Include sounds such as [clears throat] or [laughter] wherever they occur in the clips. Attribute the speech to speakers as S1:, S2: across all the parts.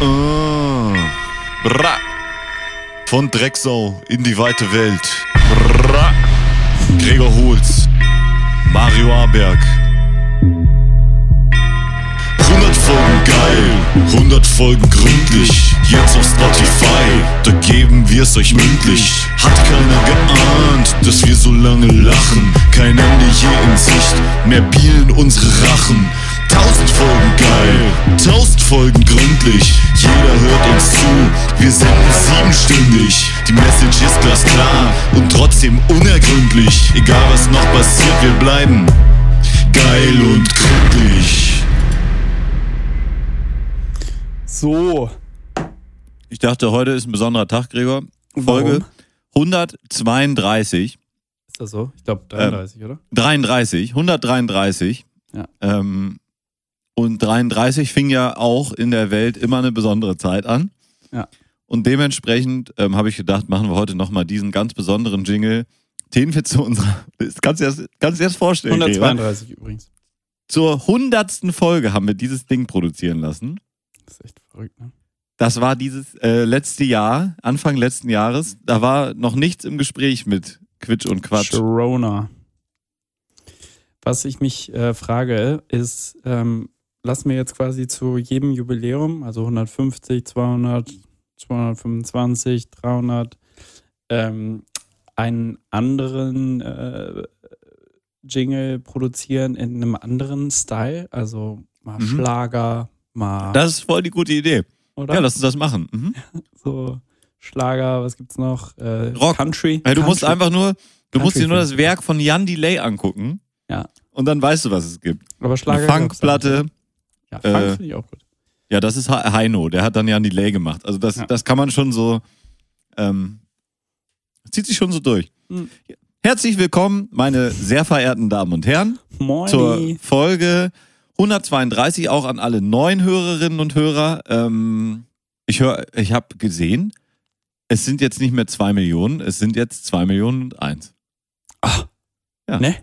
S1: Ah. Bra. Von Drecksau in die weite Welt. Bra. Gregor Holz. Mario Aberg. 100 Folgen geil, 100 Folgen gründlich. Jetzt auf Spotify, da geben wir's euch mündlich. Hat keiner geahnt, dass wir so lange lachen. Kein Ende je in Sicht, mehr bielen unsere Rachen. Tausend Folgen geil, tausend Folgen gründlich. Jeder hört uns zu, wir senden siebenstündig. Die Message ist glasklar und trotzdem unergründlich. Egal was noch passiert, wir bleiben geil und gründlich.
S2: So.
S1: Ich dachte, heute ist ein besonderer Tag, Gregor. Folge 132.
S2: Ist das so? Ich glaube 33, oder?
S1: 33, 133.
S2: Ja.
S1: Ähm, und 33 fing ja auch in der Welt immer eine besondere Zeit an.
S2: Ja.
S1: Und dementsprechend ähm, habe ich gedacht, machen wir heute nochmal diesen ganz besonderen Jingle, den wir zu unserer, das kannst du erst, kannst du erst vorstellen, Gregor.
S2: 132 übrigens.
S1: zur hundertsten Folge haben wir dieses Ding produzieren lassen.
S2: Das ist echt verrückt, ne?
S1: Das war dieses äh, letzte Jahr, Anfang letzten Jahres. Da war noch nichts im Gespräch mit Quitsch und Quatsch.
S2: Sharona. Was ich mich äh, frage, ist, ähm, lassen wir jetzt quasi zu jedem Jubiläum, also 150, 200, 225, 300, ähm, einen anderen äh, Jingle produzieren in einem anderen Style? Also mal
S1: Mhm.
S2: Schlager, mal,
S1: Das ist voll die gute Idee.
S2: oder?
S1: Ja, lass uns das machen. Mhm. [laughs]
S2: so Schlager, was gibt's noch? Äh,
S1: Rock.
S2: Country.
S1: Ja, du musst
S2: Country.
S1: einfach nur, du musst dir nur das Werk von Jan Delay angucken.
S2: Ja.
S1: Und dann weißt du, was es gibt.
S2: Aber Schlager
S1: Eine Funkplatte.
S2: Ja, Funk
S1: äh,
S2: finde ich auch gut.
S1: Ja, das ist He- Heino. Der hat dann Jan Delay gemacht. Also das,
S2: Ja.
S1: das kann man schon so, ähm, zieht sich schon so durch.
S2: Mhm.
S1: Herzlich willkommen, meine sehr verehrten Damen und Herren,
S2: Moin.
S1: zur Folge 132, auch an alle neuen Hörerinnen und Hörer. Ähm, ich höre, ich habe gesehen, es sind jetzt nicht mehr zwei Millionen, es sind jetzt zwei Millionen und eins.
S2: Ach.
S1: Ja.
S2: Ne?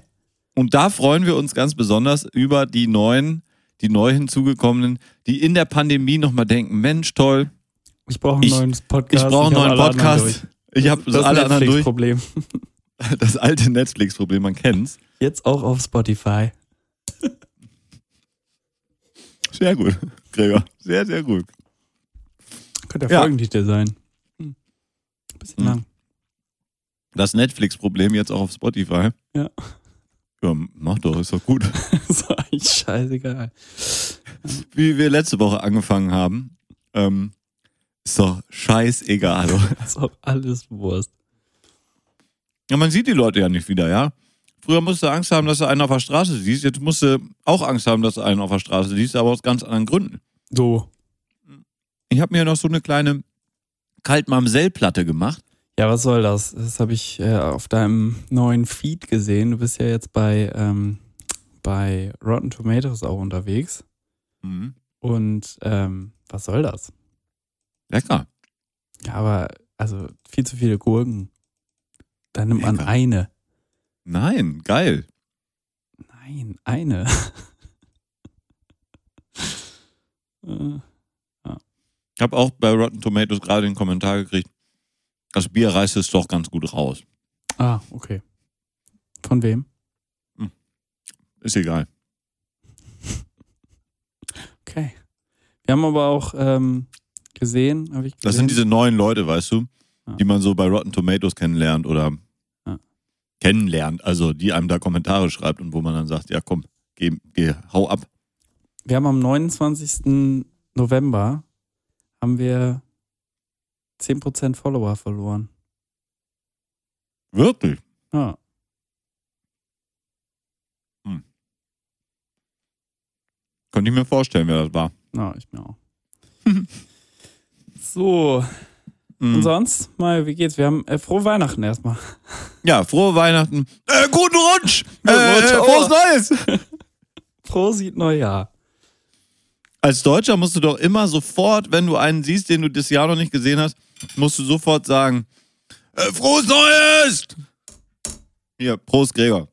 S1: Und da freuen wir uns ganz besonders über die neuen, die neu hinzugekommenen, die in der Pandemie nochmal denken, Mensch, toll,
S2: Ich brauche einen
S1: Ich-
S2: neuen Podcast.
S1: ich brauche einen neuen Podcast. Ich habe
S2: das
S1: alle anderen durch.
S2: Netflix-Problem. [laughs]
S1: Das alte Netflix-Problem, man kennt's.
S2: Jetzt auch auf Spotify.
S1: Sehr gut, Gregor. Sehr, sehr gut.
S2: Könnte der
S1: Ja.
S2: Folgentitel sein. Hm. Bisschen
S1: Hm.
S2: lang.
S1: Das Netflix-Problem jetzt auch auf Spotify.
S2: Ja.
S1: Ja, mach doch, ist doch gut. [laughs]
S2: so eigentlich scheißegal.
S1: Wie wir letzte Woche angefangen haben, ähm, ist doch scheißegal.
S2: Ist auch alles Wurst.
S1: Ja, man sieht die Leute ja nicht wieder, ja. Früher musst du Angst haben, dass du einen auf der Straße siehst. Jetzt musst du auch Angst haben, dass du einen auf der Straße siehst, aber aus ganz anderen Gründen.
S2: So.
S1: Ich habe mir noch so eine kleine Kaltmamsell-Platte gemacht.
S2: Ja, was soll das? Das habe ich äh, auf deinem neuen Feed gesehen. Du bist ja jetzt bei, ähm, bei Rotten Tomatoes auch unterwegs.
S1: Mhm.
S2: Und ähm, was soll das?
S1: Lecker.
S2: Ja, aber also viel zu viele Gurken. Da nimmt man
S1: Lecker.
S2: eine.
S1: Nein, geil.
S2: Nein, eine. [laughs] Äh,
S1: Ich habe auch bei Rotten Tomatoes gerade den Kommentar gekriegt, das Bier reißt es doch ganz gut raus.
S2: ah, okay. Von wem?
S1: Ist egal. [laughs]
S2: Okay. Wir haben aber auch ähm, gesehen, habe ich gesehen.
S1: Das sind diese neuen Leute, weißt du,
S2: Ja.
S1: die man so bei Rotten Tomatoes kennenlernt oder
S2: Ja.
S1: kennenlernt, also die einem da Kommentare schreibt und wo man dann sagt, ja komm, geh, geh hau ab.
S2: Wir haben am 29. November haben wir 10% Follower verloren.
S1: Wirklich?
S2: Ja.
S1: Könnte ich mir vorstellen, wer das war.
S2: Na, ich mir auch. [laughs] so,
S1: Mhm.
S2: und sonst? Mal, wie geht's? Wir haben äh, frohe Weihnachten erstmal.
S1: Ja, frohe Weihnachten. Äh, guten Rutsch! Äh, äh, frohes Neues! [laughs]
S2: Prosit Neujahr.
S1: Als Deutscher musst du doch immer sofort, wenn du einen siehst, den du das Jahr noch nicht gesehen hast, musst du sofort sagen, äh, frohes Neues! Hier, Prost, Gregor.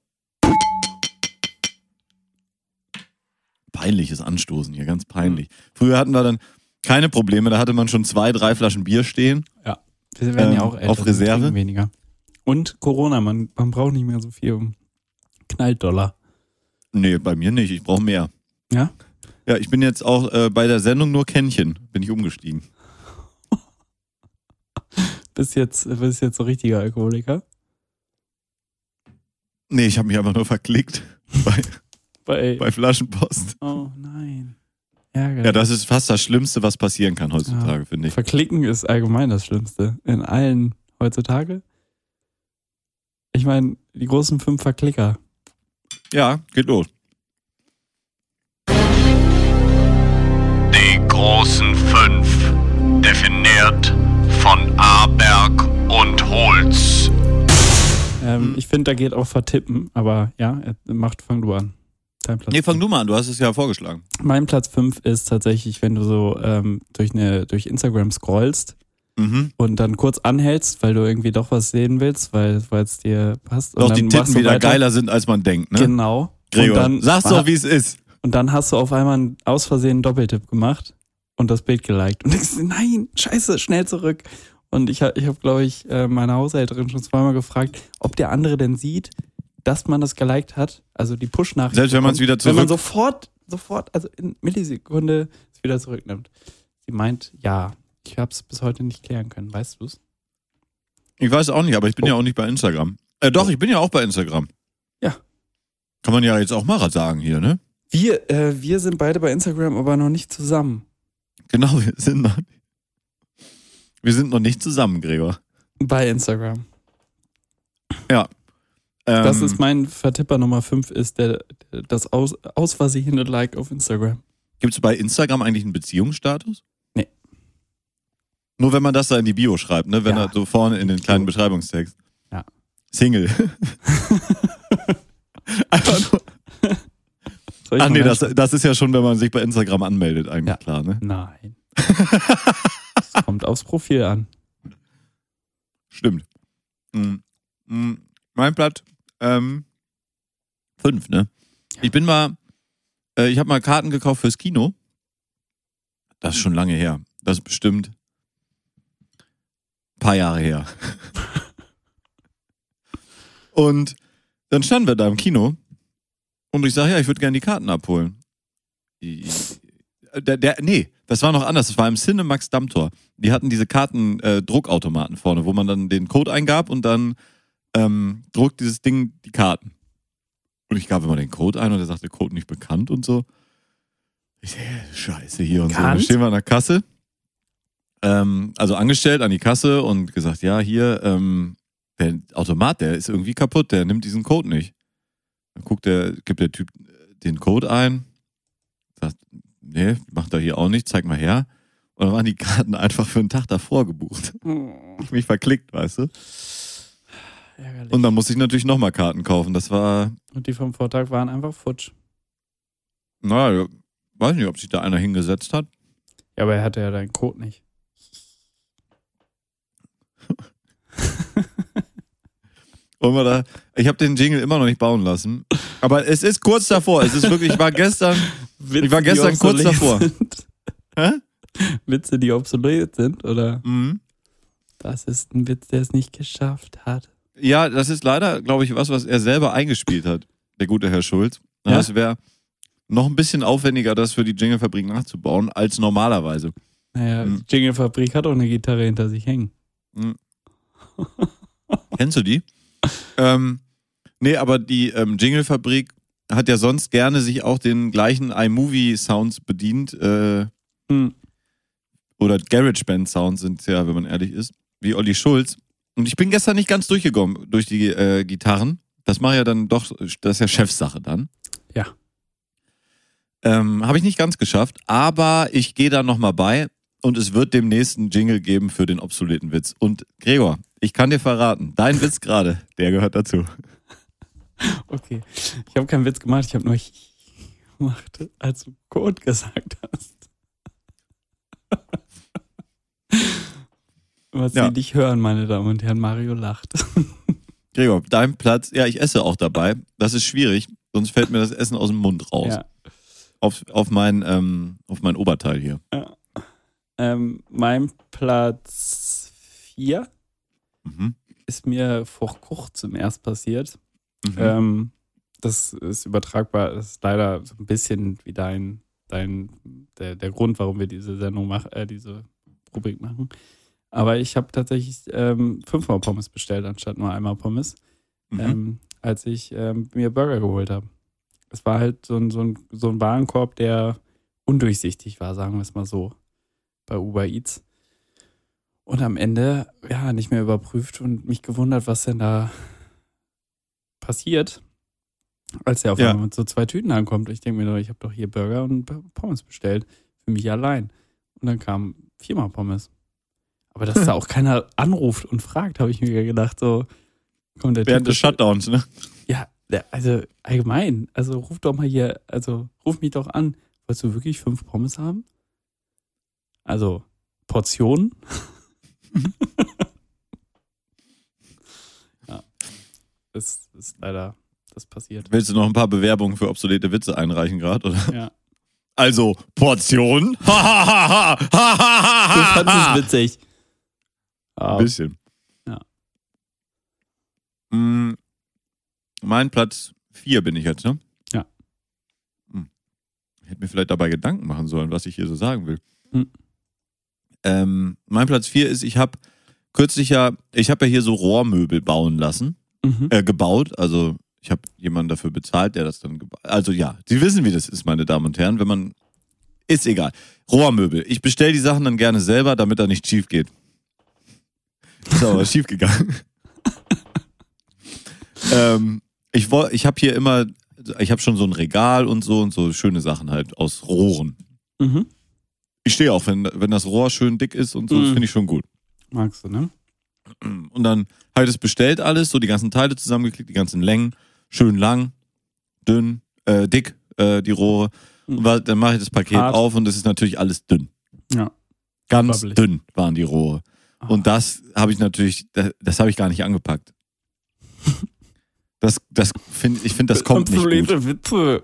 S1: Peinliches Anstoßen hier, ganz peinlich. Früher hatten wir dann, keine Probleme. Da hatte man schon zwei, drei Flaschen Bier stehen.
S2: Wir werden ja
S1: Ähm,
S2: auch älter.
S1: auf Reserve?
S2: trinken Weniger. Und Corona, man, man braucht nicht mehr so viel. Knalldollar.
S1: Nee, bei mir nicht. Ich brauche mehr.
S2: Ja?
S1: Ja, ich bin jetzt auch äh, bei der Sendung nur Kännchen. Bin ich umgestiegen.
S2: Bist jetzt, bist jetzt so richtiger Alkoholiker.
S1: Nee, ich habe mich einfach nur verklickt [laughs] bei,
S2: Bei,
S1: bei Flaschenpost.
S2: oh nein. Ärgerlich.
S1: Ja, das ist fast das Schlimmste, was passieren kann heutzutage, finde ich.
S2: Verklicken ist allgemein das Schlimmste. In allen heutzutage. Ich meine, die großen fünf Verklicker.
S1: Ja, geht los.
S3: Die großen fünf, definiert von Aberg und Holz.
S2: Ähm,
S1: Hm.
S2: Ich finde, da geht auch vertippen, aber ja, er- macht, fang du an. Dein Platz
S1: Nee, fang
S2: fünf.
S1: du mal an. Du hast es ja vorgeschlagen.
S2: Mein Platz 5 ist tatsächlich, wenn du so ähm, durch, eine, durch Instagram scrollst
S1: Mhm.
S2: und dann kurz anhältst, weil du irgendwie doch was sehen willst, weil es dir passt.
S1: Doch
S2: und
S1: die Titten
S2: du
S1: wieder
S2: weiter.
S1: geiler sind, als man denkt, ne?
S2: Genau.
S1: Gregor,
S2: und dann,
S1: sag's doch, wie es ist.
S2: Und dann hast du auf einmal einen aus Versehen einen Doppeltipp gemacht und das Bild geliked. Und denkst, dir, nein, scheiße, schnell zurück. Und ich habe, ich hab, glaube ich, äh, meine Haushälterin schon zweimal gefragt, ob der andere denn sieht, dass man das geliked hat. Also die Push-Nachricht.
S1: Selbst wenn man's
S2: bekommt,
S1: wieder
S2: Wenn man
S1: zurück-
S2: sofort, sofort, also in Millisekunde es wieder zurücknimmt. Sie meint, ja, ich habe es bis heute nicht klären können. Weißt du's?
S1: Ich weiß auch nicht, aber ich bin
S2: Oh.
S1: ja auch nicht bei Instagram. Äh, doch, ich bin ja auch bei Instagram.
S2: Ja.
S1: Kann man ja jetzt auch mal sagen hier, ne?
S2: Wir, äh, wir sind beide bei Instagram, aber noch nicht zusammen.
S1: Genau, wir sind noch, wir sind noch nicht zusammen, Gregor.
S2: Bei Instagram.
S1: Ähm,
S2: Das ist mein Vertipper Nummer 5 ist der, der das aus, aus Versehene Like auf Instagram.
S1: Gibt's bei Instagram eigentlich einen Beziehungsstatus?
S2: Nee.
S1: Nur wenn man das da in die Bio schreibt, ne? Wenn
S2: Ja.
S1: er so vorne in den kleinen Beschreibungstext.
S2: Ja.
S1: Single. [laughs] [laughs] Einfach nur,
S2: Soll ich
S1: ach nee, das, das ist ja schon, wenn man sich bei Instagram anmeldet, eigentlich
S2: Ja.
S1: klar, ne?
S2: Nein. [laughs] Das kommt aufs Profil an.
S1: Stimmt. Mm, mm, Mein Platz ähm, fünf, ne? Ich bin mal, äh, ich habe mal Karten gekauft fürs Kino. Das ist schon lange her. Das ist bestimmt ein paar Jahre her. [laughs] und dann standen wir da im Kino und ich sage, ja, ich würde gerne die Karten abholen. Der, der, nee, das war noch anders. Das war im Cinemax Dammtor. Die hatten diese Karten-Druckautomaten vorne, wo man dann den Code eingab und dann ähm, druckt dieses Ding die Karten. Und ich gab immer den Code ein und er sagte, Code nicht bekannt und so. Ich so, hä, scheiße hier und so. Dann
S2: Bekannt?
S1: stehen wir an der Kasse. Ähm, also angestellt an die Kasse und gesagt, ja, hier, ähm, der Automat, der ist irgendwie kaputt, der nimmt diesen Code nicht. Dann guckt der, gibt der Typ äh, den Code ein, sagt, nee, macht er hier auch nicht, zeig mal her. Und dann waren die Karten einfach für einen Tag davor gebucht. [laughs] Ich mich verklickt, weißt du?
S2: Ärgerlich.
S1: Und dann musste ich natürlich nochmal Karten kaufen. Das war,
S2: Und die vom Vortag waren einfach futsch.
S1: naja, weiß nicht, ob sich da einer hingesetzt hat.
S2: Ja, aber er hatte ja deinen Code nicht. [laughs]
S1: Und wir da, ich habe den Jingle immer noch nicht bauen lassen. Aber es ist kurz davor. Es ist wirklich, ich war gestern,
S2: Witze,
S1: Ich war gestern kurz davor.
S2: Sind.
S1: hä?
S2: Witze, die obsolet sind, oder?
S1: Mhm.
S2: Das ist ein Witz, der es nicht geschafft hat.
S1: Ja, das ist leider, glaube ich, was, was er selber eingespielt hat, der gute Herr Schulz.
S2: Ja?
S1: Das wäre noch ein bisschen aufwendiger, das für die Jinglefabrik nachzubauen, als normalerweise.
S2: Naja,
S1: Hm.
S2: die Jingle-Fabrik hat auch eine Gitarre hinter sich hängen.
S1: Kennst du die? ähm, nee, aber die ähm, Jinglefabrik hat ja sonst gerne sich auch den gleichen iMovie-Sounds bedient, äh,
S2: Hm.
S1: oder GarageBand-Sounds sind es ja, wenn man ehrlich ist, wie Olli Schulz. Und ich bin gestern nicht ganz durchgekommen durch die äh, Gitarren. Das mache ja dann doch, das ist ja Chefsache dann.
S2: Ja.
S1: Ähm, Habe ich nicht ganz geschafft, aber ich gehe da nochmal bei und es wird demnächst einen Jingle geben für den obsoleten Witz. Und Gregor, ich kann dir verraten, dein Witz gerade, der gehört dazu.
S2: Okay. Ich habe keinen Witz gemacht, ich habe nur gemacht, als du Code gesagt hast. Was
S1: Ja.
S2: Sie nicht hören, meine Damen und Herren, Mario lacht.
S1: Gregor, dein Platz, ja, ich esse auch dabei. Das ist schwierig, sonst fällt mir das Essen aus dem Mund raus.
S2: Ja.
S1: Auf, auf, mein, ähm, auf mein Oberteil hier.
S2: Ja. Ähm, mein Platz 4
S1: Mhm.
S2: ist mir vor kurzem erst passiert.
S1: Mhm.
S2: Ähm, das ist übertragbar, das ist leider so ein bisschen wie dein, dein der, der Grund, warum wir diese Sendung machen, äh, diese Rubrik machen. Aber ich habe tatsächlich ähm, fünfmal Pommes bestellt, anstatt nur einmal Pommes,
S1: Mhm.
S2: ähm, als ich ähm, mir Burger geholt habe. Es war halt so ein, so, ein, so ein Warenkorb, der undurchsichtig war, sagen wir es mal so, bei Uber Eats. Und am Ende, ja, nicht mehr überprüft und mich gewundert, was denn da passiert, als er auf
S1: Ja.
S2: einmal mit so zwei Tüten ankommt. Ich denke mir doch, ich habe doch hier Burger und Pommes bestellt. Für mich allein. Und dann kam viermal Pommes. Aber dass da [laughs] auch keiner anruft und fragt, habe ich mir gedacht, so, komm, der
S1: Während des Shutdowns, ne?
S2: ja, also allgemein, also ruf doch mal hier, also ruf mich doch an. Wolltest du wirklich fünf Pommes haben? Also Portionen? [laughs] [laughs] ja, das ist leider das passiert.
S1: Willst du noch ein paar Bewerbungen für obsolete Witze einreichen gerade, oder?
S2: Ja.
S1: Also, Portion. [laughs]
S2: Du fandest es witzig.
S1: Ein bisschen.
S2: Ja.
S1: Mm, Mein Platz 4 bin ich jetzt, ne?
S2: Ja.
S1: Hm. Ich hätte mir vielleicht dabei Gedanken machen sollen, was ich hier so sagen will.
S2: Hm.
S1: Ähm, mein Platz 4 ist, ich habe kürzlich ja, ich habe ja hier so Rohrmöbel bauen lassen,
S2: mhm.
S1: äh, gebaut. Also ich habe jemanden dafür bezahlt, der das dann gebaut Also ja, Sie wissen, wie das ist, meine Damen und Herren, wenn man. Ist egal. Rohrmöbel. Ich bestelle die Sachen dann gerne selber, damit da nicht schief geht. Ist aber schief gegangen. [laughs] ähm, ich ich habe hier immer, ich habe schon so ein Regal und so und so schöne Sachen halt aus Rohren.
S2: Mhm.
S1: Ich stehe auch, wenn, wenn das Rohr schön dick ist und so, das
S2: Mhm.
S1: finde ich schon gut.
S2: Magst du, ne?
S1: Und dann habe ich das bestellt alles, so die ganzen Teile zusammengeklickt, die ganzen Längen, schön lang, dünn, äh, dick, äh, die Rohre.
S2: Mhm.
S1: Und dann mache ich das Paket
S2: Hart.
S1: auf und es ist natürlich alles dünn.
S2: Ja.
S1: Ganz
S2: Wabbelig.
S1: dünn waren die Rohre.
S2: Ah.
S1: Und das habe ich natürlich, das, das habe ich gar nicht angepackt. Das, das finde ich finde, das kommt nicht gut.
S2: Witze.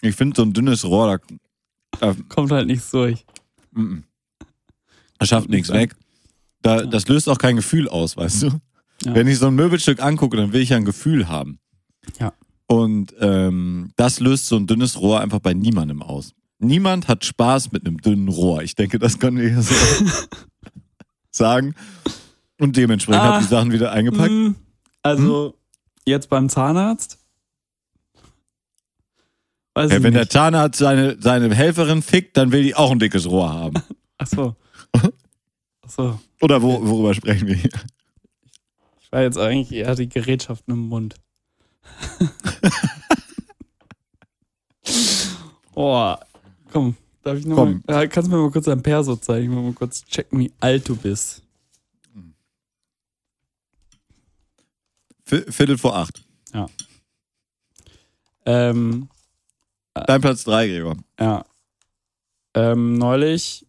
S1: Ich finde so ein dünnes Rohr, da, da,
S2: Kommt halt nichts durch.
S1: mm, mm. Schafft nichts weg. Da, das löst auch kein Gefühl aus, weißt du?
S2: Ja.
S1: Wenn ich so ein Möbelstück angucke, dann will ich ja ein Gefühl haben.
S2: Ja.
S1: Und ähm, das löst so ein dünnes Rohr einfach bei niemandem aus. Niemand hat Spaß mit einem dünnen Rohr. Ich denke, das können wir hier so [laughs] sagen. Und dementsprechend
S2: Ah.
S1: habe ich die Sachen wieder eingepackt.
S2: Mm, Also, jetzt beim Zahnarzt? Weiß
S1: Ja, wenn der
S2: nicht.
S1: Zahnarzt seine, seine Helferin fickt, dann will die auch ein dickes Rohr haben. [laughs]
S2: Ach so. Ach so.
S1: Oder wo, worüber sprechen wir hier?
S2: Ich war jetzt eigentlich eher die Gerätschaften im Mund. [laughs] Boah, komm, darf ich noch
S1: Komm.
S2: mal, äh, kannst du mir mal kurz dein Perso zeigen? Ich will mal kurz checken, wie alt du bist.
S1: Viertel vor acht.
S2: Ähm,
S1: Dein Platz drei, Gregor.
S2: ja. Ähm, neulich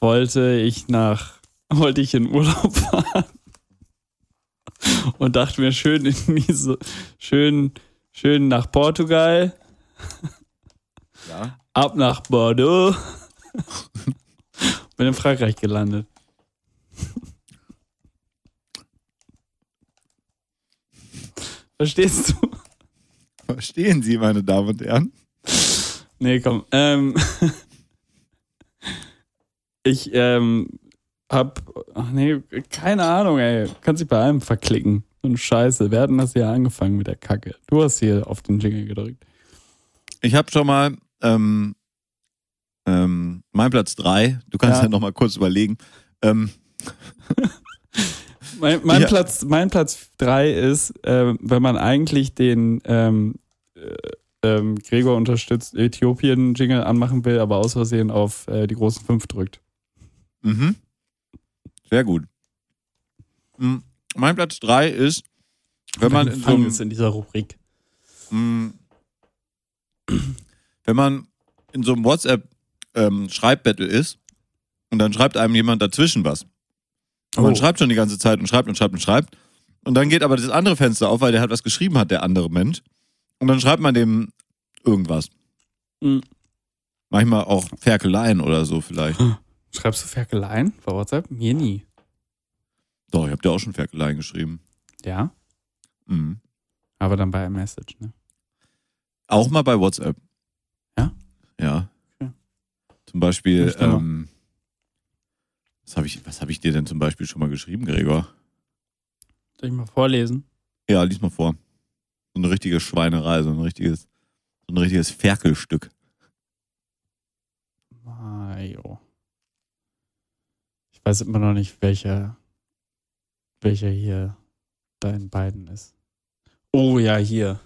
S2: wollte ich nach, wollte ich in Urlaub [laughs] fahren und dachte mir schön in diese, schön, schön nach Portugal.
S1: Ja.
S2: ab nach Bordeaux. [laughs] Bin in Frankreich gelandet. Verstehst du?
S1: Verstehen Sie, meine Damen und Herren?
S2: Nee, komm. Ähm, ich ähm, hab. Ach nee, keine Ahnung, ey. Kannst dich bei allem verklicken. So eine Scheiße. Wir hatten das ja angefangen mit der Kacke. Du hast hier auf den Jingle gedrückt.
S1: Ich habe schon mal ähm, ähm, mein Platz drei. Du kannst ja,
S2: Ja.
S1: noch mal kurz überlegen. Ähm, [laughs]
S2: Mein, mein
S1: Ja.
S2: Platz, mein Platz drei ist, ähm, wenn man eigentlich den ähm, äh, ähm, Gregor unterstützt Äthiopien-Jingle anmachen will, aber aus Versehen auf äh, die großen fünf drückt.
S1: Mhm. Sehr gut. Mm, Mein Platz drei ist, wenn man in so einem,
S2: ist in dieser Rubrik.
S1: Mm. Wenn man in so einem WhatsApp-Schreibbattle ist und dann schreibt einem jemand dazwischen was. Und man
S2: Oh.
S1: schreibt schon die ganze Zeit und schreibt und schreibt und schreibt. Und dann geht aber das andere Fenster auf, weil der halt was geschrieben hat, der andere Mensch. Und dann schreibt man dem irgendwas.
S2: Mhm.
S1: Manchmal auch Ferkeleien oder so vielleicht.
S2: Schreibst du Ferkeleien bei WhatsApp? Mir nie.
S1: Doch, ich habe dir auch schon Ferkeleien geschrieben.
S2: Ja,
S1: Mhm.
S2: aber dann bei iMessage, ne?
S1: Auch mal bei WhatsApp.
S2: Ja?
S1: Ja.
S2: Okay.
S1: Zum Beispiel, ähm, was habe ich, was hab ich dir denn zum Beispiel schon mal geschrieben, Gregor?
S2: Soll ich mal vorlesen?
S1: Ja, lies mal vor. So eine richtige Schweinerei, so ein richtiges, so ein richtiges Ferkelstück.
S2: Majo. Weiß immer noch nicht, welcher, welcher hier dein beiden ist. Oh ja, hier.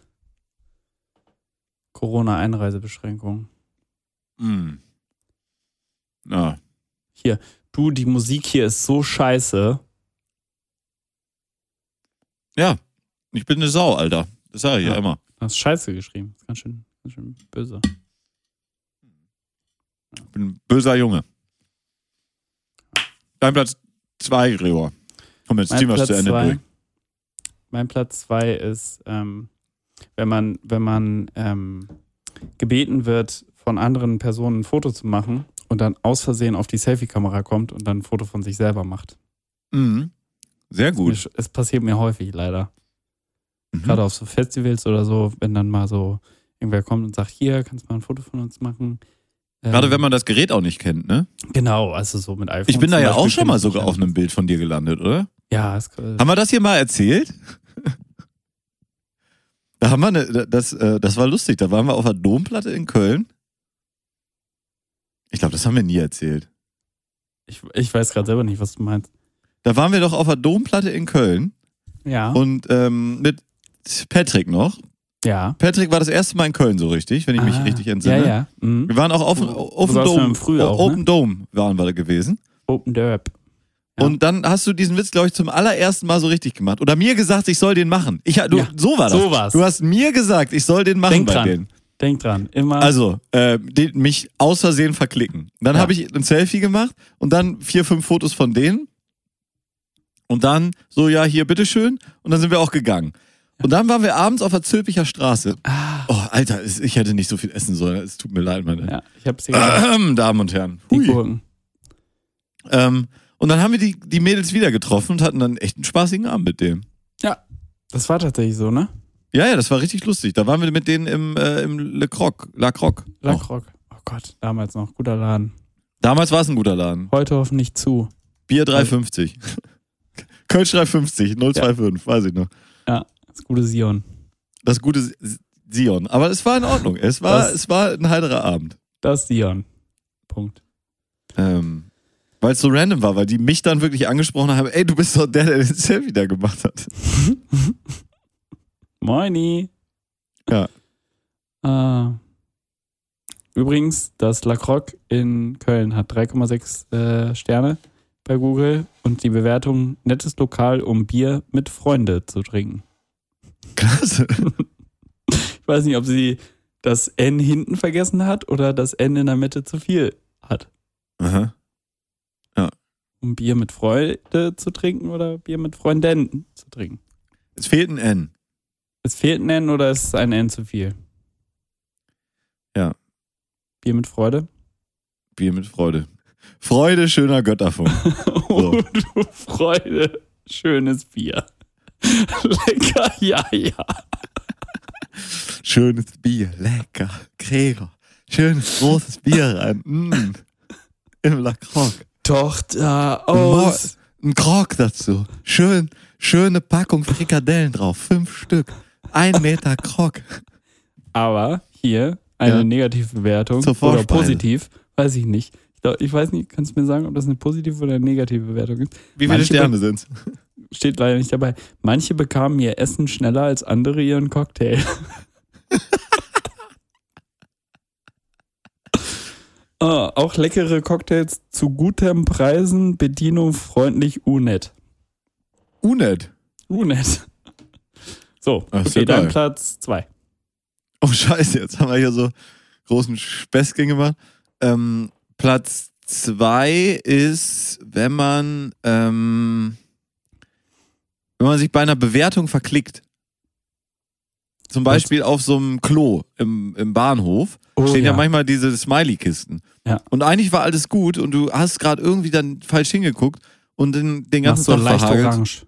S2: Corona-Einreisebeschränkung.
S1: Mhm. Ja.
S2: Du, die Musik hier ist so scheiße.
S1: Ja. Ich bin eine Sau, Alter. Das sage ich ja,
S2: Ja.
S1: immer.
S2: Du hast scheiße geschrieben. Ganz schön, ganz schön böse.
S1: Ich bin ein böser Junge. Dein Platz zwei, Gregor. Komm, jetzt ziehen wir es zu Ende
S2: zwei,
S1: durch.
S2: mein Platz zwei ist, ähm, wenn man, wenn man ähm, gebeten wird, von anderen Personen ein Foto zu machen und dann aus Versehen auf die Selfie-Kamera kommt und dann ein Foto von sich selber macht.
S1: Mhm. Sehr gut.
S2: Mir- Es passiert mir häufig leider.
S1: Mhm.
S2: Gerade auf so Festivals oder so, wenn dann mal so irgendwer kommt und sagt, hier, kannst du mal ein Foto von uns machen. Ähm,
S1: Gerade wenn man das Gerät auch nicht kennt, ne?
S2: Genau, also so mit iPhone.
S1: Ich bin da ja
S2: Beispiel
S1: auch schon mal sogar auf einem Bild von dir gelandet, oder?
S2: Ja, ist,
S1: Haben wir das hier mal erzählt? [laughs] Da haben wir eine, das, äh, das war lustig. Da waren wir auf der Domplatte in Köln. Ich glaube, das haben wir nie erzählt.
S2: ich, ich weiß gerade selber nicht, was du meinst.
S1: Da waren wir doch auf der Domplatte in Köln
S2: Ja.
S1: und ähm, mit Patrick noch.
S2: Ja.
S1: Patrick war das erste Mal in Köln so richtig, wenn ich mich
S2: Ah,
S1: richtig entsinne.
S2: Ja, ja. Mhm.
S1: Wir waren auch auf, auf
S2: du
S1: Dome.
S2: Frühjahr auch, ne?
S1: Open Dome waren wir da gewesen.
S2: Open Derb. Ja.
S1: Und dann hast du diesen Witz, glaube ich, zum allerersten Mal so richtig gemacht. Oder mir gesagt, ich soll den machen. Ich, du,
S2: Ja,
S1: so war das.
S2: so war's.
S1: Du hast mir gesagt, ich soll den machen
S2: Denk
S1: bei
S2: dran.
S1: denen.
S2: Denk dran, immer.
S1: Also, äh, den, mich aus Versehen verklicken. Dann
S2: Ja.
S1: habe ich ein Selfie gemacht und dann vier, fünf Fotos von denen. Und dann so, ja, hier, bitteschön. Und dann sind wir auch gegangen. Und dann waren wir abends auf der Zülpicher Straße.
S2: ah,
S1: Oh, Alter, ich hätte nicht so viel essen sollen. Es tut mir leid, meine
S2: ja, ich hab's gesagt.
S1: Damen und Herren.
S2: Die
S1: Hui.
S2: Gurken.
S1: Ähm, und dann haben wir die, die Mädels wieder getroffen und hatten dann echt einen spaßigen Abend mit denen.
S2: Das war tatsächlich so, ne?
S1: Ja, ja, das war richtig lustig. Da waren wir mit denen im, äh, im Le Croc, La Croc.
S2: La. Croc. Oh Gott, damals noch. Guter Laden.
S1: Damals war es ein guter Laden.
S2: Heute hoffentlich zu.
S1: Bier 3,50. [laughs] Kölsch 3,50, 025, weiß ich noch.
S2: Das gute Sion.
S1: Das gute Sion. Aber es war in Ordnung. Es war,
S2: Das-
S1: es war ein heiterer Abend.
S2: Das Sion. Punkt.
S1: Ähm, weil es so random war, weil die mich dann wirklich angesprochen haben, ey, du bist doch der, der den Selfie da gemacht hat. [laughs]
S2: Moini.
S1: Ja.
S2: Ah. Übrigens, das La Croc in Köln hat 3,6 äh, Sterne bei Google und die Bewertung nettes Lokal, um Bier mit Freunde zu trinken.
S1: Klasse.
S2: Ich weiß nicht, ob sie das N hinten vergessen hat oder das N in der Mitte zu viel hat.
S1: Aha.
S2: Um Bier mit Freude zu trinken oder Bier mit Freundinnen zu trinken.
S1: Es fehlt ein N.
S2: Es fehlt ein N oder ist ein N zu viel?
S1: Ja.
S2: Bier mit Freude?
S1: Bier mit Freude. Freude schöner Götterfunk. [laughs]
S2: Oh, du Freude. Schönes Bier. [laughs] Lecker, ja, ja.
S1: Schönes Bier, lecker. Gregor. Schönes großes Bier rein. Mm. Im La Croc.
S2: Tochter
S1: aus. Ein Krog dazu. Schön, schöne Packung Frikadellen drauf. Fünf Stück. Ein Meter Krog.
S2: Aber hier eine
S1: Ja.
S2: negative Bewertung. Oder positiv. Weiß ich nicht. Ich, weiß nicht, kannst du mir sagen, ob das eine positive oder eine negative Bewertung ist?
S1: Wie viele
S2: Manche
S1: Sterne sind's?
S2: Steht leider nicht dabei. Manche bekamen ihr Essen schneller als andere ihren Cocktail. [laughs] ah, auch leckere Cocktails zu guten Preisen, Bedienung freundlich, unet.
S1: Unet.
S2: Unet. So,
S1: Ach,
S2: okay,
S1: geil.
S2: Platz zwei.
S1: Oh Scheiße, jetzt haben wir hier so großen Späßchen gemacht. Ähm, Platz zwei ist, wenn man, ähm, wenn man sich bei einer Bewertung verklickt. zum Beispiel auf so einem Klo im, im Bahnhof
S2: Oh,
S1: stehen ja.
S2: ja.
S1: manchmal diese Smiley-Kisten.
S2: Ja.
S1: Und eigentlich war alles gut und du hast gerade irgendwie dann falsch hingeguckt und den, den
S2: Machst
S1: ganzen
S2: so
S1: Tag
S2: leicht
S1: verhagelt.
S2: orange.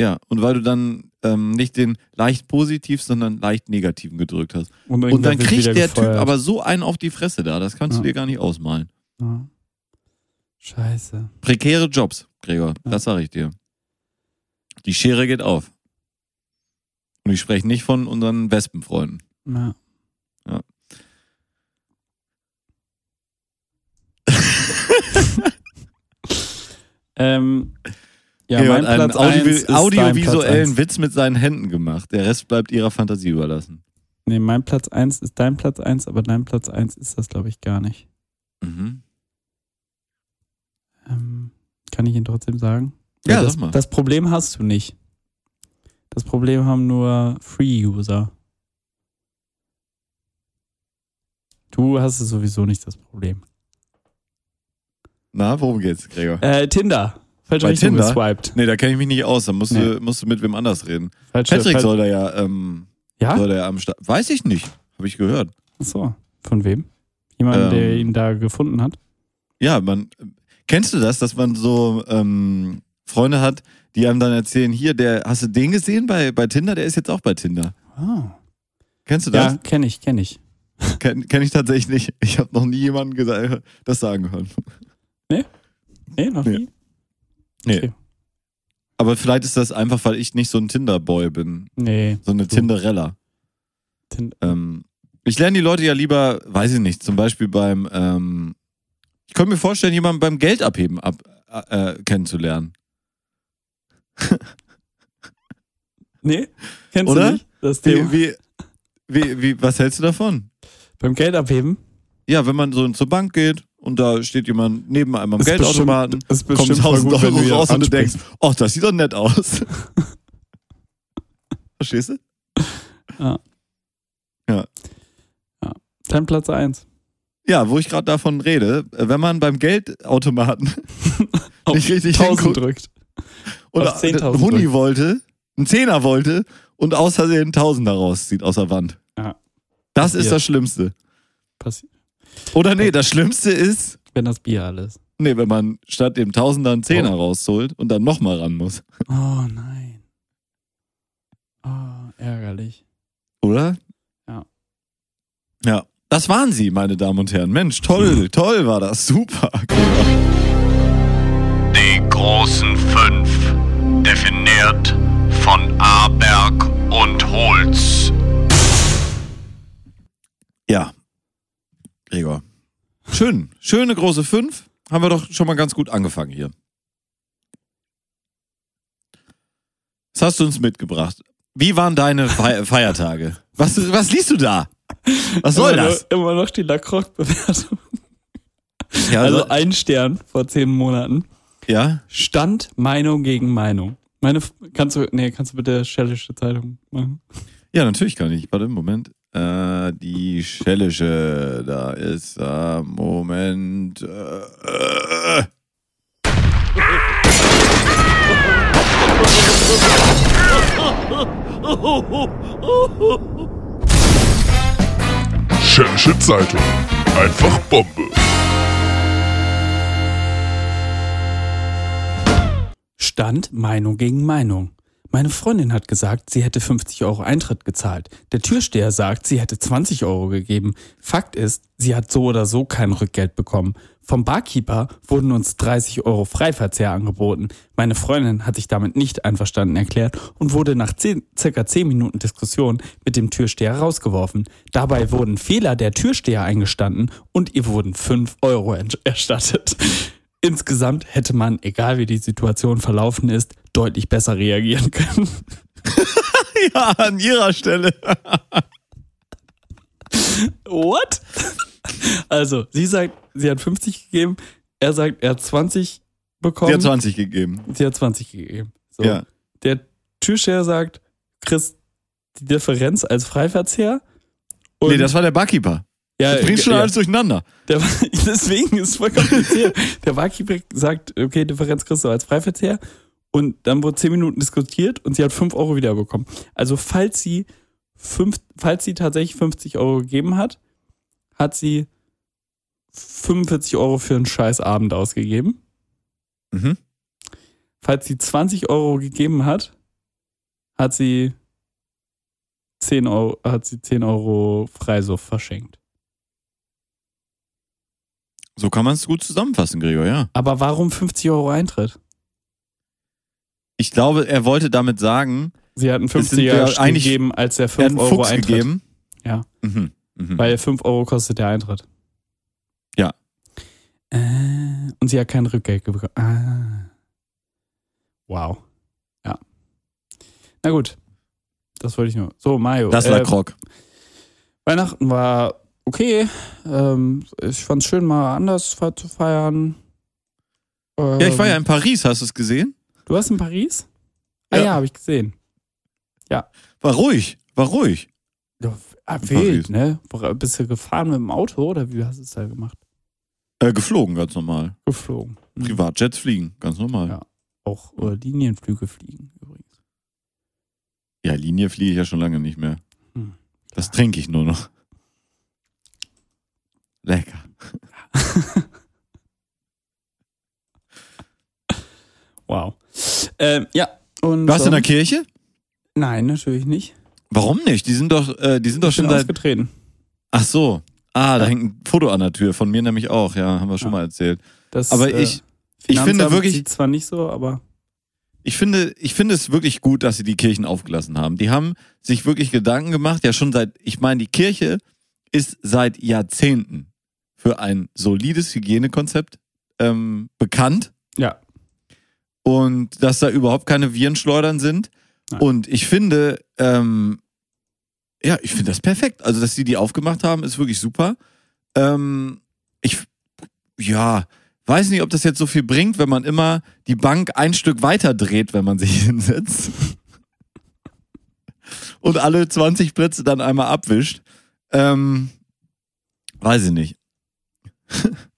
S1: Ja, und weil du dann ähm, nicht den leicht positiv, sondern leicht negativen gedrückt hast.
S2: Und,
S1: Und dann kriegt der
S2: gefeuert.
S1: Typ aber so einen auf die Fresse da, das kannst du
S2: Ja.
S1: dir gar nicht ausmalen.
S2: Scheiße.
S1: Prekäre Jobs, Gregor, das sage ich dir. Die Schere geht auf. Und ich spreche nicht von unseren Wespenfreunden.
S2: Ja.
S1: Ja. [laughs]
S2: ähm, ja,
S1: Gregor
S2: mein
S1: einen
S2: Platz ist dein
S1: audiovisuellen Witz mit seinen Händen gemacht. Der Rest bleibt ihrer Fantasie überlassen.
S2: Nee, mein Platz 1 ist dein Platz 1, aber dein Platz 1 ist das, glaube ich, gar nicht.
S1: Mhm.
S2: Ähm, kann ich ihn trotzdem sagen?
S1: Ja,
S2: das,
S1: sag mal.
S2: das Problem hast du nicht. Das Problem haben nur Free-User. Du hast es sowieso nicht das Problem.
S1: Na, worum geht's, Gregor?
S2: Äh, Tinder. Falsche
S1: Bei
S2: Richtung
S1: Tinder?
S2: geswiped.
S1: Nee, da kenne ich mich nicht aus. Da musst,
S2: Nee.
S1: du, musst du mit wem anders reden.
S2: Falsche,
S1: Patrick
S2: fal-
S1: soll da ja, ähm,
S2: Ja?
S1: soll da ja am Start. Weiß ich nicht. Habe ich gehört.
S2: Achso. Von wem? Jemand, der
S1: Ähm.
S2: ihn da gefunden hat?
S1: Ja, man. Kennst du das, dass man so ähm, Freunde hat, die einem dann erzählen, hier, der, hast du den gesehen bei, bei Tinder? Der ist jetzt auch bei Tinder.
S2: Ah.
S1: Kennst du das?
S2: Ja, kenne ich, kenne ich.
S1: Kenn, kenn ich tatsächlich nicht. [laughs] Ich habe noch nie jemanden gesagt, das sagen hören.
S2: Nee, noch
S1: Nee.
S2: nie?
S1: Nee.
S2: Okay.
S1: Aber vielleicht ist das einfach, weil ich nicht so ein Tinder-Boy bin.
S2: Nee.
S1: So eine
S2: So.
S1: Tinderella.
S2: Tin-
S1: Ähm, ich lerne die Leute ja lieber, weiß ich nicht, zum Beispiel beim, ähm, ich könnte mir vorstellen, jemanden beim Geld abheben ab, äh, kennenzulernen. [laughs]
S2: Nee? Kennst
S1: Oder?
S2: du nicht? Das Thema?
S1: Wie, wie, wie, was hältst du davon?
S2: Beim Geld abheben?
S1: Ja, wenn man so zur Bank geht und da steht jemand neben einem am
S2: Ist
S1: Geldautomaten,
S2: bestimmt-
S1: kommt
S2: bestimmt voll
S1: 1000
S2: gut,
S1: Euro raus und du denkst, ach, das sieht doch nett aus. [laughs] Verstehst du?
S2: Dein Platz 1.
S1: Ja, wo ich gerade davon rede, wenn man beim Geldautomaten [laughs] Nicht richtig
S2: 1000
S1: hinguckt.
S2: drückt.
S1: Oder
S2: Auf 10.000
S1: einen Huni wollte, einen Zehner wollte und aus Versehen einen Tausender rauszieht aus der Wand.
S2: Ja.
S1: Das ist
S2: Passiert.
S1: das Schlimmste.
S2: Passi
S1: Oder nee, das Schlimmste ist,
S2: wenn das Bier alles.
S1: nee, wenn man statt dem Tausender einen Zehner
S2: Oh.
S1: rausholt und dann nochmal ran muss.
S2: Oh nein. Oh, ärgerlich.
S1: Oder?
S2: Ja.
S1: Ja. Das waren sie, meine Damen und Herren. Mensch, toll, toll war das. Super.
S4: Die großen fünf, definiert von Aberg und Holz.
S1: Ja. Gregor. Schön. Schöne große Fünf. Haben wir doch schon mal ganz gut angefangen hier. Was hast du uns mitgebracht? Wie waren deine Fe [laughs] Feiertage? Was, was liest du da? Was soll
S2: immer
S1: das?
S2: Noch, immer noch die Lacroix-Bewertung.
S1: Ja,
S2: Also ein Stern vor zehn Monaten.
S1: Ja?
S2: Stand Meinung gegen Meinung. Meine, F- kannst du, nee, kannst du bitte Schellische Zeitung machen?
S1: ja, natürlich kann ich. Warte, Moment. Äh, die Schellische, da ist äh, Moment. Äh, äh.
S5: Schellische Zeitung. Einfach Bombe.
S2: Stand Meinung gegen Meinung. Meine Freundin hat gesagt, sie hätte 50 Euro Eintritt gezahlt. Der Türsteher sagt, sie hätte 20 Euro gegeben. Fakt ist, sie hat so oder so kein Rückgeld bekommen. Vom Barkeeper wurden uns 30 Euro Freiverzehr angeboten. Meine Freundin hat sich damit nicht einverstanden erklärt und wurde nach 10, circa 10 Minuten Diskussion mit dem Türsteher rausgeworfen. Dabei wurden Fehler der Türsteher eingestanden und ihr wurden 5 Euro erstattet. Insgesamt hätte man, egal wie die Situation verlaufen ist, deutlich besser reagieren können. [laughs]
S1: Ja, an ihrer Stelle. [laughs]
S2: What? Also, sie sagt, sie hat 50 gegeben, er sagt, er hat 20 bekommen.
S1: Sie hat 20 gegeben.
S2: Sie hat 20 gegeben. So.
S1: Ja.
S2: Der Türsteher sagt, kriegst die Differenz als Freiverzehr. Und
S1: Nee, das war der Barkeeper.
S2: Ja,
S1: Du bringst schon
S2: ja,
S1: alles durcheinander.
S2: Der, [laughs] deswegen ist es voll kompliziert. der Barkeeper sagt, okay, Differenz kriegst du als Freiverzehr. Und dann wurde 10 Minuten diskutiert und sie hat 5 Euro wiederbekommen. Also falls sie fünf, falls sie tatsächlich 50 Euro gegeben hat, hat sie 45 Euro für einen scheiß Abend ausgegeben.
S1: Mhm.
S2: Falls sie 20 Euro gegeben hat, hat sie 10 Euro, hat sie 10 Euro Freisuff verschenkt.
S1: So kann man es gut zusammenfassen, Gregor, ja.
S2: Aber warum 50 Euro Eintritt?
S1: Ich glaube, er wollte damit sagen,
S2: Sie hat einen
S1: Es sind ja
S2: 50er
S1: eigentlich-
S2: gegeben, als der
S1: er hat
S2: 5
S1: einen
S2: Euro
S1: Fuchs
S2: Eintritt.
S1: gegeben.
S2: Ja.
S1: Mhm. Mhm.
S2: Weil 5 Euro kostet der Eintritt.
S1: Ja.
S2: Äh, und sie hat kein Rückgeld bekommen. Ah. Wow. Ja. Na gut. Das wollte ich nur. So, Mario.
S1: das war
S2: äh,
S1: Krog.
S2: Weihnachten war okay. Ähm, ich fand es schön, mal anders zu feiern. Ähm,
S1: Ja, ich war ja in Paris, hast du es gesehen?
S2: Du warst in Paris? Ah
S1: Ja.
S2: ja, habe ich gesehen.
S1: War ruhig, war ruhig.
S2: Ja, ah, wild, ne? Bist du gefahren mit dem Auto oder wie hast du es da gemacht?
S1: Äh, geflogen, ganz normal.
S2: Geflogen. Mhm.
S1: Privatjets fliegen, ganz normal.
S2: Ja. Auch äh, Linienflüge fliegen übrigens.
S1: Ja, Linie fliege ich ja schon lange nicht mehr.
S2: Hm.
S1: Das trinke ich nur noch. Lecker. [laughs]
S2: Wow. Ähm, ja. Und
S1: Warst du in der Kirche?
S2: Nein, natürlich nicht.
S1: Warum nicht? Die sind doch, äh, die sind doch
S2: Ich bin
S1: schon seit.
S2: ausgetreten.
S1: Ach so. Ah, da
S2: Ja.
S1: hängt ein Foto an der Tür, von mir nämlich auch, ja, haben wir schon
S2: Ja.
S1: mal erzählt.
S2: Das,
S1: Aber
S2: äh,
S1: ich, ich finde wirklich,
S2: Sieht zwar nicht so, aber
S1: ich finde, ich finde es wirklich gut, dass sie die Kirchen aufgelassen haben. Die haben sich wirklich Gedanken gemacht, ja schon seit, ich meine, die Kirche ist seit Jahrzehnten für ein solides Hygienekonzept ähm, bekannt.
S2: ja.
S1: und dass da überhaupt keine Virenschleudern sind.
S2: Nein.
S1: Und ich finde, ähm, ja, ich finde das perfekt. Also, dass sie die aufgemacht haben, ist wirklich super. Ähm, ich, ja, weiß nicht, ob das jetzt so viel bringt, wenn man immer die Bank ein Stück weiter dreht, wenn man sich [laughs] hinsetzt. Und alle 20 Plätze dann einmal abwischt. Ähm, weiß ich nicht. [laughs]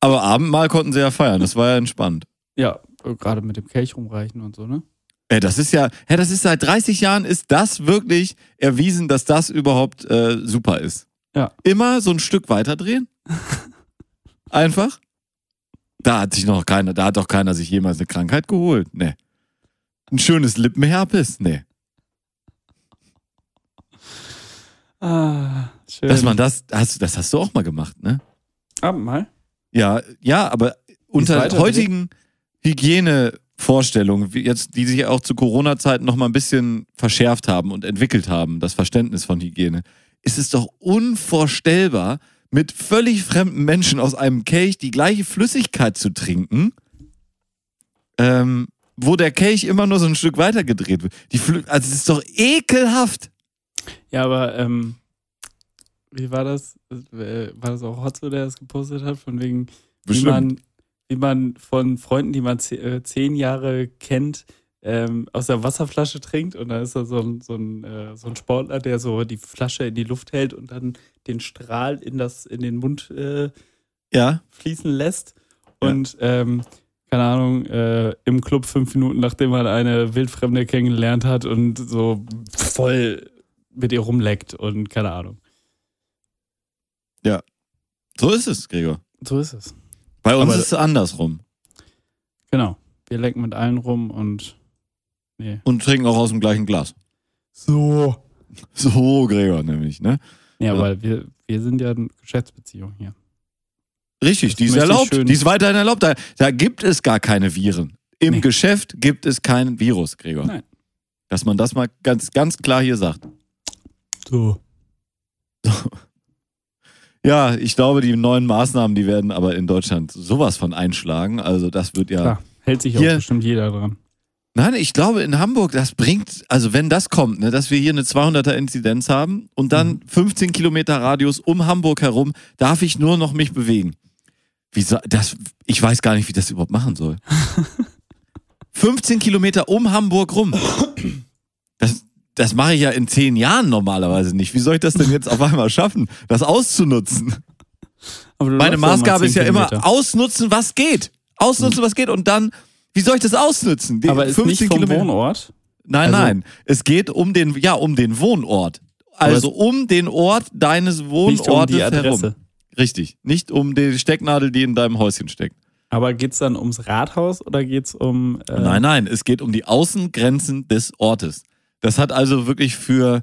S1: Aber Abendmahl konnten sie ja feiern, das war ja entspannt.
S2: Ja, gerade mit dem Kelch rumreichen und so, ne?
S1: Ey, das ist ja, ja, das ist seit 30 Jahren ist das wirklich erwiesen, dass das überhaupt äh, super ist.
S2: Ja.
S1: Immer so ein Stück weiterdrehen. [laughs] Einfach. Da hat sich noch keiner, da hat doch keiner sich jemals eine Krankheit geholt. Nee. Ein schönes Lippenherpes? Nee.
S2: Ah, schön.
S1: Dass man das, hast, das hast du auch mal gemacht, ne?
S2: Abendmahl?
S1: Ja, ja, aber unter heutigen Hygienevorstellungen, jetzt, die sich auch zu Corona-Zeiten noch mal ein bisschen verschärft haben und entwickelt haben, das Verständnis von Hygiene, ist es doch unvorstellbar, mit völlig fremden Menschen aus einem Kelch die gleiche Flüssigkeit zu trinken, ähm, wo der Kelch immer nur so ein Stück weiter gedreht wird. Die Flü also es ist doch ekelhaft.
S2: Ja, aber ähm, wie war das? Äh, War das auch Hotzo, der das gepostet hat? Von wegen, wie man, wie man von Freunden, die man äh, zehn Jahre kennt, ähm, aus der Wasserflasche trinkt und da ist da so ein, so, ein, äh, so ein Sportler, der so die Flasche in die Luft hält und dann den Strahl in, das, in den Mund äh,
S1: Ja,
S2: fließen lässt.
S1: Ja.
S2: Und ähm, keine Ahnung, äh, im Club fünf Minuten, nachdem man eine Wildfremde kennengelernt hat und so voll mit ihr rumleckt und keine Ahnung.
S1: so ist es, Gregor.
S2: So ist es.
S1: Bei uns
S2: Aber-
S1: ist es andersrum.
S2: Genau. Wir lecken mit allen rum und nee.
S1: Und trinken auch aus dem gleichen Glas.
S2: So.
S1: So, Gregor, nämlich, ne?
S2: Ja,
S1: Ja.
S2: weil wir, wir sind ja eine Geschäftsbeziehung hier.
S1: Richtig,
S2: Das
S1: die ist erlaubt. Die ist weiterhin erlaubt. Da, da gibt es gar keine Viren. Im
S2: Nee.
S1: Geschäft gibt es kein Virus, Gregor.
S2: Nein.
S1: Dass man das mal ganz, ganz klar hier sagt.
S2: So. [laughs]
S1: Ja, ich glaube, die neuen Maßnahmen, die werden aber in Deutschland sowas von einschlagen. Also das wird ja.
S2: Klar. Hält sich
S1: Hier-
S2: auch bestimmt jeder dran.
S1: Nein, ich glaube in Hamburg, das bringt, also wenn das kommt, ne, dass wir hier eine 200er Inzidenz haben und dann
S2: Mhm.
S1: 15 Kilometer Radius um Hamburg herum, darf ich nur noch mich bewegen. Wie soll, das, ich weiß gar nicht, wie das überhaupt machen soll. [laughs] 15 Kilometer um Hamburg rum. Das, das mache ich ja in zehn Jahren normalerweise nicht. Wie soll ich das denn jetzt auf einmal schaffen, das auszunutzen? Meine Maßgabe
S2: 10
S1: ist ja immer,
S2: Kilometer.
S1: ausnutzen, was geht. Ausnutzen, was geht und dann, wie soll ich das ausnutzen? Die
S2: Aber ist nicht vom
S1: Kilometer-
S2: Wohnort.
S1: Nein,
S2: Also-
S1: nein. Es geht um den, ja, um den Wohnort. Also um den Ort deines
S2: Nicht um
S1: Wohnortes
S2: die Adresse.
S1: herum. Richtig. Nicht um die Stecknadel, die in deinem Häuschen steckt.
S2: Aber geht's dann ums Rathaus oder geht's um. Äh,
S1: Nein, nein. Es geht um die Außengrenzen des Ortes. Das hat also wirklich für,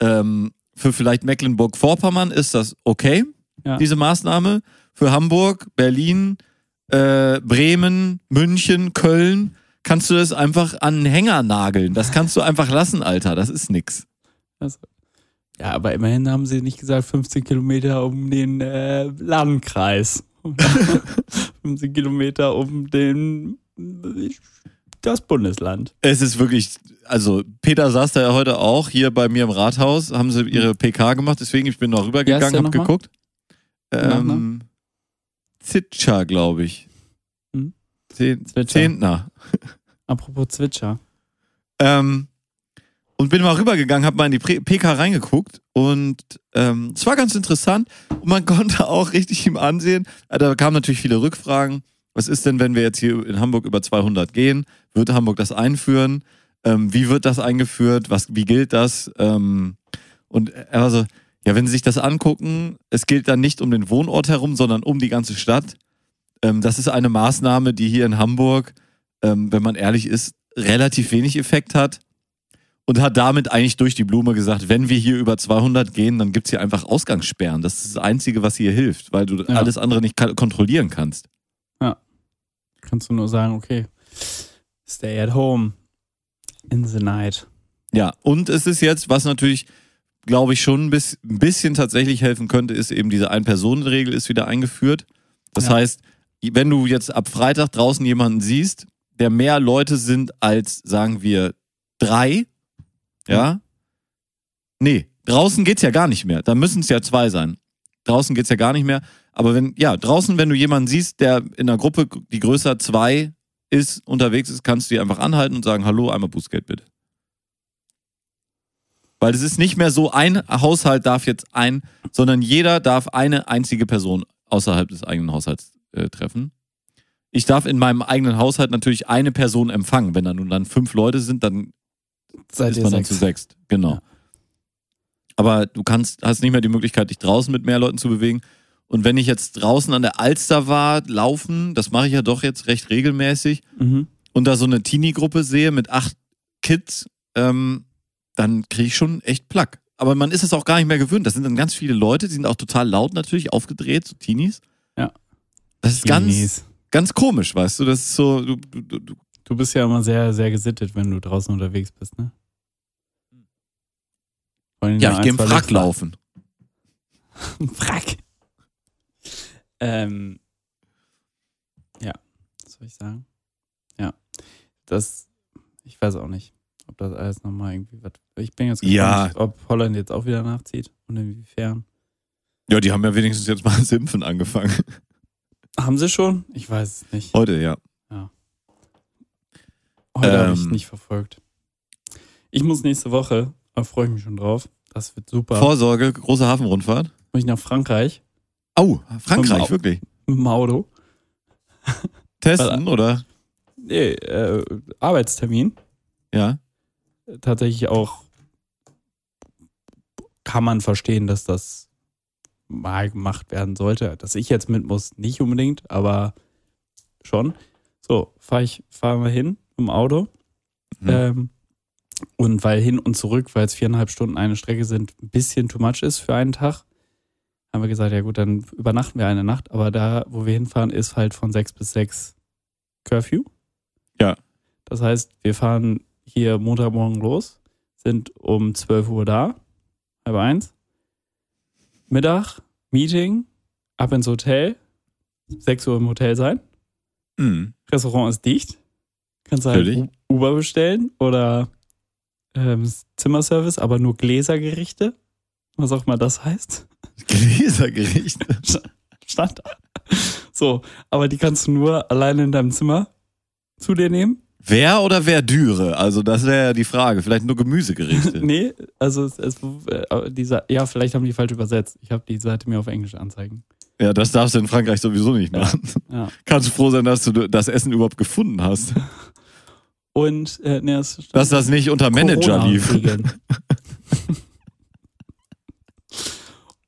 S1: ähm, für vielleicht Mecklenburg-Vorpommern ist das okay,
S2: Ja.
S1: diese Maßnahme. Für Hamburg, Berlin, äh, Bremen, München, Köln kannst du das einfach an einen Hänger nageln. Das kannst du einfach lassen, Alter. Das ist nix.
S2: Ja, aber immerhin haben sie nicht gesagt 15 Kilometer um den äh, Landkreis. [laughs] [laughs] 15 Kilometer um den das Bundesland.
S1: Es ist wirklich, also Peter saß da ja heute auch hier bei mir im Rathaus, haben sie ihre PK gemacht, deswegen ich bin noch rübergegangen,
S2: der
S1: hab
S2: nochmal?
S1: geguckt. Ähm, Zitscher, glaube ich.
S2: Hm?
S1: Zehn,
S2: Zwitscher.
S1: Zehntner. [laughs]
S2: Apropos Zwitscher.
S1: Ähm, und bin mal rübergegangen, habe mal in die PK reingeguckt und ähm, es war ganz interessant und man [laughs] konnte auch richtig ihm ansehen, da kamen natürlich viele Rückfragen. Was ist denn, wenn wir jetzt hier in Hamburg über 200 gehen? Wird Hamburg das einführen? Ähm, wie wird das eingeführt? Was, wie gilt das? Ähm, und er war so, ja, wenn Sie sich das angucken, es gilt dann nicht um den Wohnort herum, sondern um die ganze Stadt. Ähm, das ist eine Maßnahme, die hier in Hamburg, ähm, wenn man ehrlich ist, relativ wenig Effekt hat. Und hat damit eigentlich durch die Blume gesagt, wenn wir hier über 200 gehen, dann gibt's hier einfach Ausgangssperren. Das ist das Einzige, was hier hilft, weil du
S2: Ja.
S1: alles andere nicht kontrollieren kannst.
S2: Kannst du nur sagen, okay, stay at home in the night.
S1: Ja, und es ist jetzt, was natürlich, glaube ich, schon ein bis- ein bisschen tatsächlich helfen könnte, ist eben diese Ein-Personen-Regel ist wieder eingeführt. Das
S2: Ja.
S1: heißt, wenn du jetzt ab Freitag draußen jemanden siehst, der mehr Leute sind als, sagen wir, drei, ja, nee, draußen geht's ja gar nicht mehr. Da müssen es ja zwei sein. Draußen geht's ja gar nicht mehr. Aber wenn, ja, draußen, wenn du jemanden siehst, der in einer Gruppe, die größer zwei ist, unterwegs ist, kannst du die einfach anhalten und sagen, hallo, einmal Bußgeld bitte. Weil es ist nicht mehr so, ein Haushalt darf jetzt ein, sondern jeder darf eine einzige Person außerhalb des eigenen Haushalts äh, treffen. Ich darf in meinem eigenen Haushalt natürlich eine Person empfangen. Wenn da nun dann fünf Leute sind, dann
S2: Seid
S1: ist
S2: ihr
S1: man dann
S2: sechs?
S1: zu sechst. Genau.
S2: Ja.
S1: Aber du kannst, hast nicht mehr die Möglichkeit, dich draußen mit mehr Leuten zu bewegen. Und wenn ich jetzt draußen an der Alster war, laufen, das mache ich ja doch jetzt recht regelmäßig,
S2: Mhm.
S1: und da so eine Teenie-Gruppe sehe mit acht Kids, ähm, dann kriege ich schon echt Plack. Aber man ist es auch gar nicht mehr gewöhnt. Das sind dann ganz viele Leute, die sind auch total laut natürlich, aufgedreht, so Teenies.
S2: Ja.
S1: Das ist ganz,
S2: Teenies.
S1: ganz komisch, weißt du? Das ist so, du, du, du, du
S2: bist ja immer sehr, sehr gesittet, wenn du draußen unterwegs bist, ne?
S1: Ja, ich gehe im Frack laufen. [laughs]
S2: Frack. Ähm, ja, was soll ich sagen? Ja, das, ich weiß auch nicht, ob das alles nochmal irgendwie was. Ich bin jetzt
S1: Ja.
S2: gespannt, ob Holland jetzt auch wieder nachzieht und inwiefern.
S1: Ja, die haben ja wenigstens jetzt mal [laughs] das Impfen angefangen.
S2: Haben sie schon? Ich weiß es nicht.
S1: Heute, ja.
S2: Heute habe ich
S1: Ähm.
S2: nicht verfolgt. Ich muss nächste Woche, da freue ich mich schon drauf. Das wird super.
S1: Vorsorge, große Hafenrundfahrt.
S2: muss ich nach Frankreich
S1: Oh, Frankreich, wirklich.
S2: mit dem Auto.
S1: Testen, oder?
S2: Nee, äh, Arbeitstermin.
S1: Ja.
S2: tatsächlich auch kann man verstehen, dass das mal gemacht werden sollte. Dass ich jetzt mit muss, nicht unbedingt, aber schon. So, fahre ich, fahren wir hin im Auto.
S1: Mhm.
S2: Ähm, und weil hin und zurück, weil es viereinhalb Stunden eine Strecke sind, ein bisschen too much ist für einen Tag, haben wir gesagt, ja gut, dann übernachten wir eine Nacht. Aber da, wo wir hinfahren, ist halt von sechs bis sechs Curfew.
S1: Ja.
S2: Das heißt, wir fahren hier Montagmorgen los, sind um 12 Uhr da, halb eins. Mittag, Meeting, ab ins Hotel, 6 Uhr im Hotel sein.
S1: Mhm.
S2: Restaurant ist dicht. Kannst du halt
S1: Natürlich.
S2: Uber bestellen oder ähm, Zimmerservice, aber nur Gläsergerichte. Was auch immer das heißt.
S1: Gläsergericht. [laughs]
S2: Stand da. So, aber die kannst du nur alleine in deinem Zimmer zu dir nehmen.
S1: Wer oder Verdüre? Also, das wäre ja die Frage. Vielleicht nur Gemüsegerichte. [laughs]
S2: Nee, also es, es, äh, dieser, ja, vielleicht haben die falsch übersetzt. Ich habe die Seite mir auf Englisch anzeigen.
S1: Ja, das darfst du in Frankreich sowieso nicht machen.
S2: Ja.
S1: Kannst du froh sein, dass du das Essen überhaupt gefunden hast.
S2: Und äh, nee, stand
S1: Dass das nicht unter Manager lief. [laughs]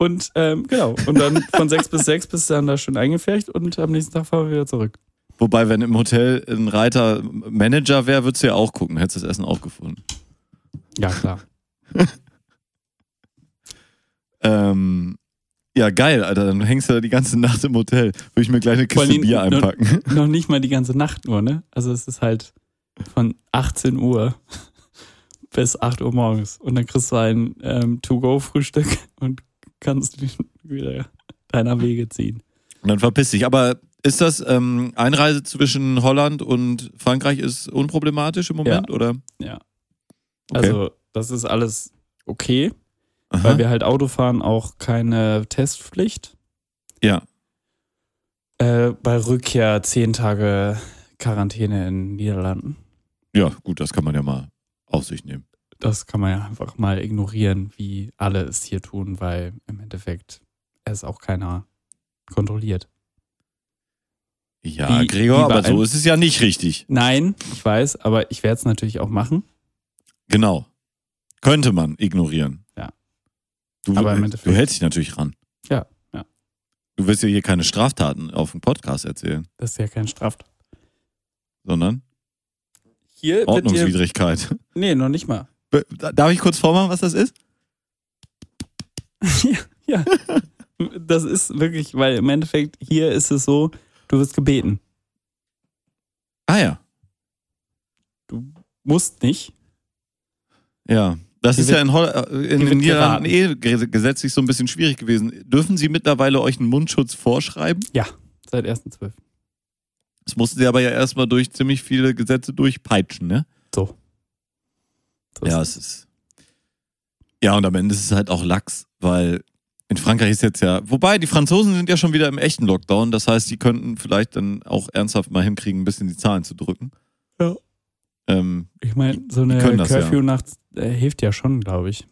S2: Und ähm, genau, und dann von sechs bis sechs bist du dann da schön eingefärcht und am nächsten Tag fahren wir wieder zurück.
S1: Wobei, wenn im Hotel ein Reiter Manager wäre, würdest du ja auch gucken, hättest das Essen auch gefunden.
S2: Ja, klar. [laughs]
S1: Ähm, ja, geil, Alter. Dann hängst du da die ganze Nacht im Hotel. Würde ich mir gleich eine Kiste Bier einpacken. [laughs]
S2: Noch nicht mal die ganze Nacht nur, ne? Also es ist halt von 18 Uhr [laughs] bis 8 Uhr morgens. Und dann kriegst du ein ähm, To-Go-Frühstück und kannst [laughs] wieder deiner Wege ziehen.
S1: Und dann verpiss dich. Aber ist das ähm, Einreise zwischen Holland und Frankreich ist unproblematisch im Moment, oder?
S2: Ja.
S1: Okay.
S2: Also das ist alles okay,
S1: Aha.
S2: weil wir halt Auto fahren, auch keine Testpflicht.
S1: ja.
S2: Äh, bei Rückkehr 10 Tage Quarantäne in Niederlanden.
S1: Ja, gut, das kann man ja mal auf sich nehmen.
S2: Das kann man ja einfach mal ignorieren, wie alle es hier tun, weil im Endeffekt es auch keiner kontrolliert.
S1: Ja,
S2: Wie-
S1: Gregor,
S2: wie
S1: aber so ist es ja nicht richtig.
S2: Nein, ich weiß, aber ich werde es natürlich auch machen.
S1: Genau. Könnte man ignorieren.
S2: Ja.
S1: Du,
S2: Aber im
S1: du
S2: Endeffekt-
S1: hältst dich natürlich ran.
S2: Ja, ja.
S1: Du willst ja hier keine Straftaten auf dem Podcast erzählen,
S2: Das ist ja kein Straftat.
S1: sondern
S2: Hier
S1: Ordnungswidrigkeit. [laughs]
S2: Nee, noch nicht mal.
S1: Darf ich kurz vormachen, was das ist? [laughs]
S2: ja. Das ist wirklich, weil im Endeffekt hier ist es so, du wirst gebeten.
S1: Ah ja.
S2: Musst nicht.
S1: Ja. Das
S2: Die
S1: ist
S2: wird-
S1: ja in, Holl äh, in den Niederlanden eh ge- gesetzlich so ein bisschen schwierig gewesen. Dürfen Sie mittlerweile euch einen Mundschutz vorschreiben?
S2: Seit 1.12.
S1: Das mussten Sie aber ja erstmal durch ziemlich viele Gesetze durchpeitschen, ne? Ja, es ist. Ja, und am Ende ist es halt auch Lachs, weil in Frankreich ist jetzt ja. Wobei, die Franzosen sind ja schon wieder im echten Lockdown. Das heißt, die könnten vielleicht dann auch ernsthaft mal hinkriegen, ein bisschen die Zahlen zu drücken.
S2: Ja.
S1: Ähm,
S2: Ich meine, so eine
S1: das ja.
S2: Curfew-Nacht äh, hilft ja schon, glaube ich.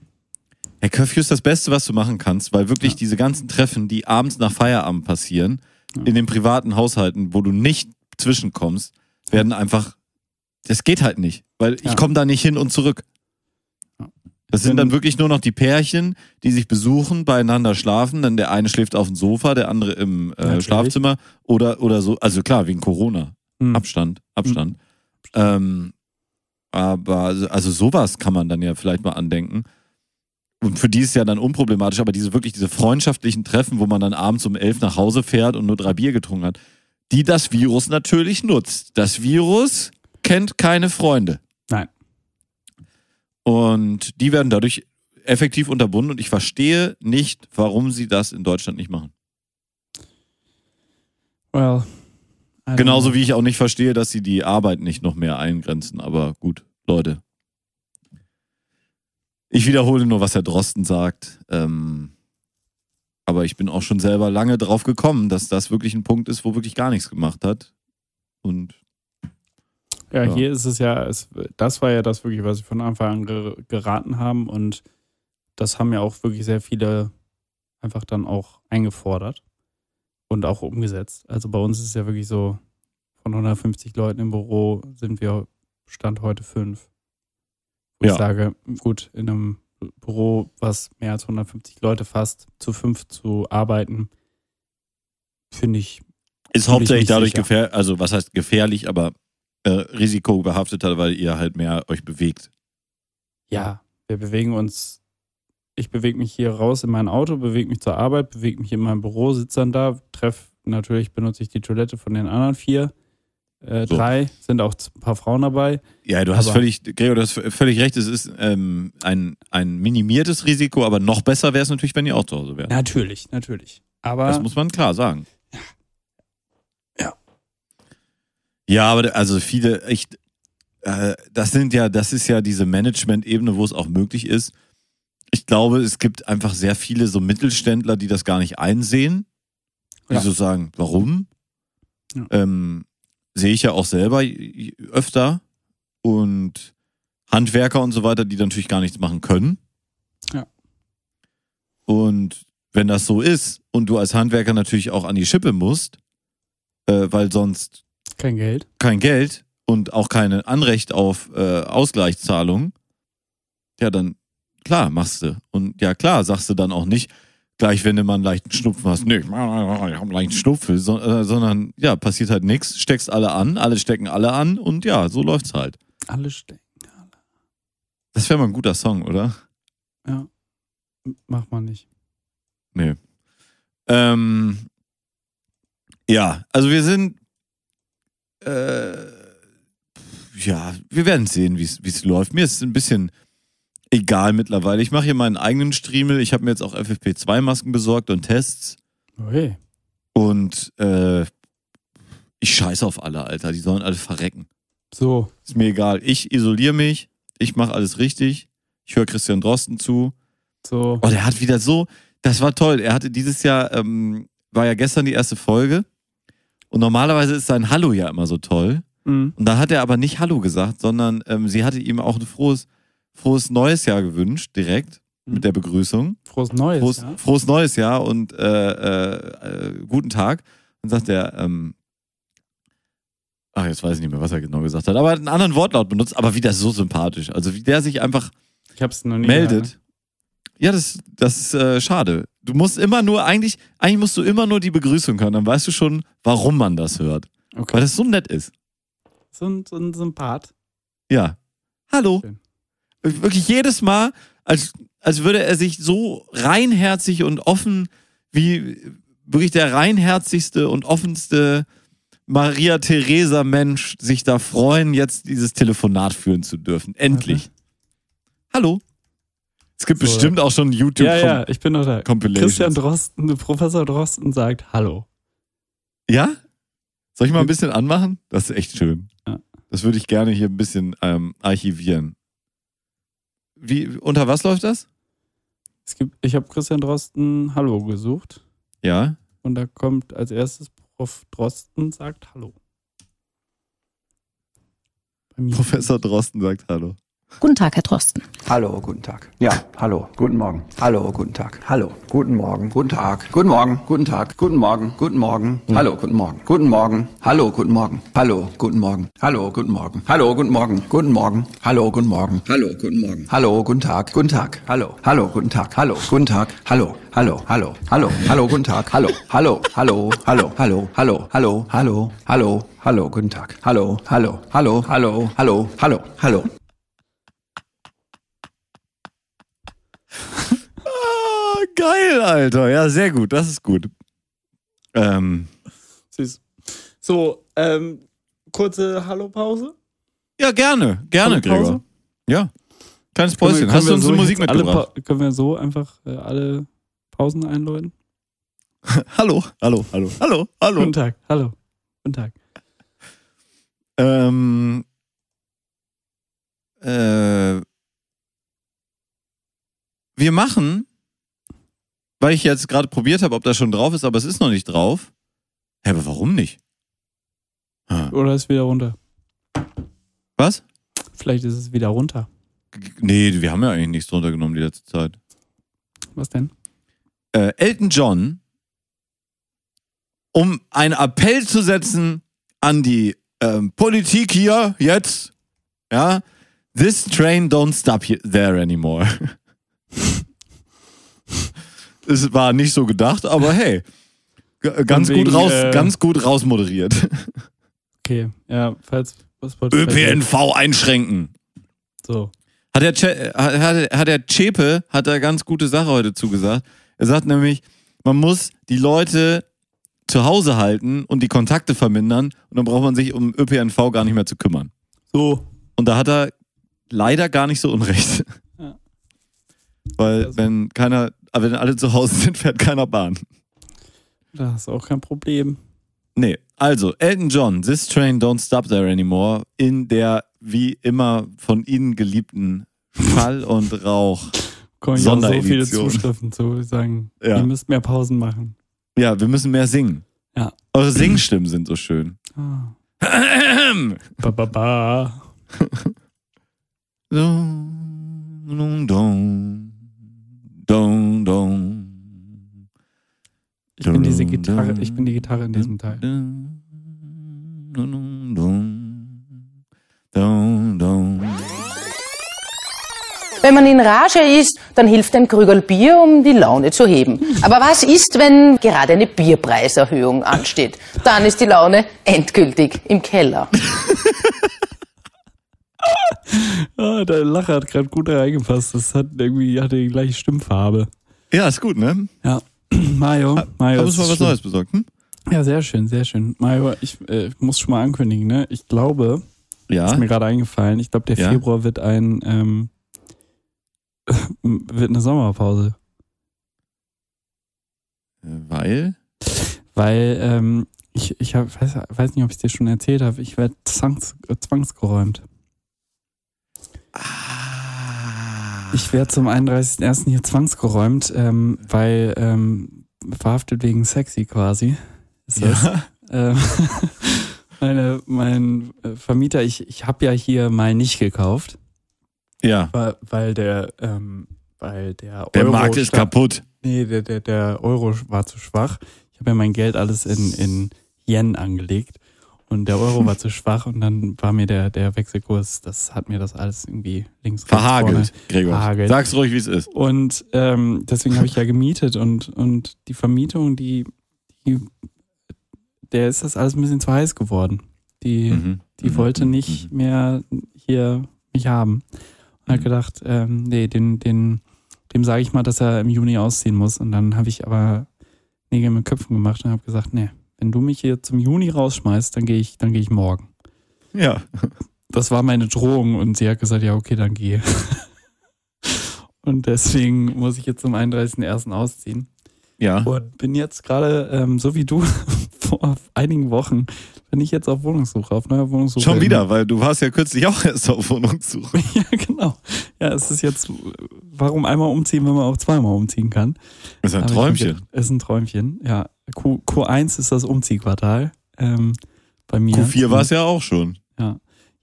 S1: Herr Curfew ist das Beste, was du machen kannst, weil wirklich
S2: Ja.
S1: diese ganzen Treffen, die abends nach Feierabend passieren,
S2: Ja.
S1: in den privaten Haushalten, wo du nicht zwischenkommst, werden einfach. Das geht halt nicht, weil ich
S2: Ja.
S1: komme da nicht hin und zurück. Das sind dann wirklich nur noch die Pärchen, die sich besuchen, beieinander schlafen. Dann der eine schläft auf dem Sofa, der andere im äh. Schlafzimmer oder, oder so. Also klar, wegen Corona.
S2: Hm.
S1: Abstand, Abstand. Ähm, aber also- also sowas kann man dann ja vielleicht mal andenken. Und für die ist ja dann unproblematisch, aber diese wirklich diese freundschaftlichen Treffen, wo man dann abends um elf nach Hause fährt und nur drei Bier getrunken hat, die das Virus natürlich nutzt. Das Virus kennt keine Freunde.
S2: Nein.
S1: Und die werden dadurch effektiv unterbunden und ich verstehe nicht, warum sie das in Deutschland nicht machen.
S2: Well.
S1: Genauso wie ich auch nicht verstehe, dass sie die Arbeit nicht noch mehr eingrenzen. Aber gut, Leute. Ich wiederhole nur, was Herr Drosten sagt. Ähm, aber ich bin auch schon selber lange drauf gekommen, dass das wirklich ein Punkt ist, wo wirklich gar nichts gemacht hat. Und
S2: Ja,
S1: Ja.
S2: hier ist es ja, es, das war ja das wirklich, was wir von Anfang an ge- geraten haben und das haben ja auch wirklich sehr viele einfach dann auch eingefordert und auch umgesetzt. Also bei uns ist es ja wirklich so, von 150 Leuten im Büro sind wir Stand heute fünf. Wo
S1: Ja.
S2: ich sage, gut, in einem Büro, was mehr als 150 Leute fasst, zu fünf zu arbeiten, finde ich
S1: ist hauptsächlich dadurch gefährlich, also was heißt gefährlich, aber äh, risikobehafteter, weil ihr halt mehr euch bewegt.
S2: Ja, wir bewegen uns. Ich bewege mich hier raus in mein Auto, bewege mich zur Arbeit, bewege mich in meinem Büro, sitze dann da, treff, natürlich benutze ich die Toilette von den anderen vier. Äh,
S1: So.
S2: Drei sind auch ein paar Frauen dabei.
S1: Ja, du hast
S2: Aber-
S1: völlig, Gregor, du hast völlig recht. Es ist ähm, ein, ein minimiertes Risiko, aber noch besser wäre es natürlich, wenn ihr auch zu Hause wärt.
S2: Natürlich, natürlich. Aber
S1: Das muss man klar sagen.
S2: Ja.
S1: Ja, aber also viele echt, äh, das sind ja, das ist ja diese Management-Ebene, wo es auch möglich ist. Ich glaube, es gibt einfach sehr viele so Mittelständler, die das gar nicht einsehen. Die
S2: Ja.
S1: so sagen, warum?
S2: Ja.
S1: Ähm, sehe ich ja auch selber öfter. Und Handwerker und so weiter, die natürlich gar nichts machen können.
S2: Ja.
S1: Und wenn das so ist und du als Handwerker natürlich auch an die Schippe musst, äh, weil sonst
S2: kein Geld.
S1: kein Geld und auch kein Anrecht auf äh, Ausgleichszahlung, ja, dann klar, machst du. Und ja, klar, sagst du dann auch nicht, gleich wenn du mal einen leichten Schnupfen hast, nee, ich habe einen leichten Schnupfen, so, äh, sondern ja, passiert halt nichts, steckst alle an, alle stecken alle an und ja, so läuft's halt.
S2: Alle stecken.
S1: Das wäre mal ein guter Song, oder?
S2: Ja. Mach mal nicht.
S1: Nee. Ähm, ja, also wir sind äh, ja, wir werden sehen, wie es läuft. Mir ist es ein bisschen egal mittlerweile. Ich mache hier meinen eigenen Striemel. Ich habe mir jetzt auch FFP2-Masken besorgt und Tests.
S2: Okay.
S1: Und äh, ich scheiße auf alle, Alter. Die sollen alle verrecken.
S2: So.
S1: Ist mir egal. Ich isoliere mich. Ich mache alles richtig. Ich höre Christian Drosten zu.
S2: So.
S1: Oh, der hat wieder so. Das war toll. Er hatte dieses Jahr, ähm, war ja gestern die erste Folge. Und normalerweise ist sein Hallo ja immer so toll.
S2: Mhm.
S1: Und da hat er aber nicht Hallo gesagt, sondern ähm, sie hatte ihm auch ein frohes, frohes neues Jahr gewünscht, direkt
S2: Mhm.
S1: mit der Begrüßung.
S2: Frohes Neues.
S1: Frohes,
S2: ja?
S1: frohes neues Jahr und äh, äh, äh, guten Tag. Dann sagt er, ähm, ach, jetzt weiß ich nicht mehr, was er genau gesagt hat, aber er hat einen anderen Wortlaut benutzt, aber wieder so sympathisch. Also wie der sich einfach meldet.
S2: gehört.
S1: Ja, das, das ist äh, schade. Du musst immer nur, eigentlich, eigentlich musst du immer nur die Begrüßung hören, dann weißt du schon, warum man das hört.
S2: Okay.
S1: Weil das so nett ist.
S2: So ein, so ein Sympath.
S1: Ja. Hallo.
S2: Schön.
S1: Wirklich jedes Mal, als, als würde er sich so reinherzig und offen, wie wirklich der reinherzigste und offenste Maria Theresa Mensch sich da freuen, jetzt dieses Telefonat führen zu dürfen. Endlich. Hallo. Es gibt
S2: So.
S1: bestimmt auch schon YouTube
S2: Ja, ja, ich bin noch da. Christian Drosten, Professor Drosten sagt Hallo.
S1: Ja? Soll ich mal ein bisschen anmachen? Das ist echt schön.
S2: Ja.
S1: Das würde ich gerne hier ein bisschen ähm, archivieren. Wie, unter was läuft das?
S2: Es gibt, ich habe Christian Drosten Hallo gesucht
S1: Ja.
S2: und da kommt als erstes Prof. Drosten sagt Hallo.
S1: Professor Drosten sagt Hallo.
S6: Guten Tag, Herr Drosten.
S7: Hallo, guten Tag. Ja, hallo, guten Morgen. Hallo, guten Tag. Hallo, guten Morgen. Guten Tag. Guten Morgen. Guten Tag. Guten Morgen. Guten Morgen. Hallo, guten Morgen. Guten Morgen. Hallo, guten Morgen. Hallo, guten Morgen. Hallo, guten Morgen. Hallo, guten Morgen. Guten Morgen. Hallo, guten Morgen. Hallo, guten Morgen. Hallo, guten Tag. Guten Tag. Hallo. Hallo, guten Tag. Hallo, guten Tag. Hallo. Hallo, hallo, hallo, hallo, guten Tag. Hallo, hallo, hallo, hallo, hallo, hallo, hallo, hallo, hallo, hallo, guten Tag. Hallo, hallo, hallo, hallo, hallo, hallo, hallo.
S1: Ah, geil, Alter. Ja, sehr gut. Das ist gut. Ähm,
S2: Süß. So, ähm, kurze Hallo-Pause.
S1: ja, gerne. Gerne? Gregor. Ja. Kleines
S2: Können wir-
S1: Päuschen.
S2: können
S1: Hast du uns
S2: so
S1: eine Musik mitgebracht?
S2: Können wir so einfach äh, alle Pausen einläuten? [laughs]
S1: Hallo, hallo, hallo, hallo, hallo.
S2: Guten Tag. Hallo. Guten Tag.
S1: Ähm, äh, wir machen, weil ich jetzt gerade probiert habe, ob das schon drauf ist, aber es ist noch nicht drauf. Hä, aber warum nicht? Hm.
S2: Oder ist wieder runter?
S1: Was?
S2: Vielleicht ist es wieder runter.
S1: G- Nee, wir haben ja eigentlich nichts drunter genommen die letzte Zeit.
S2: Was denn?
S1: Äh, Elton John, um einen Appell zu setzen an die ähm, Politik hier jetzt, ja, this train don't stop here, there anymore. [laughs] [laughs] es war nicht so gedacht, aber hey, ganz
S2: Von
S1: gut
S2: wegen,
S1: raus,
S2: äh,
S1: ganz gut rausmoderiert.
S2: Okay, ja, falls was
S1: ÖPNV einschränken.
S2: So.
S1: Hat der, che hat, hat, hat der Chepe, hat er ganz gute Sache heute zugesagt. Er sagt nämlich, man muss die Leute zu Hause halten und die Kontakte vermindern und dann braucht man sich um ÖPNV gar nicht mehr zu kümmern.
S2: So.
S1: Und da hat er leider gar nicht so unrecht. Weil
S2: Also-
S1: wenn keiner, aber wenn alle zu Hause sind, fährt keiner Bahn.
S2: Da ist auch kein Problem.
S1: Nee, also Elton John, This Train Don't Stop There Anymore in der wie immer von Ihnen geliebten Fall [laughs] und Rauch.
S2: Kommen ja so viele. Zuschriften zu, die sagen,
S1: Ja.
S2: ihr müsst mehr Pausen machen.
S1: Ja, wir müssen mehr singen.
S2: Ja.
S1: Eure Singstimmen sind so schön. [clears throat]
S2: Ah. [clears throat] Ba, ba, ba.
S1: Dun, dun, dun, Dong, dong.
S2: Ich bin diese Gitarre, ich bin die Gitarre in diesem Teil.
S6: Wenn man in Rage ist, dann hilft ein Krügel Bier, um die Laune zu heben. Aber was ist, wenn gerade eine Bierpreiserhöhung ansteht? Dann ist die Laune endgültig im Keller. [laughs]
S2: Ah, der Lacher hat gerade gut reingepasst. Das hat irgendwie hatte die gleiche Stimmfarbe.
S1: Ja, ist gut, ne?
S2: Ja. [clears throat] Mario, Mario.
S1: Uns
S2: es
S1: mal was. Neues besorgt, hm?
S2: Ja, sehr schön, sehr schön. Mario, ich äh, muss schon mal ankündigen, ne? Ich glaube,
S1: Ja.
S2: ist mir gerade eingefallen, ich glaube, der
S1: Ja.
S2: Februar wird ein ähm, [laughs] wird eine Sommerpause.
S1: Äh, Weil?
S2: Weil ähm, ich, ich hab, weiß, weiß nicht, ob ich es dir schon erzählt habe, ich werde zwangs, äh, zwangsgeräumt. Ich werde zum 31.01. hier zwangsgeräumt, ähm, weil ähm, verhaftet wegen sexy quasi. Ist das.
S1: Ja.
S2: Ähm, [laughs] meine, mein äh, Vermieter, ich, ich habe ja hier mal nicht gekauft,
S1: ja.
S2: weil, weil der, ähm, weil der
S1: Der
S2: Euro
S1: Markt ist
S2: stark-
S1: kaputt.
S2: Nee, der, der, der Euro war zu schwach. Ich habe ja mein Geld alles in, in Yen angelegt und der Euro war [laughs] zu schwach und dann war mir der, der Wechselkurs, das hat mir das alles irgendwie links rechts,
S1: Verhagelt,
S2: vorne-
S1: Gregor.
S2: Verhagelt.
S1: Sag's ruhig, wie es ist.
S2: Und ähm, deswegen habe ich ja gemietet und, und die Vermietung, die, die, der ist das alles ein bisschen zu heiß geworden. Die,
S1: Mhm.
S2: die
S1: Mhm.
S2: wollte
S1: Mhm.
S2: nicht mehr hier mich haben. Und hat
S1: Mhm.
S2: gedacht, ähm, nee, den, den, dem sage ich mal, dass er im Juni ausziehen muss. Und dann habe ich aber Nägel mit Köpfen gemacht und habe gesagt, nee, wenn du mich hier zum Juni rausschmeißt, dann gehe ich, dann gehe ich morgen.
S1: Ja.
S2: Das war meine Drohung und sie hat gesagt, ja, okay, dann gehe. [laughs] Und deswegen muss ich jetzt zum 31.01. ausziehen.
S1: Ja.
S2: Und bin jetzt gerade, ähm, so wie du, [laughs] vor einigen Wochen, bin ich jetzt auf Wohnungssuche, auf neuer Wohnungssuche.
S1: Schon wieder, weil du warst ja kürzlich auch erst auf Wohnungssuche. [laughs]
S2: Ja, genau. Ja, es ist jetzt, warum einmal umziehen, wenn man auch zweimal umziehen kann?
S1: Das ist ein Träumchen.
S2: Ist ein Träumchen, ja. Q, Q1 ist das Umziehquartal ähm, bei mir.
S1: Q4 war es ja auch schon.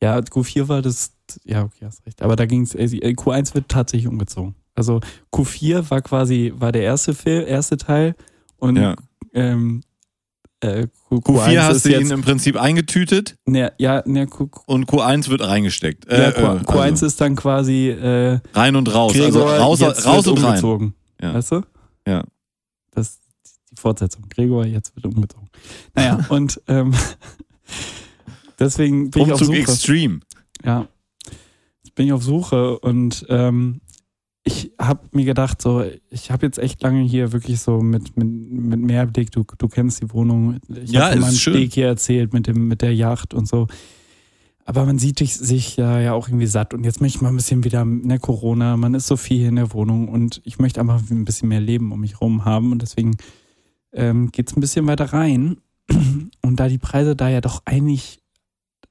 S2: Ja, Q4 war das, ja, okay, hast recht. Aber da ging es, Q1 wird tatsächlich umgezogen. Also Q4 war quasi, war der erste Film, erste Teil und
S1: Ja.
S2: ähm, äh, Q,
S1: Q4
S2: Q1
S1: hast du ihn im Prinzip eingetütet
S2: ne, ja, ne, Q,
S1: und Q1 wird reingesteckt.
S2: ja,
S1: Äh,
S2: Q,
S1: äh,
S2: Q1
S1: also
S2: ist dann quasi äh,
S1: rein und raus. also
S2: Gregor,
S1: raus,
S2: jetzt
S1: raus
S2: wird
S1: und rein.
S2: umgezogen.
S1: Ja.
S2: Weißt du?
S1: Ja.
S2: Das Fortsetzung. Gregor, jetzt wird umgezogen. Naja, [laughs] und ähm, [laughs] deswegen bin ich auf
S1: Umzug
S2: Suche.
S1: Extreme.
S2: Ja. Jetzt bin ich auf Suche und ähm, ich habe mir gedacht, so, ich habe jetzt echt lange hier wirklich so mit, mit, mit Mehrblick, du, du kennst die Wohnung. Ich
S1: Ja,
S2: habe meinem
S1: schön.
S2: Steg hier erzählt mit, dem, mit der Yacht und so. Aber man sieht sich, ja, ja auch irgendwie satt und jetzt möchte ich mal ein bisschen wieder, ne, Corona, man ist so viel in der Wohnung und ich möchte einfach ein bisschen mehr Leben um mich rum haben und deswegen ähm, geht es ein bisschen weiter rein. [clears throat] Und da die Preise da ja doch eigentlich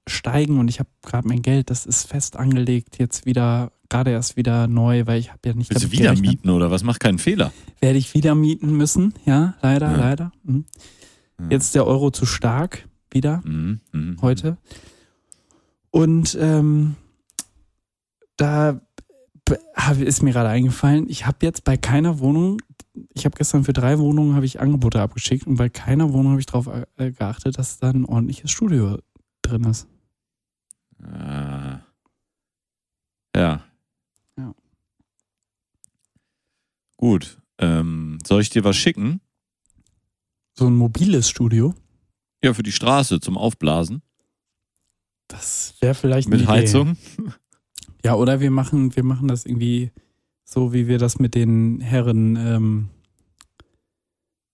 S2: steigen und ich habe gerade mein Geld, das ist fest angelegt, jetzt wieder, gerade erst wieder neu, weil ich habe ja nicht
S1: Willst du wieder
S2: gerechnet.
S1: mieten oder was? Macht keinen Fehler.
S2: Werde ich wieder mieten müssen, ja, leider,
S1: Ja.
S2: leider. Mhm.
S1: Ja.
S2: Jetzt ist der Euro zu stark wieder
S1: Mhm. Mhm.
S2: heute. Und ähm, da ist mir gerade eingefallen, ich habe jetzt bei keiner Wohnung, ich habe gestern für drei Wohnungen habe ich Angebote abgeschickt und bei keiner Wohnung habe ich darauf äh, geachtet, dass da ein ordentliches Studio drin ist.
S1: Ah. Ja.
S2: Ja.
S1: Gut. Ähm, soll ich dir was schicken?
S2: So ein mobiles Studio,
S1: Ja, für die Straße zum Aufblasen.
S2: das wäre vielleicht
S1: Mit. Heizung.
S2: Ja, oder wir machen, wir machen das irgendwie so, wie wir das mit den Herren, ähm,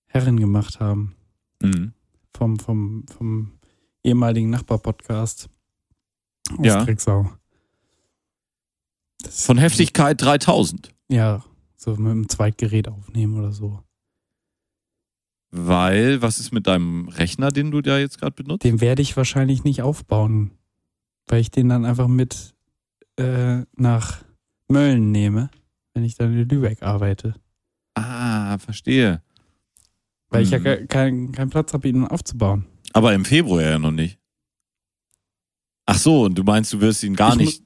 S2: Herren gemacht haben.
S1: Mhm.
S2: Vom, vom, vom ehemaligen Nachbarpodcast aus
S1: Ja.
S2: Drecksau.
S1: Von Heftigkeit 3000.
S2: Ja, so mit einem Zweitgerät aufnehmen oder so.
S1: Weil, was ist mit deinem Rechner, den du da jetzt gerade benutzt?
S2: Den werde ich wahrscheinlich nicht aufbauen, weil ich den dann einfach mit äh, nach Mölln nehme, wenn ich dann in Lübeck arbeite.
S1: Ah, verstehe.
S2: Weil ich ja ke- keinen keinen Platz habe, ihn aufzubauen.
S1: Aber im Februar ja noch nicht. Ach so, und du meinst, du wirst ihn gar
S2: Ich
S1: nicht.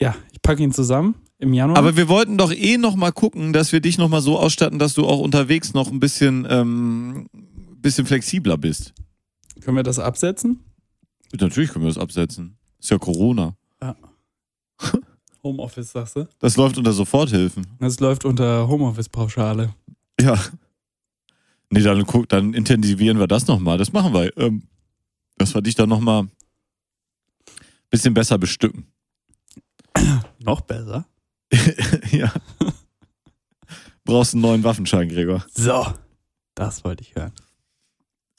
S2: Ja, ich packe ihn zusammen im Januar.
S1: Aber wir wollten doch eh noch mal gucken, dass wir dich noch mal so ausstatten, dass du auch unterwegs noch ein bisschen, ähm, bisschen flexibler bist.
S2: können wir das absetzen?
S1: Natürlich können wir das absetzen. Ist ja Corona. [laughs]
S2: Homeoffice, sagst du?
S1: Das läuft unter Soforthilfen.
S2: Das läuft unter Homeoffice-Pauschale.
S1: Ja. Nee, dann, guck, dann intensivieren wir das nochmal. Das machen wir. Ähm, dass wir dich dann nochmal ein bisschen besser bestücken. [clears throat]
S2: Noch besser. [laughs]
S1: ja. Brauchst einen neuen Waffenschein, Gregor.
S2: So. Das wollte ich hören.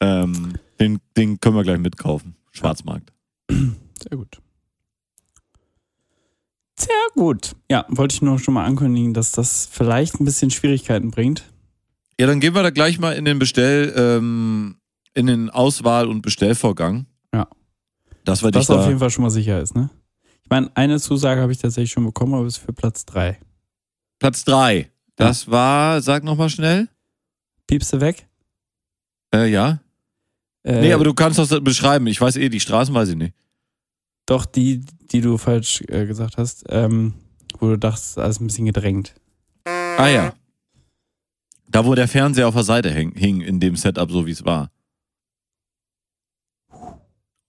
S1: Ähm, den, den können wir gleich mitkaufen. Schwarzmarkt.
S2: Sehr gut. Sehr gut. Ja, wollte ich nur schon mal ankündigen, dass das vielleicht ein bisschen Schwierigkeiten bringt.
S1: Ja, dann gehen wir da gleich mal in den Bestell, ähm, in den Auswahl- und Bestellvorgang.
S2: Ja.
S1: Dass wir dich
S2: Was auf jeden Fall schon mal sicher ist, ne? Ich meine, eine Zusage habe ich tatsächlich schon bekommen, aber es ist für Platz 3.
S1: Platz drei. Das war, sag nochmal schnell.
S2: Piepste weg?
S1: Äh, ja.
S2: Äh,
S1: Nee, aber du kannst das beschreiben. Ich weiß eh, die Straßen weiß ich nicht.
S2: Doch, die, die du falsch äh, gesagt hast, ähm, wo du dachtest, alles ein bisschen gedrängt.
S1: Ah ja. Da, wo der Fernseher auf der Seite häng, hing, in dem Setup, so wie es war.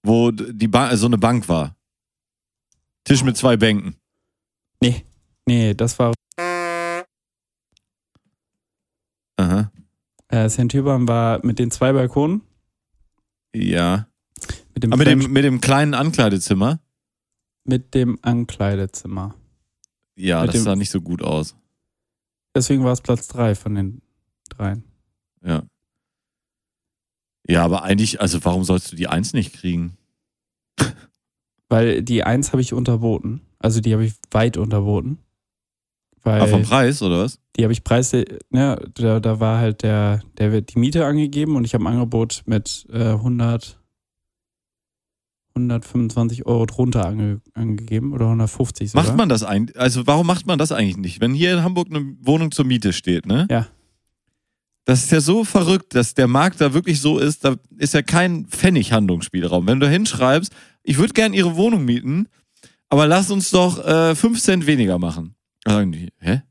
S1: Wo die ba so eine Bank war. Tisch mit zwei Bänken.
S2: Nee, nee, das war.
S1: Aha.
S2: Äh, St. Hubern war mit den zwei Balkonen.
S1: Ja.
S2: Mit dem,
S1: Aber mit
S2: French-
S1: dem, mit dem kleinen Ankleidezimmer.
S2: mit dem Ankleidezimmer.
S1: Ja,
S2: Mit
S1: das
S2: dem-
S1: sah nicht so gut aus.
S2: Deswegen war es Platz 3 von den dreien.
S1: Ja. Ja, aber eigentlich, also warum sollst du die Eins nicht kriegen? [laughs]
S2: Weil die 1 habe ich unterboten. Also die habe ich weit unterboten. Weil
S1: Ah, vom Preis, oder was?
S2: die habe ich Preise, ne, da, da war halt der, der wird die Miete angegeben und ich habe ein Angebot mit äh, 100, 125 Euro drunter ange, angegeben oder 150 sogar.
S1: Macht man das eigentlich? Also warum macht man das eigentlich nicht? Wenn hier in Hamburg eine Wohnung zur Miete steht, ne?
S2: Ja.
S1: Das ist ja so verrückt, dass der Markt da wirklich so ist, da ist ja kein Pfennig Handlungsspielraum. Wenn du da hinschreibst, ich würde gern ihre Wohnung mieten, aber lass uns doch äh, 5 Cent weniger machen. Dann sagen die, hä?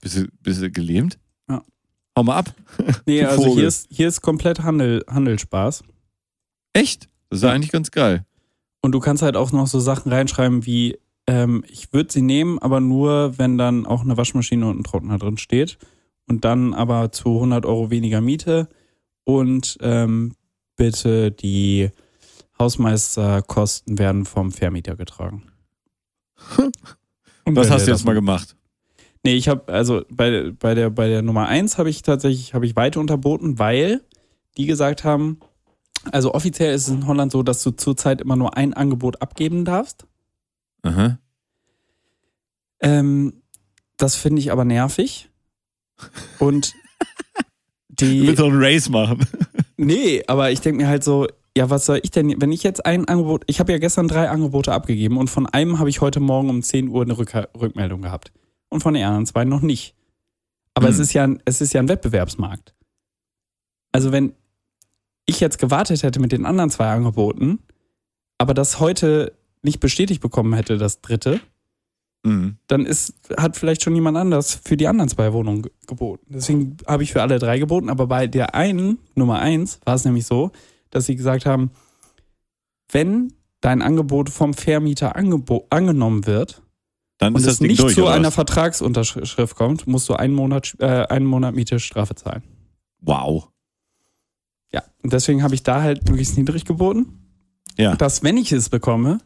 S1: Bist du, bist du gelähmt?
S2: Ja.
S1: Hau mal ab. [laughs]
S2: Nee, also hier ist, hier ist komplett Handel, Handelspaß.
S1: Echt? Das ist ja eigentlich ganz geil.
S2: Und du kannst halt auch noch so Sachen reinschreiben wie, ähm, ich würde sie nehmen, aber nur, wenn dann auch eine Waschmaschine und ein Trockner drin steht. Und dann aber zu 100 Euro weniger Miete und ähm, bitte die Hausmeisterkosten werden vom Vermieter getragen. Und [laughs]
S1: Was
S2: wenn
S1: hast du jetzt
S2: das-
S1: mal gemacht?
S2: Nee, ich habe also bei, bei der bei der Nummer eins habe ich tatsächlich habe ich weiter unterboten, weil die gesagt haben, also offiziell ist es in Holland so, dass du zurzeit immer nur ein Angebot abgeben darfst.
S1: Aha.
S2: Ähm, das finde ich aber nervig. Und [laughs]
S1: Du
S2: die
S1: willst doch einen Race machen. [laughs]
S2: nee, aber ich denke mir halt so, ja, was soll ich denn, wenn ich jetzt ein Angebot, ich habe ja gestern drei Angebote abgegeben und von einem habe ich heute Morgen um 10 Uhr eine Rück Rückmeldung gehabt und von den anderen zwei noch nicht. Aber es
S1: Hm.
S2: ist ja es ist ja ein Wettbewerbsmarkt. Also wenn ich jetzt gewartet hätte mit den anderen zwei Angeboten, aber das heute nicht bestätigt bekommen hätte, das dritte,
S1: Mhm.
S2: dann ist, hat vielleicht schon jemand anders für die anderen zwei Wohnungen ge- geboten. Deswegen habe ich für alle drei geboten, aber bei der einen, Nummer eins, war es nämlich so, dass sie gesagt haben, wenn dein Angebot vom Vermieter angenommen wird
S1: Dann
S2: und es nicht
S1: durch.
S2: zu einer
S1: was?
S2: Vertragsunterschrift kommt, musst du einen Monat, äh, einen Monat Miete Strafe zahlen.
S1: Wow.
S2: Ja, und deswegen habe ich da halt möglichst niedrig geboten,
S1: Ja.
S2: dass wenn ich es bekomme,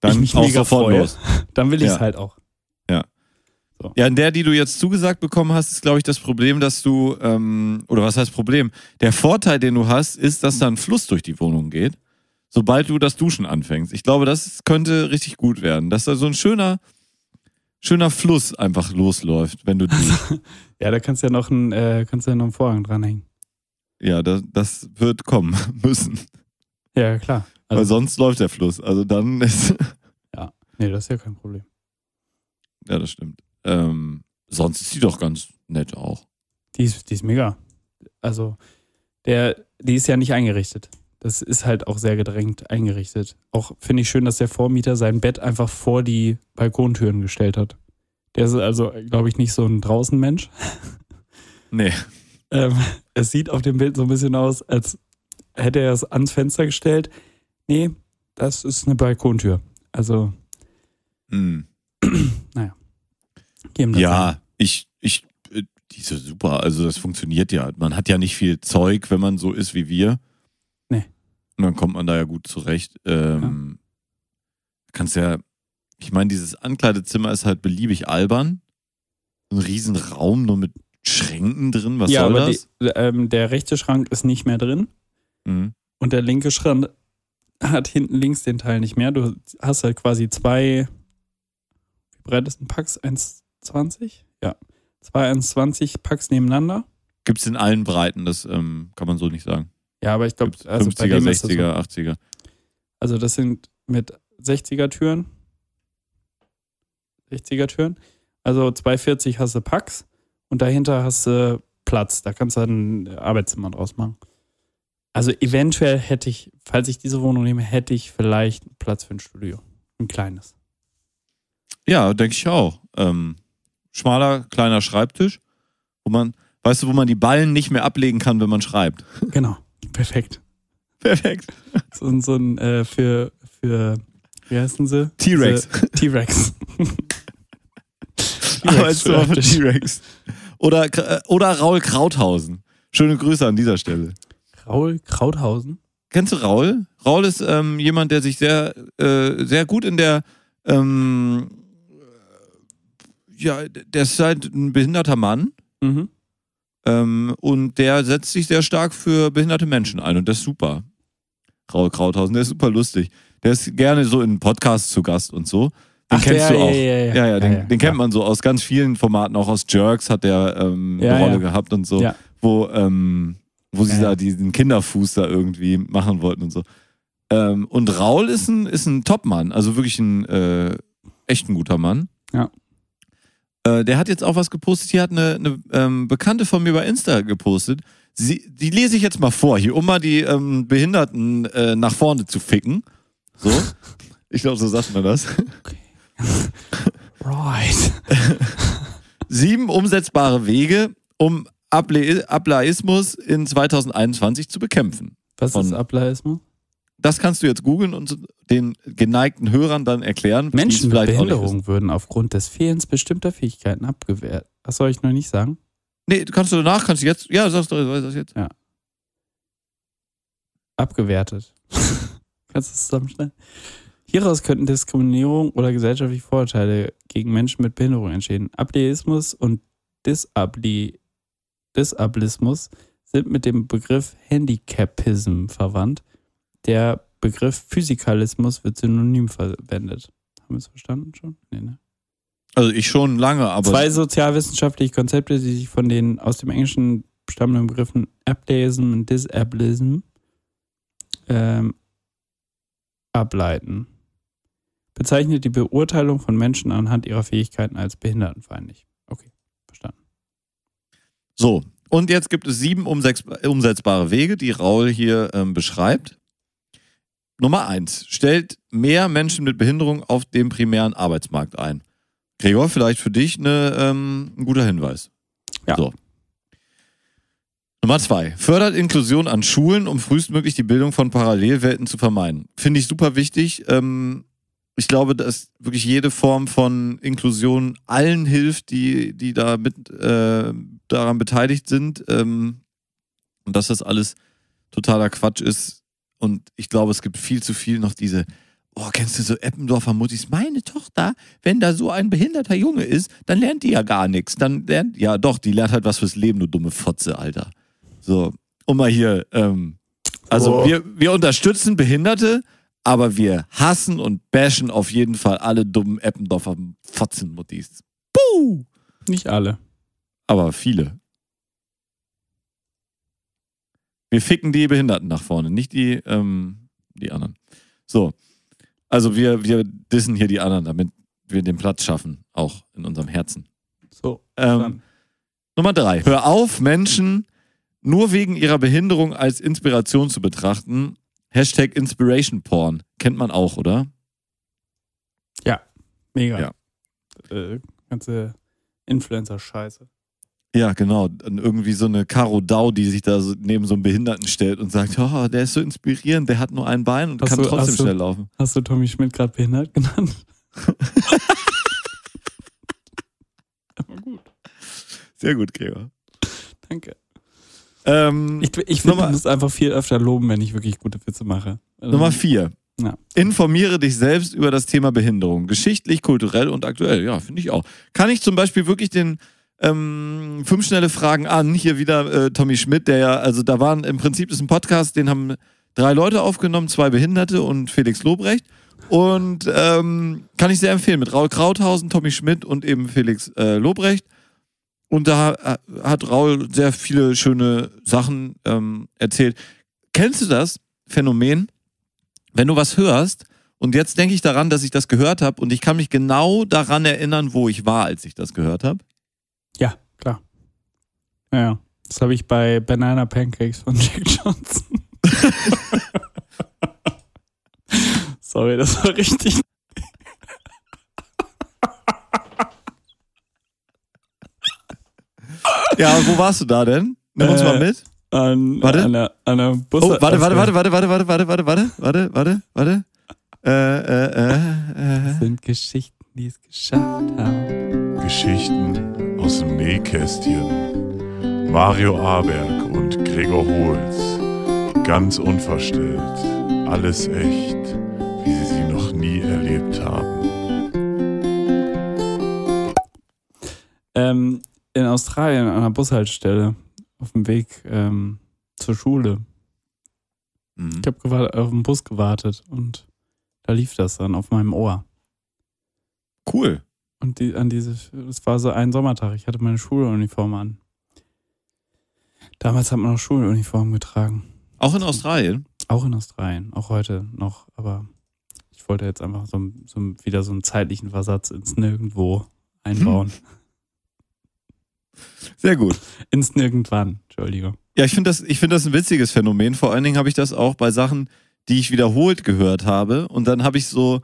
S1: Dann
S2: ich mich
S1: auch
S2: mega
S1: sofort
S2: freue,
S1: los. [laughs]
S2: dann will ich es
S1: Ja.
S2: halt auch.
S1: Ja, in der, die du jetzt zugesagt bekommen hast, ist, glaube ich, das Problem, dass du, ähm, oder was heißt Problem? Der Vorteil, den du hast, ist, dass da ein Fluss durch die Wohnung geht, sobald du das Duschen anfängst. Ich glaube, das könnte richtig gut werden, dass da so ein schöner, schöner Fluss einfach losläuft, wenn du die, [laughs]
S2: Ja, da kannst du ja noch einen, äh, kannst du ja noch einen Vorhang dranhängen.
S1: Ja, das, das wird kommen [laughs] müssen,
S2: Ja, klar.
S1: weil
S2: Also,
S1: sonst läuft der Fluss. Also dann [laughs] ist,
S2: nee, das ist ja kein Problem.
S1: ja, das stimmt. Ähm, sonst ist sie doch ganz nett auch.
S2: Die ist, die ist mega. Also, der, die ist ja nicht eingerichtet. Das ist halt auch sehr gedrängt eingerichtet. Auch finde ich schön, dass der Vormieter sein Bett einfach vor die Balkontüren gestellt hat. Der ist also, glaube ich, nicht so ein Draußenmensch.
S1: Nee. [laughs]
S2: Ähm, [laughs] es sieht auf dem Bild so ein bisschen aus, als hätte er es ans Fenster gestellt. Nee, das ist eine Balkontür. Also,
S1: Hm. [clears throat]
S2: naja. Geben das.
S1: Ja, ich, ich, äh, die ist ja super. Also das funktioniert ja. Man hat ja nicht viel Zeug, wenn man so ist wie wir.
S2: Nee.
S1: Und dann kommt man da ja gut zurecht. Ähm, Kannst ja, ich meine, dieses Ankleidezimmer ist halt beliebig albern. Ein riesen Raum nur mit Schränken drin. Was
S2: ja,
S1: soll
S2: aber
S1: das?
S2: Die, ähm, der rechte Schrank ist nicht mehr drin
S1: Mhm.
S2: und der linke Schrank hat hinten links den Teil nicht mehr. Du hast halt quasi zwei, wie breit ist ein Pax? 1,20? Ja. Zwei 1,20 Packs nebeneinander.
S1: Gibt es in allen Breiten, das ähm, kann man so nicht sagen.
S2: Ja, aber ich glaube, also bei
S1: 50er,
S2: dem ist das so.
S1: 60er, 80er.
S2: Also das sind mit 60er Türen. 60er Türen. Also 240 hast du Packs und dahinter hast du Platz. Da kannst du dann ein Arbeitszimmer draus machen. Also eventuell hätte ich, falls ich diese Wohnung nehme, hätte ich vielleicht Platz für ein Studio. Ein kleines.
S1: Ja, denke ich auch. Ähm, schmaler, kleiner Schreibtisch, wo man, weißt du, wo man die Ballen nicht mehr ablegen kann, wenn man schreibt. [laughs]
S2: Genau. Perfekt.
S1: Perfekt.
S2: So, ein- so ein äh, für, für, wie heißen sie?
S1: T-Rex.
S2: Diese- T-Rex. [laughs]
S1: T-Rex. Oder, äh, oder Raul Krauthausen. Schöne Grüße an dieser Stelle.
S2: Raul Krauthausen.
S1: Kennst du Raul? Raul ist ähm, jemand, der sich sehr, äh, sehr gut in der, ähm, ja, der ist halt ein behinderter Mann
S2: Mhm.
S1: ähm, und der setzt sich sehr stark für behinderte Menschen ein und das ist super. Raul Krauthausen, der ist super lustig. Der ist gerne so in Podcasts zu Gast und so. Den
S2: Ach,
S1: kennst
S2: ja,
S1: du auch.
S2: ja, ja.
S1: ja, ja, den,
S2: Ja, ja,
S1: den kennt man so aus ganz vielen Formaten, auch aus Jerks hat der ähm, eine Rolle gehabt und so, wo, ähm, wo sie da diesen Kinderfuß da irgendwie machen wollten und so. Ähm, und Raul ist ein, ist ein Top-Mann, also wirklich ein äh, echt ein guter Mann.
S2: Ja.
S1: Äh, der hat jetzt auch was gepostet. Hier hat eine, eine ähm, Bekannte von mir bei Insta gepostet. Sie, die lese ich jetzt mal vor, hier, um mal die ähm, Behinderten äh, nach vorne zu ficken. So. [laughs] Ich glaube, so sagt man das. [laughs]
S2: Right. [laughs]
S1: Sieben umsetzbare Wege, um Able Ableismus in 2021 zu bekämpfen.
S2: Was
S1: Von-
S2: ist Ableismus?
S1: Das kannst du jetzt googeln und den geneigten Hörern dann erklären. es
S2: Menschen mit. Behinderung würden aufgrund des Fehlens bestimmter Fähigkeiten abgewehrt. Das soll ich noch nicht sagen.
S1: Nee, kannst du danach, kannst du jetzt, ja, sagst du das jetzt.
S2: Abgewertet. [laughs] Kannst du das zusammenstellen? Hieraus könnten Diskriminierung oder gesellschaftliche Vorurteile gegen Menschen mit Behinderung entstehen. Ableismus und Disabli Disablismus sind mit dem Begriff Handicapism verwandt. Der Begriff Physikalismus wird synonym verwendet. Haben wir es verstanden schon? Nee, ne?
S1: Also ich schon lange, aber
S2: Zwei sozialwissenschaftliche Konzepte, die sich von den aus dem Englischen stammenden Begriffen Ableism und Disablism ähm, ableiten. Bezeichnet die Beurteilung von Menschen anhand ihrer Fähigkeiten als behindertenfeindlich. Okay, verstanden.
S1: so. Und jetzt gibt es sieben umsetzbare Wege, die Raul hier ähm, beschreibt. Nummer eins, stellt mehr Menschen mit Behinderung auf dem primären Arbeitsmarkt ein. Gregor, vielleicht für dich eine, ähm, ein guter Hinweis.
S2: Ja.
S1: So. Nummer zwei, fördert Inklusion an Schulen, um frühestmöglich die Bildung von Parallelwelten zu vermeiden. Finde ich super wichtig. Ähm, ich glaube, dass wirklich jede Form von Inklusion allen hilft, die, die da mit, äh, daran beteiligt sind. Ähm, und dass das alles totaler Quatsch ist. Und ich glaube, es gibt viel zu viel noch diese, oh, kennst du so Eppendorfer Muttis? Meine Tochter, wenn da so ein behinderter Junge ist, dann lernt die ja gar nichts. Dann lernt, ja doch, die lernt halt was fürs Leben, du dumme Fotze, Alter. So, um mal hier, ähm, also
S2: Oh.
S1: wir, wir unterstützen Behinderte, aber wir hassen und bashen auf jeden Fall alle dummen Eppendorfer Fotzenmuttis. Puh!
S2: Nicht alle.
S1: Aber viele. Wir ficken die Behinderten nach vorne, nicht die, ähm, die anderen. So. Also wir, wir dissen hier die anderen, damit wir den Platz schaffen, auch in unserem Herzen.
S2: So.
S1: Ähm. Nummer drei. Hör auf, Menschen nur wegen ihrer Behinderung als Inspiration zu betrachten. Hashtag Inspiration Porn. Kennt man auch, oder?
S2: Mega.
S1: ja.
S2: Äh, ganze Influencer-Scheiße.
S1: Ja, genau. Und irgendwie so eine Caro Dau, die sich da so neben so einem Behinderten stellt und sagt, oh, der ist so inspirierend, der hat nur ein Bein und
S2: Hast
S1: kann
S2: du-
S1: trotzdem
S2: du-
S1: schnell laufen.
S2: Hast du Tommy Schmidt gerade behindert genannt? [laughs]
S1: Sehr gut, Gregor.
S2: Danke.
S1: Ähm,
S2: Ich, ich finde, du musst einfach viel öfter loben, wenn ich wirklich gute Witze mache. Also,
S1: Nummer vier.
S2: Ja.
S1: Informiere dich selbst über das Thema Behinderung. Geschichtlich, kulturell und aktuell. Ja, finde ich auch. Kann ich zum Beispiel wirklich den ähm, fünf schnelle Fragen an, hier wieder äh, Tommy Schmidt, der ja, also da waren im Prinzip ist ein Podcast, den haben drei Leute aufgenommen, zwei Behinderte und Felix Lobrecht. Und ähm, kann ich sehr empfehlen mit Raul Krauthausen, Tommy Schmidt und eben Felix äh, Lobrecht. Und da äh, hat Raul sehr viele schöne Sachen ähm, erzählt. Kennst du das Phänomen, wenn du was hörst und jetzt denke ich daran, dass ich das gehört habe und ich kann mich genau daran erinnern, wo ich war, als ich das gehört habe?
S2: Ja, klar. Ja, Ja, das habe ich bei Banana Pancakes von [laughs] Jack Johnson. [laughs] Sorry, das war richtig.
S1: Ja, wo warst du da denn? Nimm uns
S2: Äh,
S1: mal mit.
S2: An,
S1: Warte.
S2: An der, an der Bus
S1: Oh, warte, warte, warte, warte, warte, warte, warte, warte, warte, warte, warte, warte. Äh, äh, äh, äh.
S2: sind Geschichten, die es geschafft haben.
S5: Geschichten aus dem Nähkästchen. Mario Aberg und Gregor Holz. Ganz unverstellt. Alles echt, wie sie sie noch nie erlebt haben.
S2: Ähm, in Australien an einer Bushaltestelle auf dem Weg ähm, zur Schule.
S1: Mhm.
S2: Ich habe auf den Bus gewartet und da lief das dann auf meinem Ohr.
S1: Cool.
S2: Und die, an diese, es war so ein Sommertag, ich hatte meine Schuluniform an. Damals hat man noch Schuluniform getragen.
S1: Auch in Australien?
S2: Auch in Australien, auch heute noch, aber ich wollte jetzt einfach so, so wieder so einen zeitlichen Versatz ins Nirgendwo einbauen.
S1: Sehr gut.
S2: ins Nirgendwann, Entschuldigung.
S1: Ja, ich finde das, ich finde das ein witziges Phänomen. Vor allen Dingen habe ich das auch bei Sachen, die ich wiederholt gehört habe. Und dann habe ich so,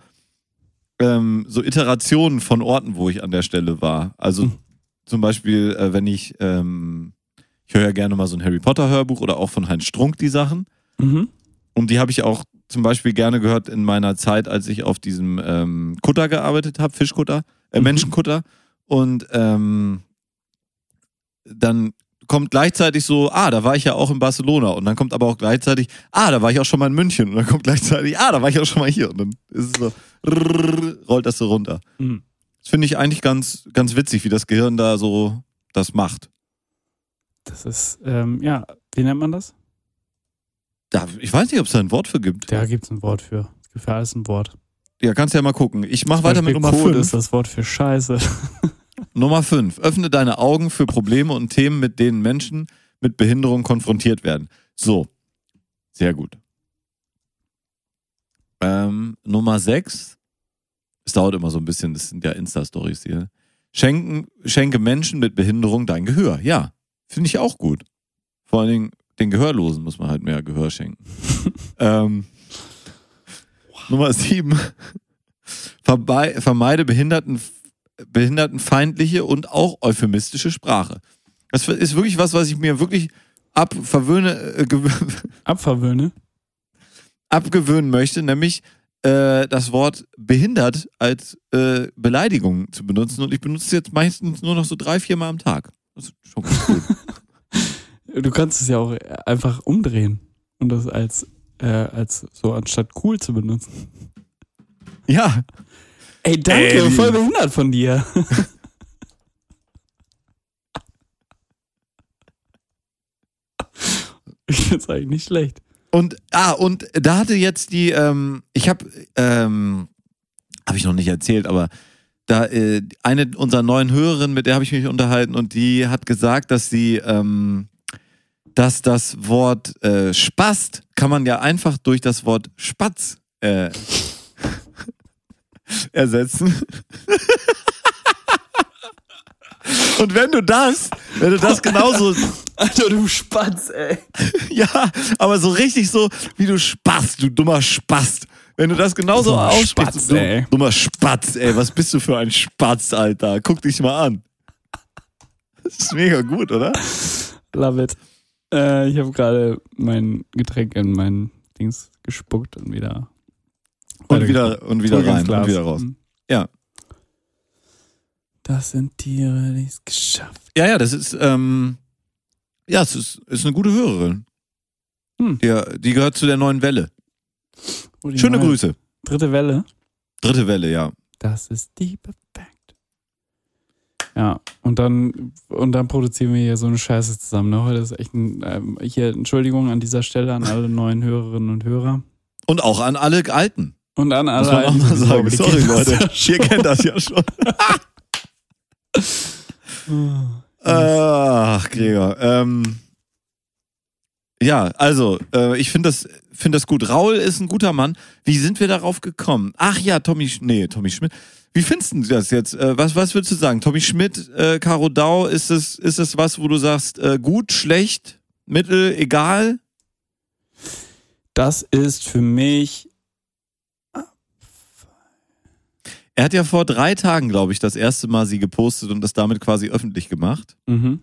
S1: ähm, so Iterationen von Orten, wo ich an der Stelle war. Also
S2: Mhm.
S1: zum Beispiel, äh, wenn ich, ähm, ich höre ja gerne mal so ein Harry Potter Hörbuch oder auch von Heinz Strunk die Sachen.
S2: Mhm.
S1: Und die habe ich auch zum Beispiel gerne gehört in meiner Zeit, als ich auf diesem ähm, Kutter gearbeitet habe, Fischkutter, äh,
S2: Mhm.
S1: Menschenkutter. Und ähm, dann kommt gleichzeitig so, ah, da war ich ja auch in Barcelona. Und dann kommt aber auch gleichzeitig, ah, da war ich auch schon mal in München. Und dann kommt gleichzeitig, ah, da war ich auch schon mal hier. Und dann ist es so, rollt das so runter.
S2: Mhm.
S1: Das finde ich eigentlich ganz, ganz witzig, wie das Gehirn da so das macht.
S2: Das ist, ähm, ja, wie nennt man das?
S1: Da, ich weiß nicht, ob es da ein Wort für gibt.
S2: Da gibt es ein Wort für. Es gibt für alles ein Wort.
S1: Ja, kannst ja mal gucken. Ich mache weiter mit Nummer
S2: Code
S1: 5.
S2: ist das Wort für Scheiße. [laughs]
S1: Nummer 5. Öffne deine Augen für Probleme und Themen, mit denen Menschen mit Behinderung konfrontiert werden. So. Sehr gut. Ähm, Nummer 6. Es dauert immer so ein bisschen, das sind ja Insta-Stories hier. Schenken, schenke Menschen mit Behinderung dein Gehör. Ja, finde ich auch gut. Vor allen Dingen den Gehörlosen muss man halt mehr Gehör schenken. [laughs] ähm, Nummer 7. Verbei, vermeide Behinderten, behindertenfeindliche und auch euphemistische Sprache. Das ist wirklich was, was ich mir wirklich abverwöhne, äh, [laughs]
S2: Abverwöhne.
S1: abgewöhnen möchte, nämlich äh, das Wort behindert als äh, Beleidigung zu benutzen. Und ich benutze es jetzt meistens nur noch so drei, vier Mal am Tag. Das ist schon gut. [laughs]
S2: Du kannst es ja auch einfach umdrehen und das als, äh, als so anstatt cool zu benutzen.
S1: ja,
S2: Ey, danke,
S1: Ey,
S2: voll behindert von dir. [laughs] ich find's eigentlich nicht schlecht.
S1: Und, ah, und da hatte jetzt die, ähm, ich habe, ähm, habe ich noch nicht erzählt, aber da äh, eine unserer neuen Hörerinnen, mit der habe ich mich unterhalten und die hat gesagt, dass sie, ähm, dass das Wort äh, Spast kann man ja einfach durch das Wort Spatz äh, ersetzen. Und wenn du das, wenn du das genauso
S2: Alter, du Spatz, ey.
S1: ja, aber so richtig so, wie du Spast, du dummer Spast. Wenn du das genauso
S2: Dummer
S1: aussprichst,
S2: Spatz,
S1: du,
S2: ey.
S1: dummer Spatz, ey, was bist du für ein Spatz, Alter? Guck dich mal an. Das ist mega gut, oder?
S2: Love it. Äh, ich habe gerade mein Getränk in mein Dings gespuckt und wieder.
S1: Und wieder, und wieder rein und wieder raus.
S2: Mhm.
S1: Ja.
S2: Das sind Tiere, die es geschafft.
S1: Ja, ja, das ist, ähm, ja, es ist, ist eine gute Hörerin.
S2: Hm.
S1: Ja, die gehört zu der neuen Welle.
S2: Oh, die
S1: Schöne
S2: neue
S1: Grüße.
S2: Dritte Welle.
S1: Dritte Welle, ja.
S2: Das ist die perfekt. Ja, und dann, und dann produzieren wir hier so eine Scheiße zusammen. Ne? Heute ist echt ein, ähm, hier Entschuldigung an dieser Stelle an alle neuen Hörerinnen und Hörer.
S1: Und auch an alle Alten.
S2: Und an alle.
S1: Muss man auch mal
S2: Alten,
S1: sagen. Sorry, Leute. [laughs] Ihr kennt das ja schon. [laughs] Ach, Gregor. Ähm, ja, also, äh, ich finde das, find das gut. Raul ist ein guter Mann. Wie sind wir darauf gekommen? Ach ja, Tommy, nee, Tommy Schmidt. Wie findest du das jetzt? Äh, was, was würdest du sagen? Tommy Schmidt, äh, Caro Dau, ist es, ist es was, wo du sagst, äh, gut, schlecht, mittel, egal?
S2: Das ist für mich.
S1: Er hat ja vor drei Tagen, glaube ich, das erste Mal sie gepostet und das damit quasi öffentlich gemacht.
S2: Mhm.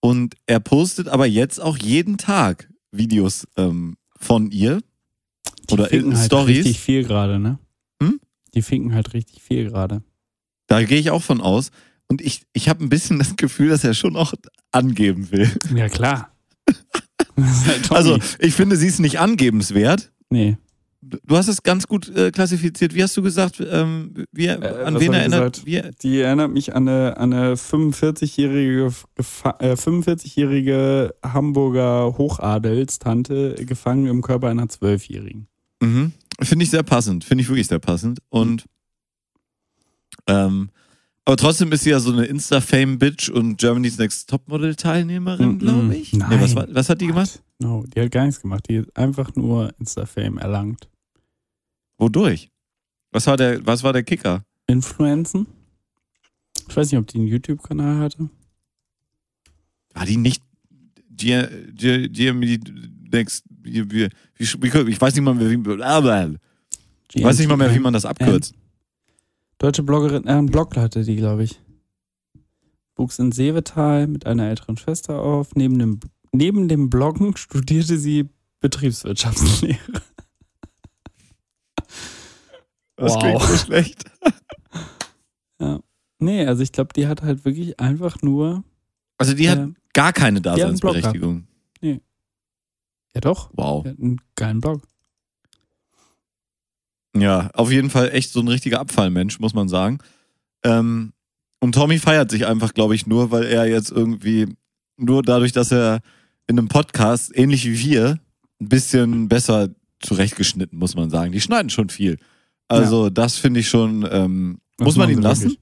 S1: Und er postet aber jetzt auch jeden Tag Videos ähm, von ihr.
S2: Die
S1: Oder
S2: finken
S1: in
S2: halt
S1: Stories.
S2: richtig viel gerade, ne?
S1: Hm?
S2: Die finken halt richtig viel gerade.
S1: Da gehe ich auch von aus. Und ich, ich habe ein bisschen das Gefühl, dass er schon auch angeben will.
S2: Ja, klar. [laughs] Halt.
S1: Also, ich finde, sie ist nicht angebenswert.
S2: nee.
S1: Du hast es ganz gut äh, klassifiziert. Wie hast du gesagt, ähm, wie, an
S2: Äh, was
S1: wen erinnert?
S2: gesagt? Die erinnert mich an eine, an eine 45-jährige Gefa- äh, 45-jährige Hamburger Hochadelstante, gefangen im Körper einer Zwölfjährigen.
S1: mhm. Finde ich sehr passend. Finde ich wirklich sehr passend. Und ähm, aber trotzdem ist sie ja so eine Insta-Fame-Bitch und Germany's Next Topmodel-Teilnehmerin,
S2: Mhm.
S1: glaube ich. Nee,
S2: Nein.
S1: was, war- was hat die gemacht?
S2: No, die hat gar nichts gemacht. Die hat einfach nur Insta-Fame erlangt.
S1: Wodurch? Was war der, was war der Kicker?
S2: Influenzen? Ich weiß nicht, ob die einen YouTube-Kanal hatte.
S1: War die nicht G- G- GME Next? Ich weiß nicht mal mehr, wie, weiß nicht mal mehr, wie man das abkürzt.
S2: Deutsche Bloggerin, äh, einen Blog hatte die, glaube ich. Wuchs in Seevetal mit einer älteren Schwester auf. Neben dem, neben dem Bloggen studierte sie Betriebswirtschaftslehre. [laughs]
S1: Das
S2: Wow.
S1: klingt so schlecht. [laughs]
S2: Nee, also ich glaube, die hat halt wirklich einfach nur.
S1: Also die hat
S2: äh,
S1: gar keine
S2: hat einen Blog
S1: Daseinsberechtigung.
S2: ja, doch.
S1: Wow.
S2: Die hat einen geilen Blog.
S1: Ja, auf jeden Fall echt so ein richtiger Abfallmensch, muss man sagen. Ähm, und Tommy feiert sich einfach, glaube ich, nur, weil er jetzt irgendwie, nur dadurch, dass er in einem Podcast, ähnlich wie wir, ein bisschen besser zurechtgeschnitten, muss man sagen. Die schneiden schon viel. Also, das finde ich schon, ähm, muss man ihn lassen.
S2: wirklich.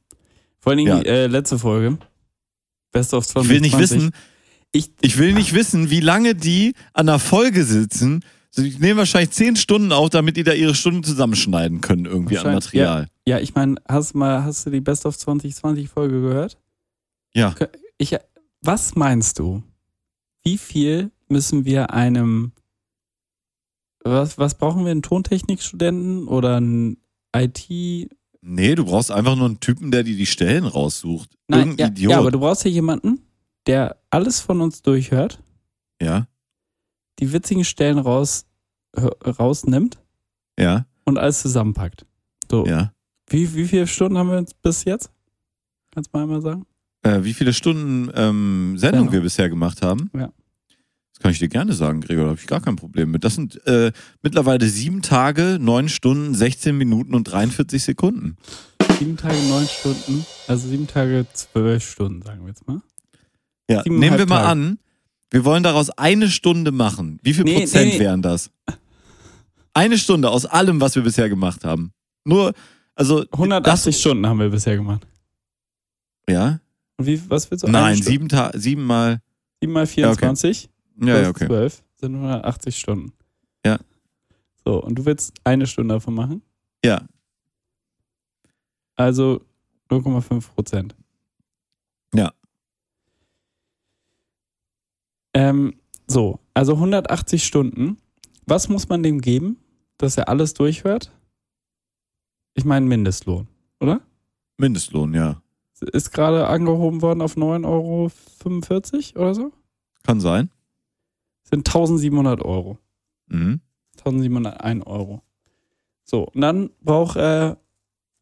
S2: Vor allen Dingen
S1: Ja.
S2: die äh, letzte Folge. Best of 2020.
S1: Ich will nicht wissen,
S2: Ich,
S1: ich will nicht wissen, wie lange die an der Folge sitzen. Also, Die nehmen wahrscheinlich zehn Stunden auf, damit die da ihre Stunden zusammenschneiden können, irgendwie an Material.
S2: ja, ich meine, hast du mal, hast du die Best of 2020 Folge gehört?
S1: Ja.
S2: Ich, was meinst du? Wie viel müssen wir einem, was, was brauchen wir, einen Tontechnikstudenten oder einen IT?
S1: Nee, du brauchst einfach nur einen Typen, der dir die Stellen raussucht.
S2: Nein,
S1: Irgendein
S2: ja,
S1: Idiot.
S2: ja, aber du brauchst ja jemanden, der alles von uns durchhört,
S1: ja,
S2: die witzigen Stellen raus, rausnimmt
S1: ja,
S2: und alles zusammenpackt. So,
S1: ja.
S2: wie, wie viele Stunden haben wir bis jetzt? Kannst du mal einmal sagen?
S1: Äh, wie viele Stunden ähm, Sendung
S2: Sendung.
S1: wir bisher gemacht haben?
S2: Ja.
S1: Das kann ich dir gerne sagen, Gregor, da habe ich gar kein Problem mit. Das sind äh, mittlerweile sieben Tage, neun Stunden, 16 Minuten und 43 Sekunden.
S2: Sieben Tage, neun Stunden, also sieben Tage, zwölf Stunden, sagen wir jetzt mal.
S1: Ja, nehmen wir mal
S2: Tage.
S1: an, wir wollen daraus eine Stunde machen. Wie viel
S2: Nee,
S1: Prozent
S2: nee,
S1: wären das? Eine Stunde aus allem, was wir bisher gemacht haben. Nur, also.
S2: 180
S1: das,
S2: Stunden haben wir bisher gemacht.
S1: Ja?
S2: Und wie, was willst du?
S1: Nein, sieben, Ta sieben mal.
S2: Sieben mal 24
S1: Ja, ja,
S2: plus
S1: okay.
S2: 12 sind 180 Stunden.
S1: Ja.
S2: So, und du willst eine Stunde davon machen?
S1: Ja.
S2: Also 0,5 Prozent.
S1: Ja.
S2: Ähm, so, also 180 Stunden. Was muss man dem geben, dass er alles durchhört? Ich meine Mindestlohn, oder?
S1: Mindestlohn, ja.
S2: Ist gerade angehoben worden auf 9,45 Euro oder so?
S1: Kann sein.
S2: Sind 1700 Euro.
S1: Mhm.
S2: 1701 Euro. So, und dann braucht er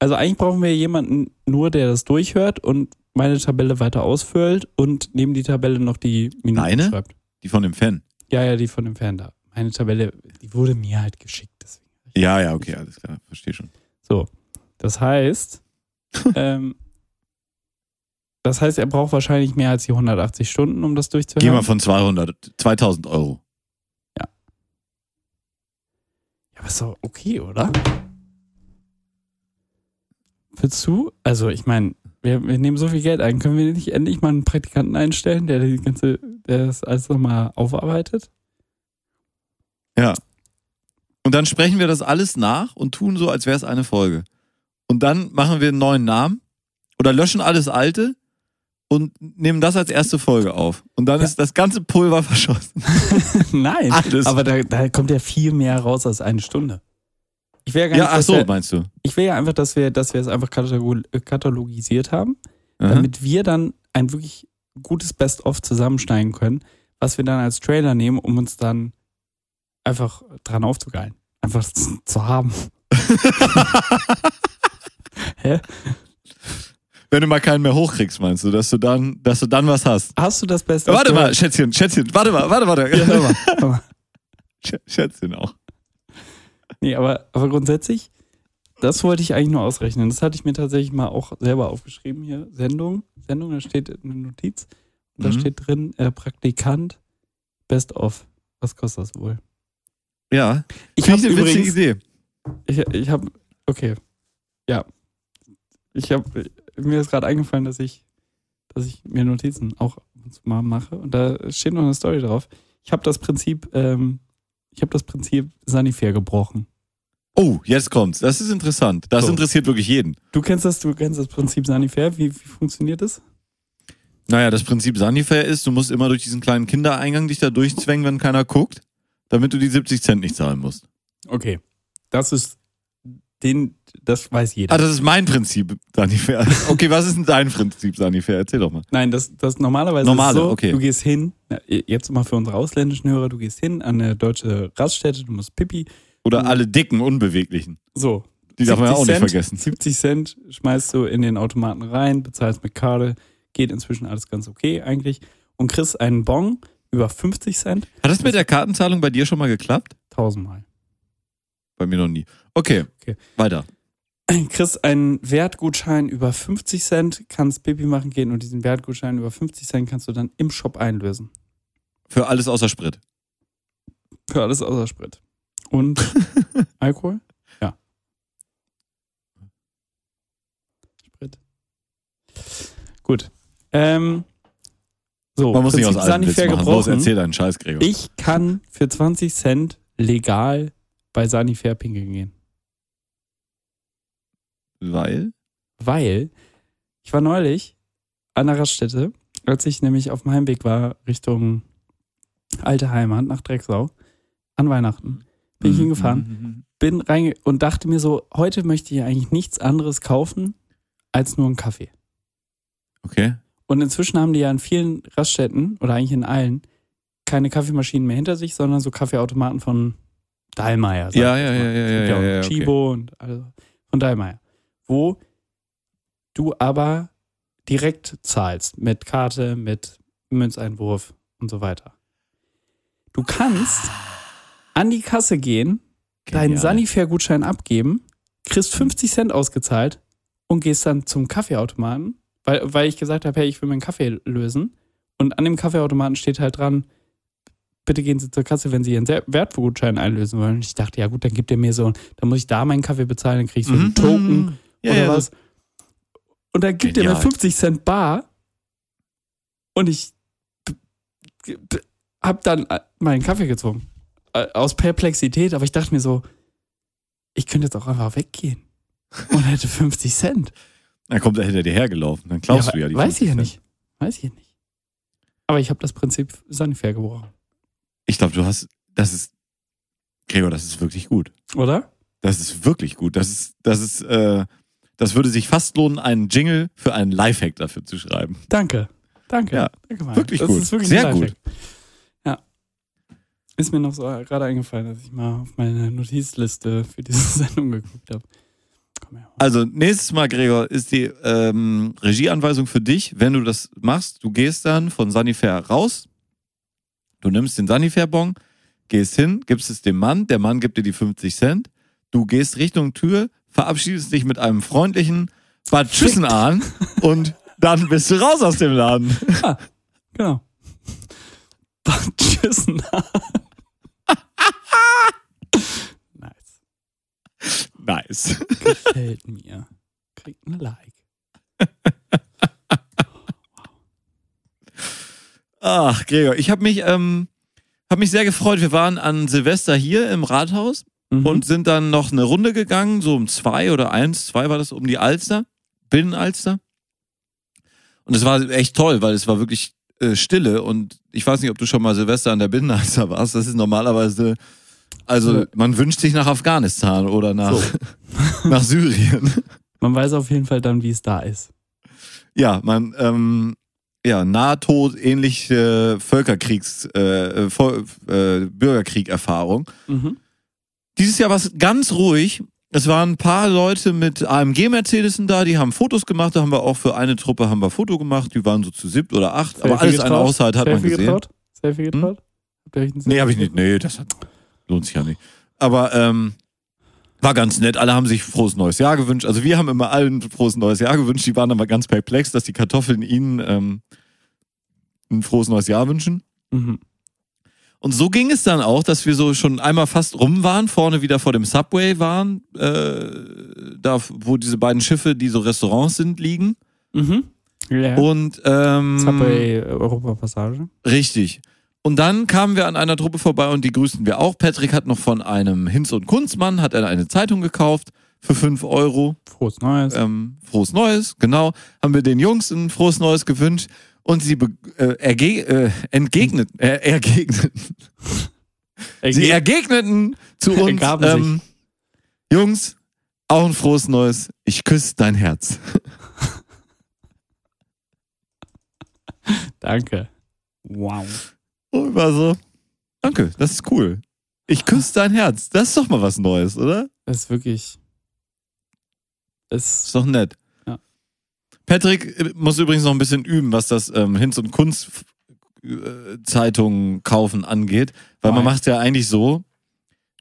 S2: Also eigentlich brauchen wir jemanden nur, der das durchhört und meine Tabelle weiter ausfüllt und neben die Tabelle noch die Minuten
S1: Deine?
S2: schreibt.
S1: Die von dem Fan.
S2: Ja, ja, die von dem Fan da. Meine Tabelle, die wurde mir halt geschickt. Deswegen.
S1: Ja, ja, okay, alles klar. Verstehe schon.
S2: So, das heißt, [laughs] ähm, das heißt, er braucht wahrscheinlich mehr als die 180 Stunden, um das durchzuhören.
S1: Geh mal von 200, 2000 Euro.
S2: Ja, aber ist doch okay, oder? Willst du? Also, ich meine, wir, wir nehmen so viel Geld ein. Können wir nicht endlich mal einen Praktikanten einstellen, der die ganze, der das alles nochmal aufarbeitet?
S1: Ja. Und dann sprechen wir das alles nach und tun so, als wäre es eine Folge. Und dann machen wir einen neuen Namen oder löschen alles Alte und nehmen das als erste Folge auf. Und dann
S2: Ja.
S1: ist das ganze Pulver verschossen. [laughs]
S2: Nein,
S1: Alles.
S2: aber da, da kommt ja viel mehr raus als eine Stunde. Ich will ja gar
S1: Ja,
S2: nicht,
S1: ach
S2: dass
S1: so,
S2: wir,
S1: meinst du?
S2: ich will ja einfach, dass wir, dass wir es einfach katalog katalogisiert haben,
S1: Aha.
S2: damit wir dann ein wirklich gutes Best-of zusammenschneiden können, was wir dann als Trailer nehmen, um uns dann einfach dran aufzugeilen. Einfach zu haben. [laughs] Hä?
S1: Wenn du mal keinen mehr hochkriegst, meinst du, dass du dann, dass du dann was hast?
S2: Hast du das Best-of?
S1: Warte mal? Schätzchen, Schätzchen, warte mal, warte, warte.
S2: Ja, hör mal, hör mal. [laughs]
S1: Sch- Schätzchen auch.
S2: Nee, aber, aber grundsätzlich, das wollte ich eigentlich nur ausrechnen. Das hatte ich mir tatsächlich mal auch selber aufgeschrieben hier. Sendung, Sendung, da steht eine Notiz. Und da
S1: Mhm.
S2: steht drin, äh, Praktikant, Best of. Was kostet das wohl?
S1: Ja.
S2: Ich habe
S1: eine witzige Idee.
S2: ich, ich habe, okay, ja. Ich habe, mir ist gerade eingefallen, dass ich, dass ich mir Notizen auch mal mache. Und da steht noch eine Story drauf. Ich habe das Prinzip, ähm, ich habe das Prinzip Sanifair gebrochen.
S1: Oh, jetzt kommt's. Das ist interessant. Das
S2: So.
S1: interessiert wirklich jeden.
S2: Du kennst das, du kennst das Prinzip Sanifair. Wie, wie funktioniert das?
S1: Naja, das Prinzip Sanifair ist, du musst immer durch diesen kleinen Kindereingang dich da durchzwängen, wenn keiner guckt, damit du die 70 Cent nicht zahlen musst.
S2: Okay. Das ist den, das weiß jeder.
S1: Ah, das ist mein Prinzip Sanifair. [laughs] Okay, was ist denn dein Prinzip Sanifair? Erzähl doch mal.
S2: Nein, das, das normalerweise
S1: Normale,
S2: ist so,
S1: okay.
S2: du gehst hin, jetzt mal für unsere ausländischen Hörer, du gehst hin an eine deutsche Raststätte, du musst Pipi,
S1: Oder alle dicken, unbeweglichen.
S2: so.
S1: Die darf man ja auch nicht
S2: 70 Cent,
S1: vergessen.
S2: 70 Cent schmeißt du in den Automaten rein, bezahlst mit Karte, geht inzwischen alles ganz okay eigentlich und kriegst einen Bon über 50 Cent
S1: Hat das mit der Kartenzahlung bei dir schon mal geklappt?
S2: tausendmal.
S1: Bei mir noch nie. Okay,
S2: Okay.
S1: weiter.
S2: kriegst einen Wertgutschein über 50 Cent, kannst Pipi machen gehen und diesen Wertgutschein über 50 Cent kannst du dann im Shop einlösen.
S1: Für alles außer Sprit.
S2: Für alles außer Sprit. Und [laughs] Alkohol? Ja. Sprit. Gut. Ähm, so,
S1: Man muss nicht aus Witz
S2: Sanifair
S1: machen. Los, erzähl deinen Scheiß, Gregor.
S2: Ich kann für 20 Cent legal bei Sanifair pinkeln gehen.
S1: Weil?
S2: Weil ich war neulich an der Raststätte, als ich nämlich auf dem Heimweg war Richtung alte Heimat nach Drecksau an Weihnachten. Bin ich hingefahren, bin reinge und dachte mir so, heute möchte ich eigentlich nichts anderes kaufen als nur einen Kaffee.
S1: Okay.
S2: Und inzwischen haben die ja in vielen Raststätten oder eigentlich in allen keine Kaffeemaschinen mehr hinter sich, sondern so Kaffeeautomaten von Dahlmeier.
S1: Ja, ja, ja, ja, ja, ja, ja, okay.
S2: Chibo und also von Dahlmeier. Wo du aber direkt zahlst mit Karte, mit Münzeinwurf und so weiter. Du kannst an die Kasse gehen, deinen
S1: Genial.
S2: Sanifair-Gutschein abgeben, kriegst 50 Cent ausgezahlt und gehst dann zum Kaffeeautomaten, weil, weil ich gesagt habe, hey, ich will meinen Kaffee lösen. Und an dem Kaffeeautomaten steht halt dran, bitte gehen Sie zur Kasse, wenn Sie Ihren Wertgutschein einlösen wollen. Und ich dachte, ja gut, dann gibt er mir so, dann muss ich da meinen Kaffee bezahlen, dann kriege ich so einen
S1: Mhm.
S2: Token
S1: Ja,
S2: oder
S1: ja,
S2: was. Und dann gibt er mir
S1: Genial.
S2: 50 Cent bar und ich hab dann äh, meinen Kaffee gezogen. Äh, Aus Perplexität, aber ich dachte mir so, ich könnte jetzt auch einfach weggehen und hätte 50 Cent.
S1: Dann kommt er hinter dir hergelaufen. Dann klaust du ja die
S2: Weiß ich
S1: 50
S2: ja nicht. Weiß ich ja nicht. Aber ich habe das Prinzip Sanifair gebrochen.
S1: Ich glaube, du hast, das ist, Gregor, das ist wirklich gut.
S2: Oder?
S1: Das ist wirklich gut. Das ist, das ist, äh, das würde sich fast lohnen, einen Jingle für einen Lifehack dafür zu schreiben.
S2: Danke. Danke.
S1: Ja,
S2: Danke mal.
S1: wirklich
S2: das
S1: gut.
S2: Ist wirklich
S1: Sehr.
S2: Ja. Ist mir noch so gerade eingefallen, dass ich mal auf meine Notizliste für diese [laughs] Sendung geguckt habe.
S1: Also nächstes Mal, Gregor, ist die ähm, Regieanweisung für dich, wenn du das machst. Du gehst dann von Sanifair raus, du nimmst den Sanifair-Bon, gehst hin, gibst es dem Mann, der Mann gibt dir die 50 Cent, du gehst Richtung Tür, verabschiedest dich mit einem freundlichen Bad Tschüssen an und dann bist du raus aus dem Laden. [laughs]
S2: Genau. Tschüss. Nice.
S1: Nice.
S2: Gefällt mir. Kriegt ein Like. [laughs]
S1: Ach, Gregor, ich habe mich, ähm, hab mich sehr gefreut. Wir waren an Silvester hier im Rathaus
S2: Mhm.
S1: und sind dann noch eine Runde gegangen, so um zwei oder eins, zwei war das, um die Alster, Binnenalster. Und es war echt toll, weil es war wirklich äh, Stille und ich weiß nicht, ob du schon mal Silvester an der Binnenalster warst. Das ist normalerweise, also
S2: Ja.
S1: man wünscht sich nach Afghanistan oder nach, [laughs] nach Syrien. [laughs]
S2: Man weiß auf jeden Fall dann, wie es da ist.
S1: Ja, man, ähm, ja, NATO-ähnliche Völkerkriegs, äh, Vol äh, Bürgerkrieg-Erfahrung.
S2: Mhm.
S1: Dieses Jahr war es ganz ruhig. Es waren ein paar Leute mit AMG-Mercedesen da, die haben Fotos gemacht. Da haben wir auch für eine Truppe haben wir Foto gemacht. Die waren so zu siebt oder acht. aber
S2: Selfie
S1: alles eine
S2: getraut?
S1: Auszeit hat man
S2: Selfie
S1: gesehen.
S2: Getraut? Selfie getraut? Euch ein
S1: Nee, habe ich nicht. Nee, das hat, lohnt sich ja nicht. Aber ähm, war ganz nett. Alle haben sich frohes neues Jahr gewünscht. Also wir haben immer allen frohes neues Jahr gewünscht. Die waren aber ganz perplex, dass die Kartoffeln ihnen ähm, ein frohes neues Jahr wünschen.
S2: Mhm.
S1: Und so ging es dann auch, dass wir so schon einmal fast rum waren, vorne wieder vor dem Subway waren, äh, da wo diese beiden Schiffe, die so Restaurants sind, liegen.
S2: Mhm. Ja.
S1: Und ähm,
S2: Subway Europapassage.
S1: Richtig. Und dann kamen wir an einer Truppe vorbei und die grüßten wir auch. Patrick hat noch von einem Hinz- und Kunstmann hat er eine Zeitung gekauft für 5 Euro.
S2: Frohes Neues.
S1: Ähm, frohes Neues, genau. Haben wir den Jungs ein frohes Neues gewünscht und sie be- äh, äh, entgegnet, äh, ergegneten. [laughs] Sie ergegneten zu uns, ähm, Jungs, auch ein frohes Neues. Ich küsse dein Herz. [laughs]
S2: Danke. Wow.
S1: Und war so, danke, das ist cool. Ich küsse dein Herz. Das ist doch mal was Neues, oder?
S2: Das ist wirklich. Das
S1: Ist doch nett.
S2: Ja.
S1: Patrick äh, muss übrigens noch ein bisschen üben, was das ähm, Hinz- und Kunst-Zeitungen kaufen angeht. Weil man
S2: Nein.
S1: macht ja eigentlich so,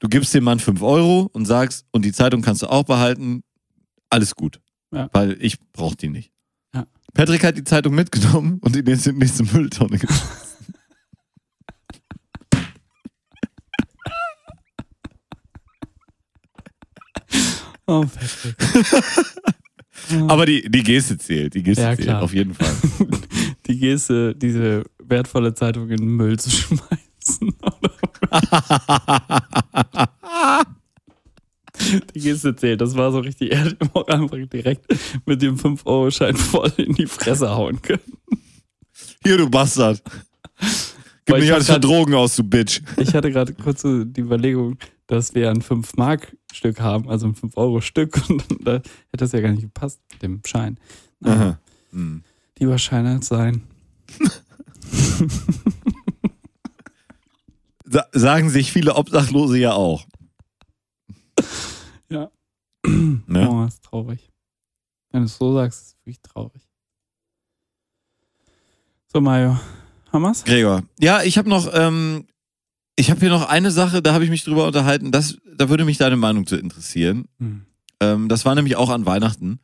S1: du gibst dem Mann 5 Euro und sagst, und die Zeitung kannst du auch behalten, alles gut.
S2: Ja.
S1: Weil ich brauche die nicht.
S2: Ja.
S1: Patrick hat die Zeitung mitgenommen und in die nächste Mülltonne geschmissen. [laughs]
S2: Oh. [laughs]
S1: Aber die, die Geste zählt, die Geste
S2: Ja,
S1: zählt,
S2: klar.
S1: auf jeden Fall. [laughs]
S2: Die Geste, diese wertvolle Zeitung in den Müll zu [laughs] schmeißen. Die Geste zählt. Das war so richtig. Er ihm auch einfach direkt mit dem 5-Euro-Schein voll in die Fresse hauen können.
S1: Hier, du Bastard. Gib mir
S2: ich
S1: nicht alles für Drogen aus, du Bitch.
S2: Ich hatte gerade kurz so die Überlegung, dass wir ein 5-Mark-Stück haben, also ein 5-Euro-Stück. [laughs] Und da hätte das ja gar nicht gepasst mit dem Schein.
S1: Aha. Hm.
S2: Lieber Schein als sein. [laughs]
S1: Sa sagen sich viele Obdachlose ja auch.
S2: Ja. [clears throat]
S1: Ne?
S2: Oh, ist traurig. Wenn du es so sagst, ist es wirklich traurig. So, Mario. Haben wir's?
S1: Gregor. Ja, ich habe noch, ähm, ich habe hier noch eine Sache, da habe ich mich drüber unterhalten. Das, da würde mich deine Meinung zu interessieren.
S2: Hm.
S1: Ähm, das war nämlich auch an Weihnachten.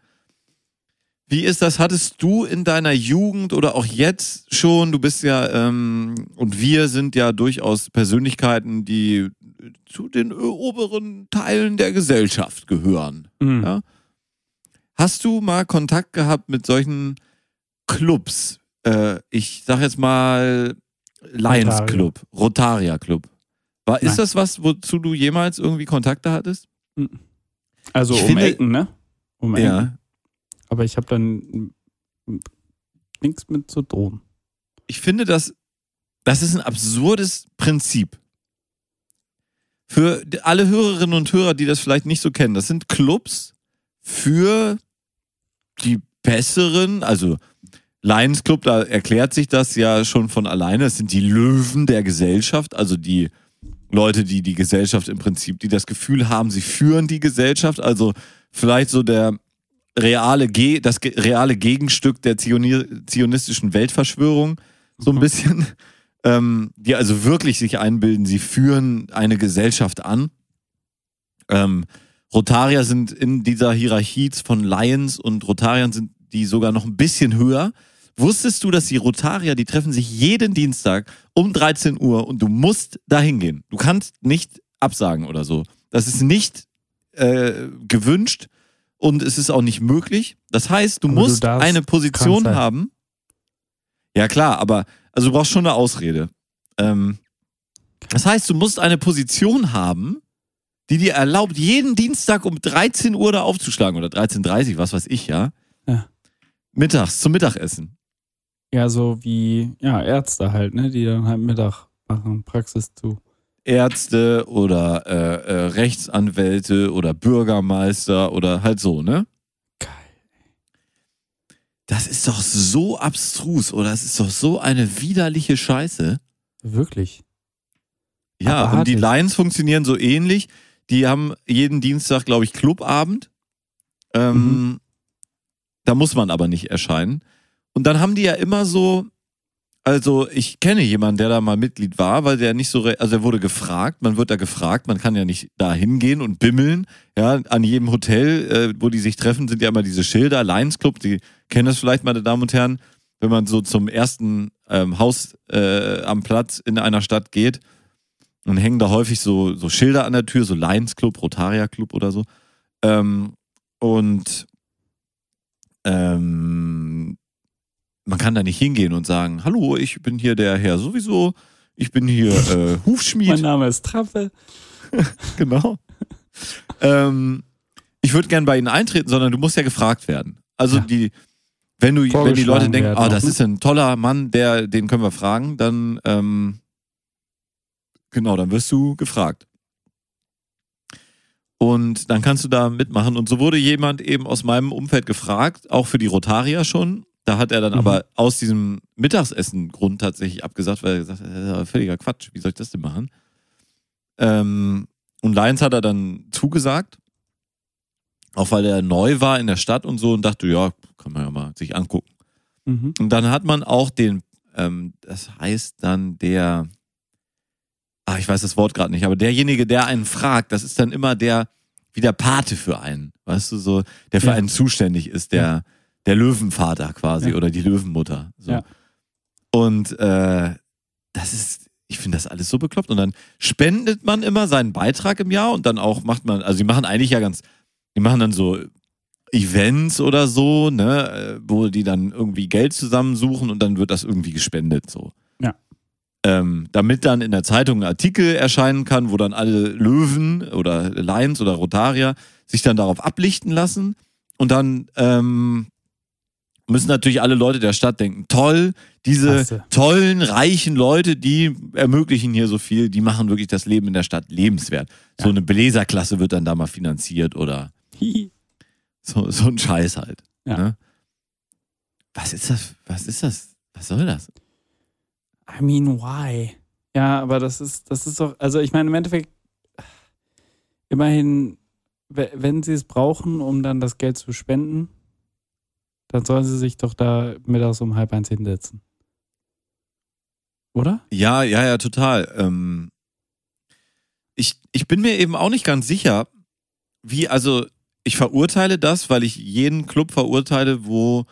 S1: Wie ist das? Hattest du in deiner Jugend oder auch jetzt schon, du bist ja, ähm, und wir sind ja durchaus Persönlichkeiten, die zu den oberen Teilen der Gesellschaft gehören.
S2: Hm.
S1: Ja. Hast du mal Kontakt gehabt mit solchen Clubs? Äh, ich sag jetzt mal Lions
S2: Rotaria.
S1: Club, Rotaria Club. War,
S2: Nein.
S1: ist das was, wozu du jemals irgendwie Kontakte hattest?
S2: Also
S1: Ich
S2: um
S1: finde-
S2: Ecken, ne? Um Ecken.
S1: Ja.
S2: Aber ich habe dann nichts mit zu tun.
S1: Ich finde, das, das ist ein absurdes Prinzip. Für alle Hörerinnen und Hörer, die das vielleicht nicht so kennen, das sind Clubs für die besseren, also Lions Club, da erklärt sich das ja schon von alleine. Das sind die Löwen der Gesellschaft, also die Leute, die die Gesellschaft im Prinzip, die das Gefühl haben, sie führen die Gesellschaft, also vielleicht so der reale, Ge das reale Gegenstück der Zioni zionistischen Weltverschwörung, so ein
S2: Mhm.
S1: bisschen, ähm, die also wirklich sich einbilden, sie führen eine Gesellschaft an. Ähm, Rotarier sind in dieser Hierarchie von Lions und Rotariern sind die sogar noch ein bisschen höher. Wusstest du, dass die Rotarier, die treffen sich jeden Dienstag um 13 Uhr und du musst da hingehen. Du kannst nicht absagen oder so. Das ist nicht äh, gewünscht und es ist auch nicht möglich. Das heißt, du
S2: Aber du
S1: musst
S2: darfst
S1: eine Position haben. Ja klar, aber also du brauchst schon eine Ausrede. Ähm, das heißt, du musst eine Position haben, die dir erlaubt, jeden Dienstag um 13 Uhr da aufzuschlagen oder 13.30 was weiß ich, ja.
S2: Ja.
S1: Mittags zum Mittagessen.
S2: Ja, so wie ja, Ärzte halt, ne, die dann halt Mittag machen, Praxis zu.
S1: Ärzte oder äh, äh, Rechtsanwälte oder Bürgermeister oder halt so, ne?
S2: Geil.
S1: Das ist doch so abstrus oder es ist doch so eine widerliche Scheiße.
S2: Wirklich.
S1: Ja,
S2: Aber
S1: und die. Lions funktionieren so ähnlich. Die haben jeden Dienstag, glaube ich, Clubabend. Ähm,
S2: Mhm.
S1: Da muss man aber nicht erscheinen. Und dann haben die ja immer so, also ich kenne jemanden, der da mal Mitglied war, weil der nicht so, also er wurde gefragt, man wird da gefragt, man kann ja nicht da hingehen und bimmeln. Ja, an jedem Hotel, äh, wo die sich treffen, sind ja immer diese Schilder, Lions Club, die kennen das vielleicht, meine Damen und Herren, wenn man so zum ersten ähm, Haus äh, am Platz in einer Stadt geht, und hängen da häufig so, so Schilder an der Tür, so Lions Club, Rotaria Club oder so. Ähm, und ähm, man kann da nicht hingehen und sagen, hallo, ich bin hier der Herr sowieso, ich bin hier äh, [laughs] Hufschmied.
S2: Mein Name ist Traffe. [laughs]
S1: genau. ähm, ich würde gern bei Ihnen eintreten, sondern du musst ja gefragt werden. Also
S2: Ja.
S1: die, wenn du, wenn die Leute denken, oh, das
S2: ne?
S1: ist ein toller Mann, der, den können wir fragen, dann ähm, genau, dann wirst du gefragt. Und dann kannst du da mitmachen. Und so wurde jemand eben aus meinem Umfeld gefragt, auch für die Rotarier schon. Da hat er dann
S2: Mhm.
S1: aber aus diesem Mittagessen-Grund tatsächlich abgesagt, weil er gesagt hat, das ist ja völliger Quatsch, wie soll ich das denn machen? Ähm, und Lions hat er dann zugesagt, auch weil er neu war in der Stadt und so und dachte, ja, kann man ja mal sich angucken.
S2: Mhm.
S1: Und dann hat man auch den, ähm, das heißt dann der, ah, ich weiß das Wort gerade nicht, aber derjenige, der einen fragt, das ist dann immer der, wie der Pate für einen, weißt du, so, der für
S2: Ja.
S1: einen zuständig ist, der, der Löwenvater quasi
S2: Ja.
S1: oder die Löwenmutter. So.
S2: Ja.
S1: Und äh, das ist, ich finde das alles so bekloppt. Und dann spendet man immer seinen Beitrag im Jahr und dann auch macht man, also die machen eigentlich ja ganz, die machen dann so Events oder so, ne, wo die dann irgendwie Geld zusammensuchen und dann wird das irgendwie gespendet, so.
S2: Ja.
S1: Ähm, damit dann in der Zeitung ein Artikel erscheinen kann, wo dann alle Löwen oder Lions oder Rotarier sich dann darauf ablichten lassen und dann ähm, müssen natürlich alle Leute der Stadt denken, toll, diese
S2: Klasse.
S1: tollen, reichen Leute, die ermöglichen hier so viel, die machen wirklich das Leben in der Stadt lebenswert. So
S2: Ja.
S1: eine Beleserklasse wird dann da mal finanziert oder so, so ein Scheiß halt.
S2: Ja.
S1: Ne? Was ist das? Was ist das? Was soll das?
S2: I mean, why? Ja, aber das ist, das ist doch, also ich meine, im Endeffekt, immerhin, we- wenn sie es brauchen, um dann das Geld zu spenden, dann sollen sie sich doch da mittags um halb eins hinsetzen. Oder?
S1: Ja, ja, ja, total. Ähm, ich, ich bin mir eben auch nicht ganz sicher, wie, also ich verurteile das, weil ich jeden Club verurteile, wo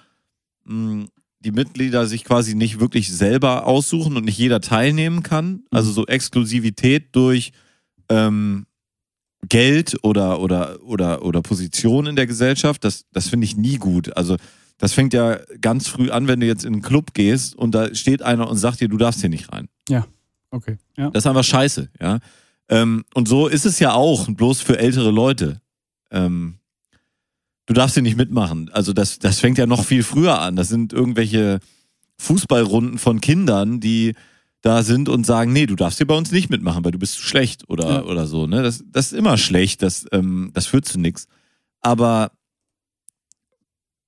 S1: mh, die Mitglieder sich quasi nicht wirklich selber aussuchen und nicht jeder teilnehmen kann. Also so Exklusivität durch ähm, Geld oder, oder, oder, oder Position in der Gesellschaft, das, das finde ich nie gut. Also das fängt ja ganz früh an, wenn du jetzt in einen Club gehst und da steht einer und sagt dir, du darfst hier nicht rein.
S2: Okay. Ja.
S1: Das ist einfach scheiße, ja. Ähm, und so ist es ja auch, bloß für ältere Leute. Ähm, du darfst hier nicht mitmachen. Also das, das fängt ja noch viel früher an. Das sind irgendwelche Fußballrunden von Kindern, die da sind und sagen, nee, du darfst hier bei uns nicht mitmachen, weil du bist zu schlecht oder,
S2: Ja.
S1: oder so. Ne? Das, das ist immer schlecht, das, ähm, das führt zu nichts. Aber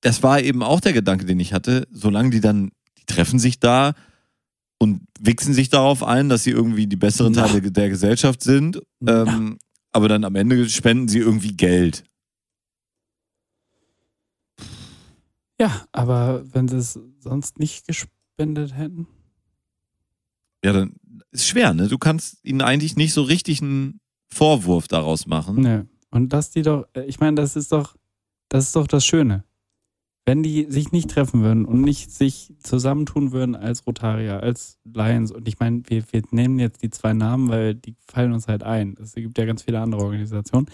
S1: das war eben auch der Gedanke, den ich hatte, solange die dann, die treffen sich da und wichsen sich darauf ein, dass sie irgendwie die besseren. Teile der Gesellschaft sind. Ähm, aber dann am Ende spenden sie irgendwie Geld.
S2: Ja, aber wenn sie es sonst nicht gespendet hätten.
S1: Ja, dann ist schwer, ne? Du kannst ihnen eigentlich nicht so richtig einen Vorwurf daraus machen.
S2: Ne. Und dass die doch, äh, ich meine, das ist doch, das ist doch das Schöne. Wenn die sich nicht treffen würden und nicht sich zusammentun würden als Rotarier, als Lions, und ich meine, wir, wir nehmen jetzt die zwei Namen, weil die fallen uns halt ein. Es gibt ja ganz viele andere Organisationen.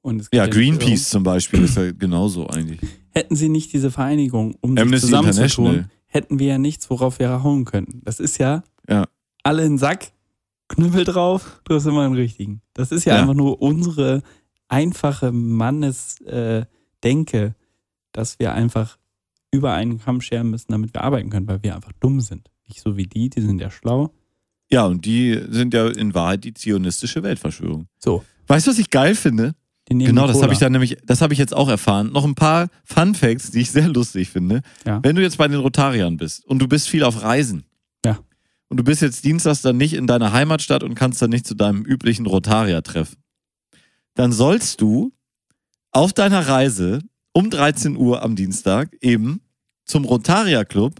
S2: Und es gibt
S1: Ja,
S2: nicht
S1: Greenpeace zum Beispiel ist ja genauso eigentlich.
S2: Hätten sie nicht diese Vereinigung, um sich
S1: Amnesty
S2: zusammenzutun,
S1: International.
S2: hätten wir ja nichts, worauf wir hauen könnten. Das ist ja,
S1: Ja.
S2: alle in den Sack, Knüppel drauf, du hast immer einen richtigen. Das ist ja,
S1: Ja.
S2: einfach nur unsere einfache Mannesdenke, äh, Denke, dass wir einfach über einen Kamm scheren müssen, damit wir arbeiten können, weil wir einfach dumm sind. Nicht so wie die, die sind ja schlau.
S1: Ja, und die sind ja in Wahrheit die zionistische Weltverschwörung.
S2: So,
S1: Weißt du, was ich geil finde? Genau, das habe ich dann nämlich, das habe ich jetzt auch erfahren. Noch ein paar Fun Facts, die ich sehr lustig finde.
S2: Ja.
S1: Wenn du jetzt bei den Rotariern bist und du bist viel auf Reisen.
S2: Ja.
S1: Und du bist jetzt dienstags dann nicht in deiner Heimatstadt und kannst dann nicht zu deinem üblichen Rotarier-Treff. Dann sollst du auf deiner Reise um 13 Uhr am Dienstag eben zum Rotarier-Club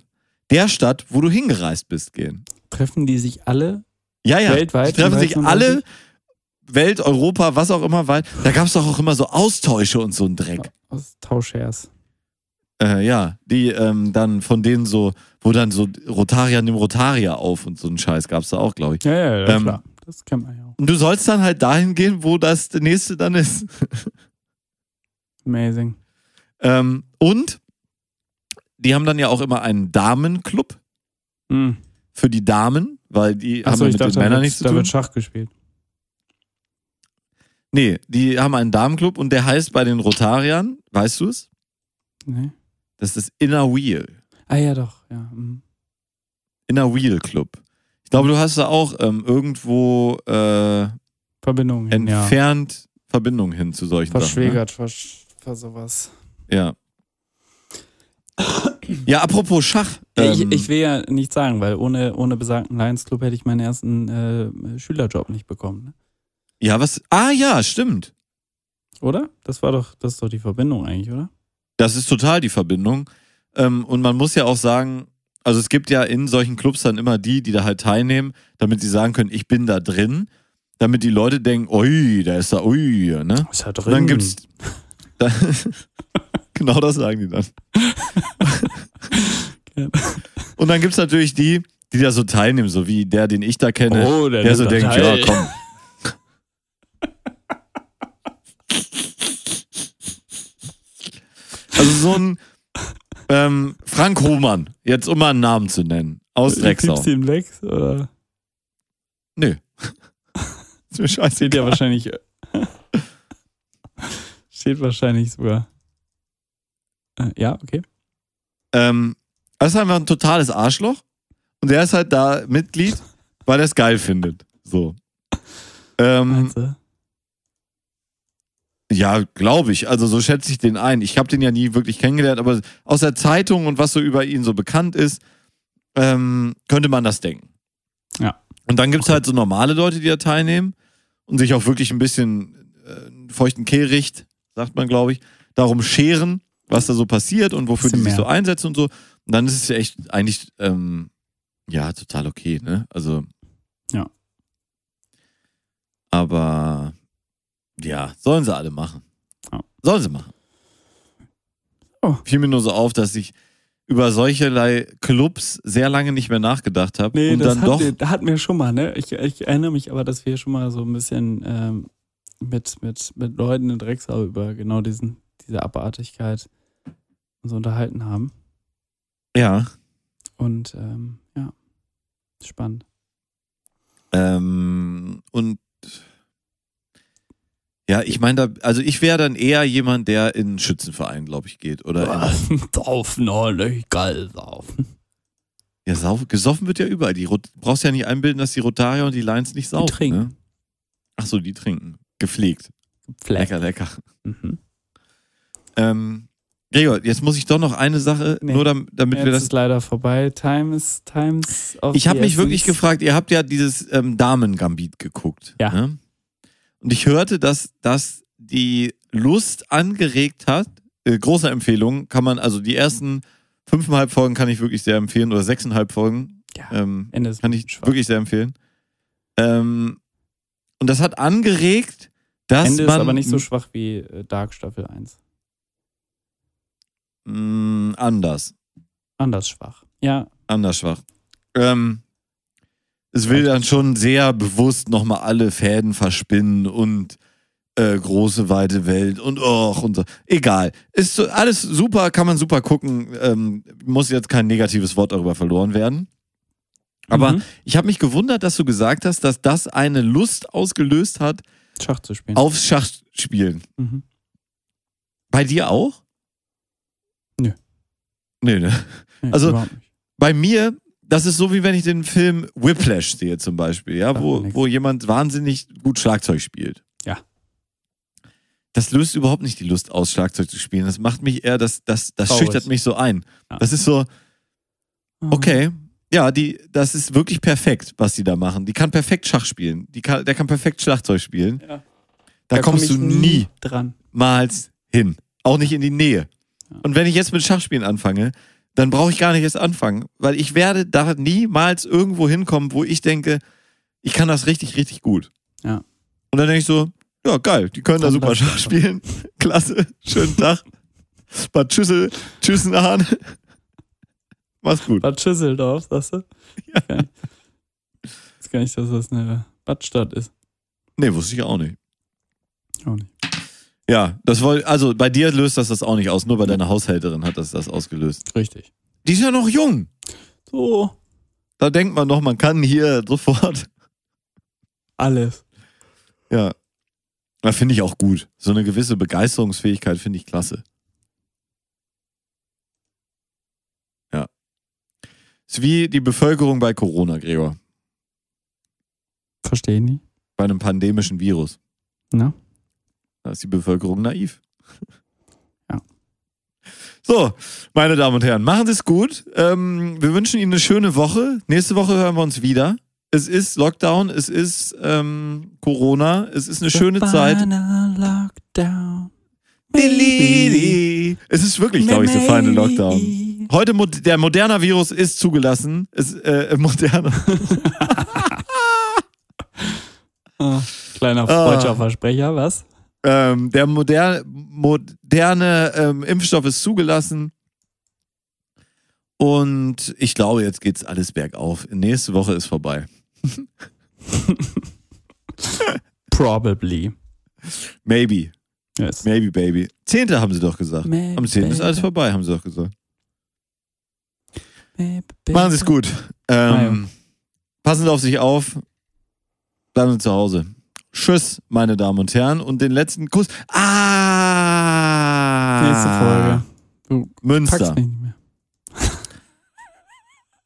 S1: der Stadt, wo du hingereist bist, gehen.
S2: Treffen die sich alle?
S1: Ja, ja.
S2: Weltweit
S1: Die treffen sich alle, Welt, Europa, was auch immer weit. Da gab es doch auch immer so Austausche und so ein Dreck.
S2: Aus Tauschers.
S1: Äh, ja, die ähm, dann von denen so, wo dann so Rotarier nimmt Rotarier auf und so ein Scheiß gab es da auch, glaube ich.
S2: Ja, ja, ja,
S1: Ähm,
S2: klar. Das kennt man ja auch.
S1: Und du sollst dann halt dahin gehen, wo das nächste dann ist. [laughs]
S2: Amazing.
S1: Ähm, und die haben dann ja auch immer einen Damenclub
S2: Hm.
S1: für die Damen, weil die haben
S2: Achso,
S1: ja mit
S2: dachte,
S1: den
S2: da
S1: Männern
S2: wird,
S1: nichts zu
S2: da
S1: tun.
S2: wird Schach gespielt.
S1: Nee, die haben einen Damenclub und der heißt bei den Rotariern, weißt du es?
S2: Nee.
S1: Das ist Inner Wheel.
S2: Ah ja, doch, ja. hm.
S1: Inner Wheel Club. Ich glaube, du hast da auch ähm, irgendwo äh,
S2: Verbindung hin, ja.
S1: entfernt Verbindungen hin zu solchen
S2: Verschwägert, versch- für sowas.
S1: Ja. Ja, apropos Schach.
S2: ich,
S1: ähm,
S2: ich will ja nicht sagen, weil ohne, ohne besagten Lions Club hätte ich meinen ersten äh, Schülerjob nicht bekommen. Ne?
S1: ja, was? Ah ja, stimmt.
S2: Oder? Das war doch, das ist doch die Verbindung eigentlich, oder?
S1: Das ist total die Verbindung. Ähm, und man muss ja auch sagen, also es gibt ja in solchen Clubs dann immer die, die da halt teilnehmen, damit sie sagen können, ich bin da drin, damit die Leute denken, ui, da ist da, ui, ne?
S2: Ist ja
S1: Und dann gibt's. Da, [laughs] genau das sagen die dann. Und dann gibt's natürlich die, die da so teilnehmen, so wie der, den ich da kenne,
S2: Oh, der
S1: der so denkt,
S2: teil.
S1: ja, komm. Also so ein ähm, Frank Hohmann, jetzt um mal einen Namen zu nennen, aus Drecksau.
S2: Piepst ihn weg? Oder?
S1: Nö. ist [laughs] mir
S2: Steht
S1: scheißegal.
S2: ja wahrscheinlich. Steht wahrscheinlich sogar. Äh, ja, okay.
S1: Ähm, das ist einfach ein totales Arschloch. Und der ist halt da Mitglied, weil er es geil findet. So. Ähm,
S2: du?
S1: ja, glaube ich. Also so schätze ich den ein. Ich habe den ja nie wirklich kennengelernt, aber aus der Zeitung und was so über ihn so bekannt ist, ähm, könnte man das denken.
S2: Ja.
S1: Und dann gibt's halt so normale Leute, die da teilnehmen und sich auch wirklich ein bisschen äh, feuchten Kehricht, sagt man, glaube ich, darum scheren, was da so passiert und wofür die sich so einsetzen und so. Und dann ist es ja echt eigentlich, ähm, ja, total okay, ne? Also.
S2: Ja.
S1: Aber ja, sollen sie alle machen.
S2: Ja.
S1: Sollen sie machen.
S2: Oh.
S1: Fiel mir nur so auf, dass ich über solcherlei Clubs sehr lange nicht mehr nachgedacht habe.
S2: Nee,
S1: und
S2: das
S1: dann
S2: hat,
S1: doch.
S2: hatten wir schon mal, ne? Ich, ich erinnere mich aber, dass wir schon mal so ein bisschen ähm, mit, mit, mit Leuten in Drecksau über genau diesen, diese Abartigkeit uns unterhalten haben.
S1: Ja.
S2: Und ähm, ja, spannend.
S1: Ähm, und ja, ich meine, da, also ich wäre dann eher jemand, der in einen Schützenverein, glaube ich, geht. Oder
S2: saufen, [laughs] nicht geil saufen.
S1: ja, sauf, gesoffen wird ja überall. Die brauchst ja nicht einbilden, dass die Rotarier und die Lions nicht saufen.
S2: trinken.
S1: Ne? Ach so, die trinken. Gepflegt.
S2: Fleck.
S1: Lecker, lecker.
S2: Mhm.
S1: Ähm, Gregor, jetzt muss ich doch noch eine Sache,
S2: Nee.
S1: nur damit, damit wir das.
S2: ist leider vorbei. Time is times
S1: Ich habe mich wirklich gefragt, ihr habt ja dieses ähm, Damen-Gambit geguckt.
S2: Ja.
S1: Ne? Und ich hörte, dass das die Lust angeregt hat. Äh, große Empfehlung. Kann man, also die ersten fünfeinhalb Folgen kann ich wirklich sehr empfehlen oder sechseinhalb Folgen.
S2: Ja,
S1: Ähm,
S2: Ende ist
S1: kann ich
S2: schwach.
S1: wirklich sehr empfehlen. Ähm, und das hat angeregt, dass
S2: Ende ist aber nicht so schwach wie äh, Dark Staffel 1.
S1: mh, anders.
S2: Anders schwach. Ja,
S1: anders schwach. Ähm, es will dann schon sehr bewusst nochmal alle Fäden verspinnen und äh, große weite Welt und och und so. Egal. Ist so, alles super, kann man super gucken. Ähm, muss jetzt kein negatives Wort darüber verloren werden. Aber
S2: Mhm.
S1: ich habe mich gewundert, dass du gesagt hast, dass das eine Lust ausgelöst hat
S2: Schach zu spielen.
S1: aufs Schachspielen.
S2: Mhm.
S1: Bei dir auch?
S2: Nö.
S1: Nee, ne?
S2: Nee,
S1: Also- bei mir, das ist so wie wenn ich den Film Whiplash sehe zum Beispiel, ja, wo, wo jemand wahnsinnig gut Schlagzeug spielt.
S2: Ja.
S1: Das löst überhaupt nicht die Lust aus, Schlagzeug zu spielen. Das macht mich eher, das, das, das
S2: Traurig.
S1: schüchtert mich so ein.
S2: Ja.
S1: Das ist so,
S2: Mhm.
S1: okay, ja, die, das ist wirklich perfekt, was die da machen. Die kann perfekt Schach spielen. Die kann, der kann perfekt Schlagzeug spielen.
S2: Ja.
S1: Da,
S2: komm
S1: kommst
S2: ich
S1: du nie
S2: dran.
S1: niemals hin. Auch nicht in die Nähe. Und wenn ich jetzt mit Schachspielen anfange, dann brauche ich gar nicht erst anfangen, weil ich werde da niemals irgendwo hinkommen, wo ich denke, ich kann das richtig, richtig gut.
S2: Ja.
S1: Und dann denke ich so, ja, geil, die können da super Schach spielen. [laughs] Klasse, schönen Tag. Paar Tschüssel, Tschüssen Hahn. Mach's gut.
S2: Bad Schüsseldorf, sagst du? [laughs] Ja. Okay. Ich weiß gar nicht, dass das eine Badstadt ist.
S1: Nee, wusste ich auch nicht.
S2: Auch nicht.
S1: Ja, das woll, also bei dir löst das das auch nicht aus, nur bei deiner Haushälterin hat das das ausgelöst.
S2: Richtig.
S1: Die ist ja noch jung.
S2: So,
S1: Da denkt man noch, man kann hier [laughs] sofort
S2: alles.
S1: Ja. Da finde ich auch gut. So eine gewisse Begeisterungsfähigkeit finde ich klasse. Ja. Ist wie die Bevölkerung bei Corona, Gregor.
S2: Verstehe nicht.
S1: Bei einem pandemischen Virus.
S2: Na?
S1: Da ist die Bevölkerung naiv.
S2: Ja.
S1: So, meine Damen und Herren, machen Sie es gut. Ähm, wir wünschen Ihnen eine schöne Woche. Nächste Woche hören wir uns wieder. Es ist Lockdown, es ist ähm, Corona, es ist eine schöne Zeit.
S2: Lockdown.
S1: Es ist wirklich, glaube ich, so feine Lockdown. Heute mo der moderner Virus ist zugelassen. Ist äh, moderner. [laughs]
S2: Ah, kleiner
S1: Ah.
S2: freudscher Versprecher, was?
S1: ähm, der moder moderne ähm, Impfstoff ist zugelassen. Und ich glaube, jetzt geht's alles bergauf. Nächste Woche ist vorbei. [laughs]
S2: Probably.
S1: Maybe.
S2: Yes.
S1: Maybe, baby. Zehnte haben sie doch gesagt.
S2: Maybe,
S1: Am 10. ist alles vorbei, haben sie doch gesagt. Machen Sie es gut. Ähm, passen Sie auf sich auf. Bleiben Sie zu Hause. Tschüss, meine Damen und Herren. Und den letzten Kuss. Ah!
S2: Nächste Folge. Du
S1: Münster. [laughs]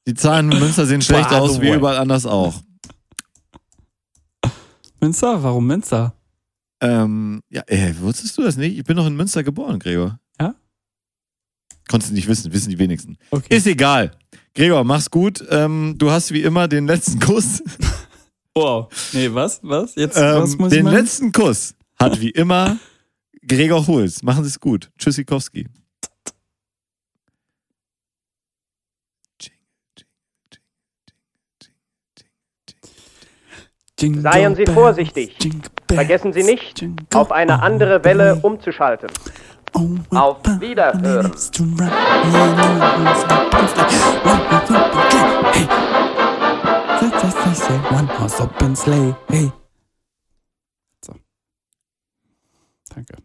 S1: Die Zahlen in Münster sehen schlecht
S2: the
S1: aus, wie
S2: way.
S1: überall anders auch.
S2: Münster? Warum Münster?
S1: Ähm, ja, ey, wusstest du das nicht? Ich bin doch in Münster geboren, Gregor.
S2: Ja?
S1: Konntest du nicht wissen, wissen die wenigsten.
S2: Okay.
S1: Ist egal. Gregor, mach's gut. Ähm, du hast wie immer den letzten Kuss. [laughs]
S2: wow. Nee, was? Was? Jetzt, was
S1: Ähm,
S2: muss ich
S1: den
S2: machen?
S1: letzten Kuss hat wie immer Gregor Holz. Machen Sie es gut. Tschüssikowski.
S8: Seien Sie vorsichtig. Vergessen Sie nicht, auf eine andere Welle umzuschalten.
S2: Oh,
S8: Auf Wiederhören.
S2: So. Danke.